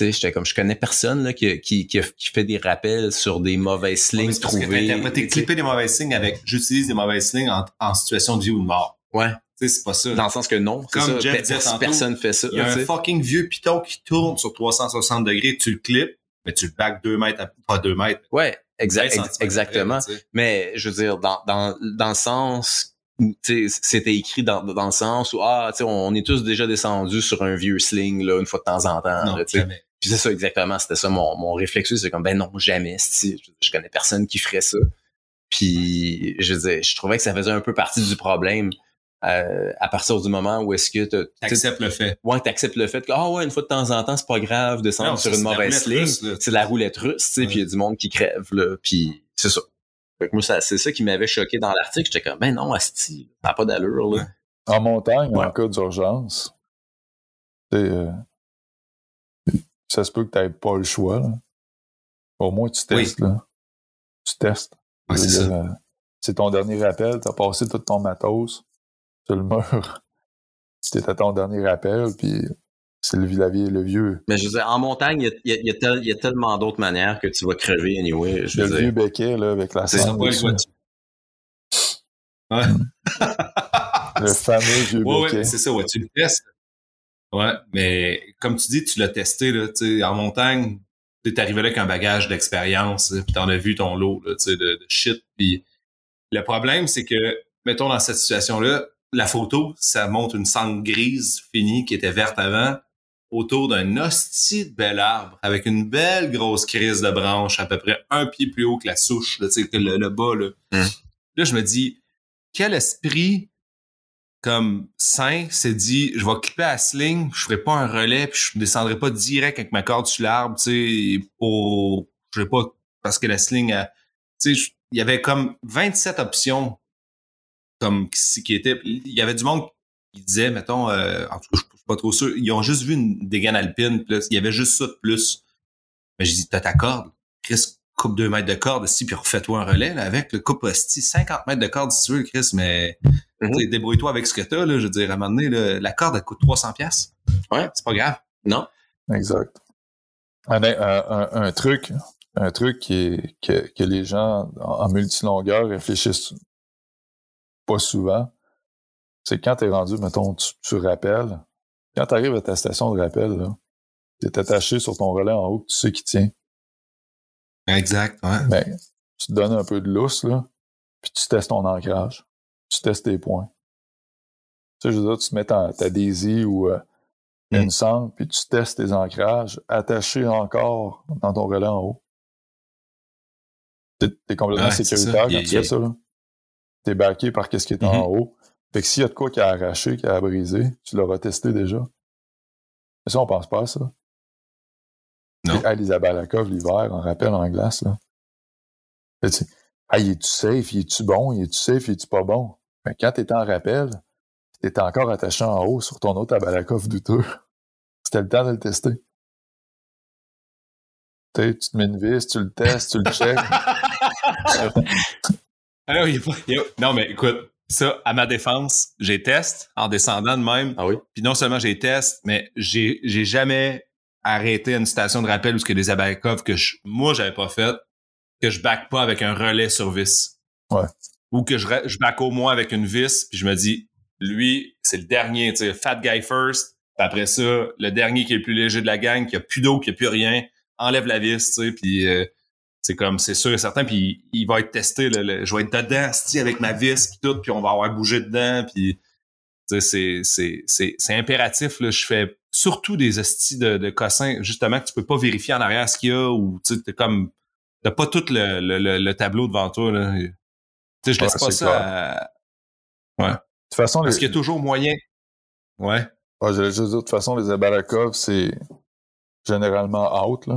J'étais comme je connais personne là, qui, qui, qui, fait des rappels sur des mauvaises slings ouais, trouvées. T'as clippé des mauvaises slings avec j'utilise des mauvaises slings en, en situation de vie ou de mort. Ouais c'est pas ça. Dans le sens que non. Comme Jeff disait tantôt, personne fait ça. Il y a un fucking vieux piton qui tourne sur 360 degrés, tu le clips, mais tu le back 2 mètres, pas 2 mètres. Ouais, exact, exactement. mais je veux dire, dans, dans, dans le sens c'était écrit dans, dans le sens où ah tu on est tous déjà descendus sur un vieux sling là une fois de temps en temps non, jamais. Puis c'est ça exactement c'était ça mon, mon réflexe c'est comme ben non jamais je, je connais personne qui ferait ça puis je veux je trouvais que ça faisait un peu partie du problème euh, à partir du moment où est-ce que tu acceptes le fait. Ouais, t'acceptes le fait que ah ouais, une fois de temps en temps, c'est pas grave de descendre sur une mauvaise ligne. C'est la roulette russe, tu sais, puis il y a du monde qui crève là, puis c'est ça. Fait que moi c'est ça qui m'avait choqué dans l'article, j'étais comme ben non, asti, ça n'a pas d'allure là. En montagne, en cas d'urgence, euh, ça se peut que tu pas le choix. Là. Au moins tu testes là. Tu testes. C'est ton dernier rappel, tu as passé tout ton matos sur le mur. C'était ton dernier rappel, puis c'est le, le vieux. Mais je veux dire, en montagne, il y a, y, a y a, tellement d'autres manières que tu vas crever anyway. Je le vieux béquet, là, avec la C'est Ouais. le fameux vieux ouais, béquet. Ouais, c'est ça, ouais, tu le testes. Ouais, mais comme tu dis, tu l'as testé, là, en montagne, tu es arrivé là avec un bagage d'expérience, puis t'en as vu ton lot, sais, de, de shit, puis le problème, c'est que, mettons, dans cette situation-là, la photo, ça montre une cendre grise finie qui était verte avant autour d'un hostie de bel arbre avec une belle grosse crise de branche à peu près un pied plus haut que la souche, là, que le, le bas. Là. Hum. là, je me dis, quel esprit comme sain s'est dit, je vais clipper à sling, je ferai pas un relais, puis je descendrai pas direct avec ma corde sur l'arbre, tu sais, pour, je sais pas, parce que la sling, tu sais, il y avait comme 27 options comme qui était il y avait du monde qui disait mettons euh, en tout cas je suis pas trop sûr ils ont juste vu une dégaine alpine il y avait juste ça de plus. Mais je dis t'as ta corde Chris coupe deux mètres de corde ici puis refais-toi un relais là, avec le coupe hostie 50 mètres de corde si tu veux Chris mais mm-hmm. débrouille-toi avec ce que t'as là. Je veux dire à un moment donné la corde elle coûte 300 pièces ouais. C'est pas grave. Non. Exact. Un, un, un, truc un truc qui est, que, que les gens en multilongueur réfléchissent pas souvent, c'est quand tu es rendu, mettons, tu, tu rappelles, quand tu arrives à ta station de rappel, tu es attaché sur ton relais en haut, tu sais qui tient. Exact, ouais. Ben, tu te donnes un peu de lousse, là, puis tu testes ton ancrage. Tu testes tes points. Tu sais, je veux dire, tu te mets ta, Daisy ou euh, une mm. sangle, puis tu testes tes ancrages attachés encore dans ton relais en haut. T'es es complètement sécuritaire quand tu fais ça, là t'es backé par qu'est-ce qui est en mm-hmm. haut. Fait que s'il y a de quoi qui a arraché, qui a brisé, tu l'auras testé déjà. Mais ça, on pense pas à ça. Non. Ah, les Abalakov l'hiver, on rappelle en glace, là. tu ah, il est-tu safe, il est-tu bon, il est-tu safe, il est-tu pas bon? Mais quand t'es en rappel, était encore attaché en haut sur ton autre Abalakov douteux. C'était le temps de le tester. Tu te mets une vis, tu le testes, tu le checkes. Alors, non, mais écoute, ça, à ma défense, j'ai test en descendant de même. Ah oui? Puis non seulement j'ai test, mais j'ai, j'ai jamais arrêté une station de rappel où il y a des Abalakov que je, moi, j'avais pas fait, que je back pas avec un relais sur vis. Ouais. Ou que je, je back au moins avec une vis, puis je me dis, lui, c'est le dernier, tu sais, fat guy first. Puis après ça, le dernier qui est le plus léger de la gang, qui a plus d'eau, qui a plus rien, enlève la vis, tu sais, puis euh, c'est comme, c'est sûr et certain, puis il va être testé, le, je vais être dedans, avec ma vis, puis tout, puis on va avoir bougé dedans, puis c'est, c'est, c'est, c'est impératif, là, je fais surtout des estis de, de cossins, justement, que tu peux pas vérifier en arrière ce qu'il y a, ou tu sais, comme, t'as pas tout le, le, le, tableau devant toi, là. Tu sais, je laisse pas ça Ouais. De toute façon, Parce qu'il y a toujours moyen. Ouais. ouais J'allais juste dire, de toute façon, les Abalakov, c'est généralement out, là.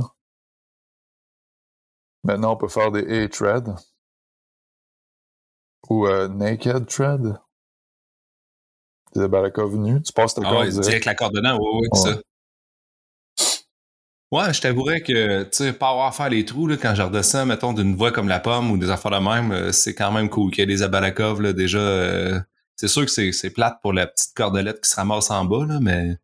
Maintenant, on peut faire des A-thread. Ou euh, naked thread. Des Abalakov nus. Tu passes ta ah ouais, direct. avec la corde dedans, ouais, ouais, c'est ça. Ouais, je t'avouerais que, tu sais, pas avoir à faire les trous, là, quand je redescends, mettons, d'une voie comme la pomme ou des affaires de même, euh, c'est quand même cool qu'il y ait des Abalakov, là, déjà, euh, c'est sûr que c'est plate pour la petite cordelette qui se ramasse en bas, là, mais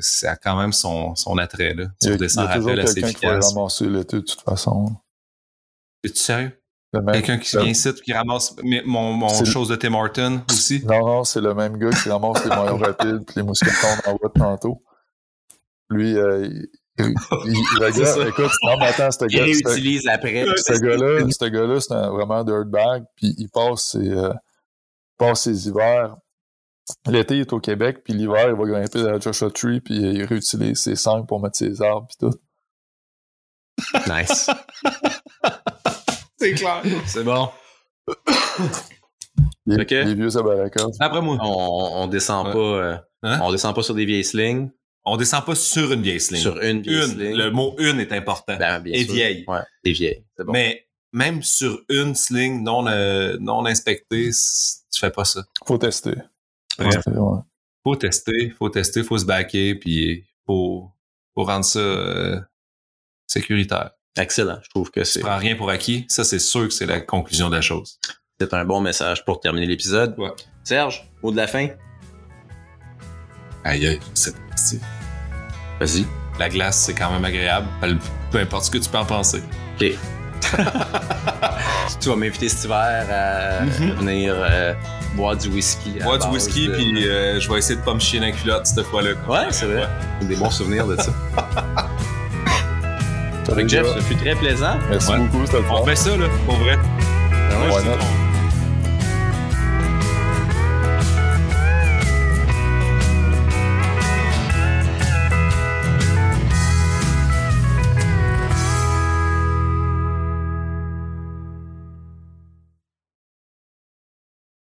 ça a quand même son, son attrait. Là. Tu redescends à rappel assez efficace. Qui va ramasser l'été de toute façon. Es-tu sérieux? Quelqu'un qui vient ici qui ramasse mon, mon chose de Tim Horton aussi? Non, non, c'est le même gars qui ramasse les moyens rapides et les mousquetons voie de tantôt. Lui, euh, il, il, il regarde, écoute, non, mais attends, ce gars. Il réutilise après. Ce gars-là, ce gars-là, c'est vraiment un dirtbag, puis il passe ses, euh, passe ses hivers. L'été, il est au Québec, puis l'hiver, il va grimper dans la Joshua Tree, puis il réutilise ses sangles pour mettre ses arbres, puis tout. Nice. c'est clair. C'est bon. Les, okay. les vieux Abalakov. Après moi. On, on descend pas. Euh, hein? On descend pas sur des vieilles slings. On descend pas sur une vieille sling. Sur une vieille sling. Le mot une est important. Ben, bien et sûr. vieille. Ouais, et vieille. C'est bon. Mais même sur une sling non, euh, non inspectée, tu fais pas ça. Faut tester. Ouais. Faut tester, faut tester, faut se backer, puis faut, faut rendre ça euh, sécuritaire. Excellent. Je trouve que c'est. Tu prends rien pour acquis. Ça, c'est sûr que c'est la conclusion de la chose. C'est un bon message pour terminer l'épisode. Ouais. Serge, mot de la fin? Aïe, aïe, c'est parti. Vas-y. La glace, c'est quand même agréable. Peu importe ce que tu peux en penser. OK. tu vas m'inviter cet hiver à mm-hmm. venir euh, boire du whisky. Boire du whisky, puis euh, je vais essayer de pas me chier dans la culotte cette fois-là. Ouais, c'est vrai. Des bons souvenirs de ça. Avec Jeff, ça fut très plaisant. Merci beaucoup, c'était le On fait ça, là, pour vrai. Ah ouais,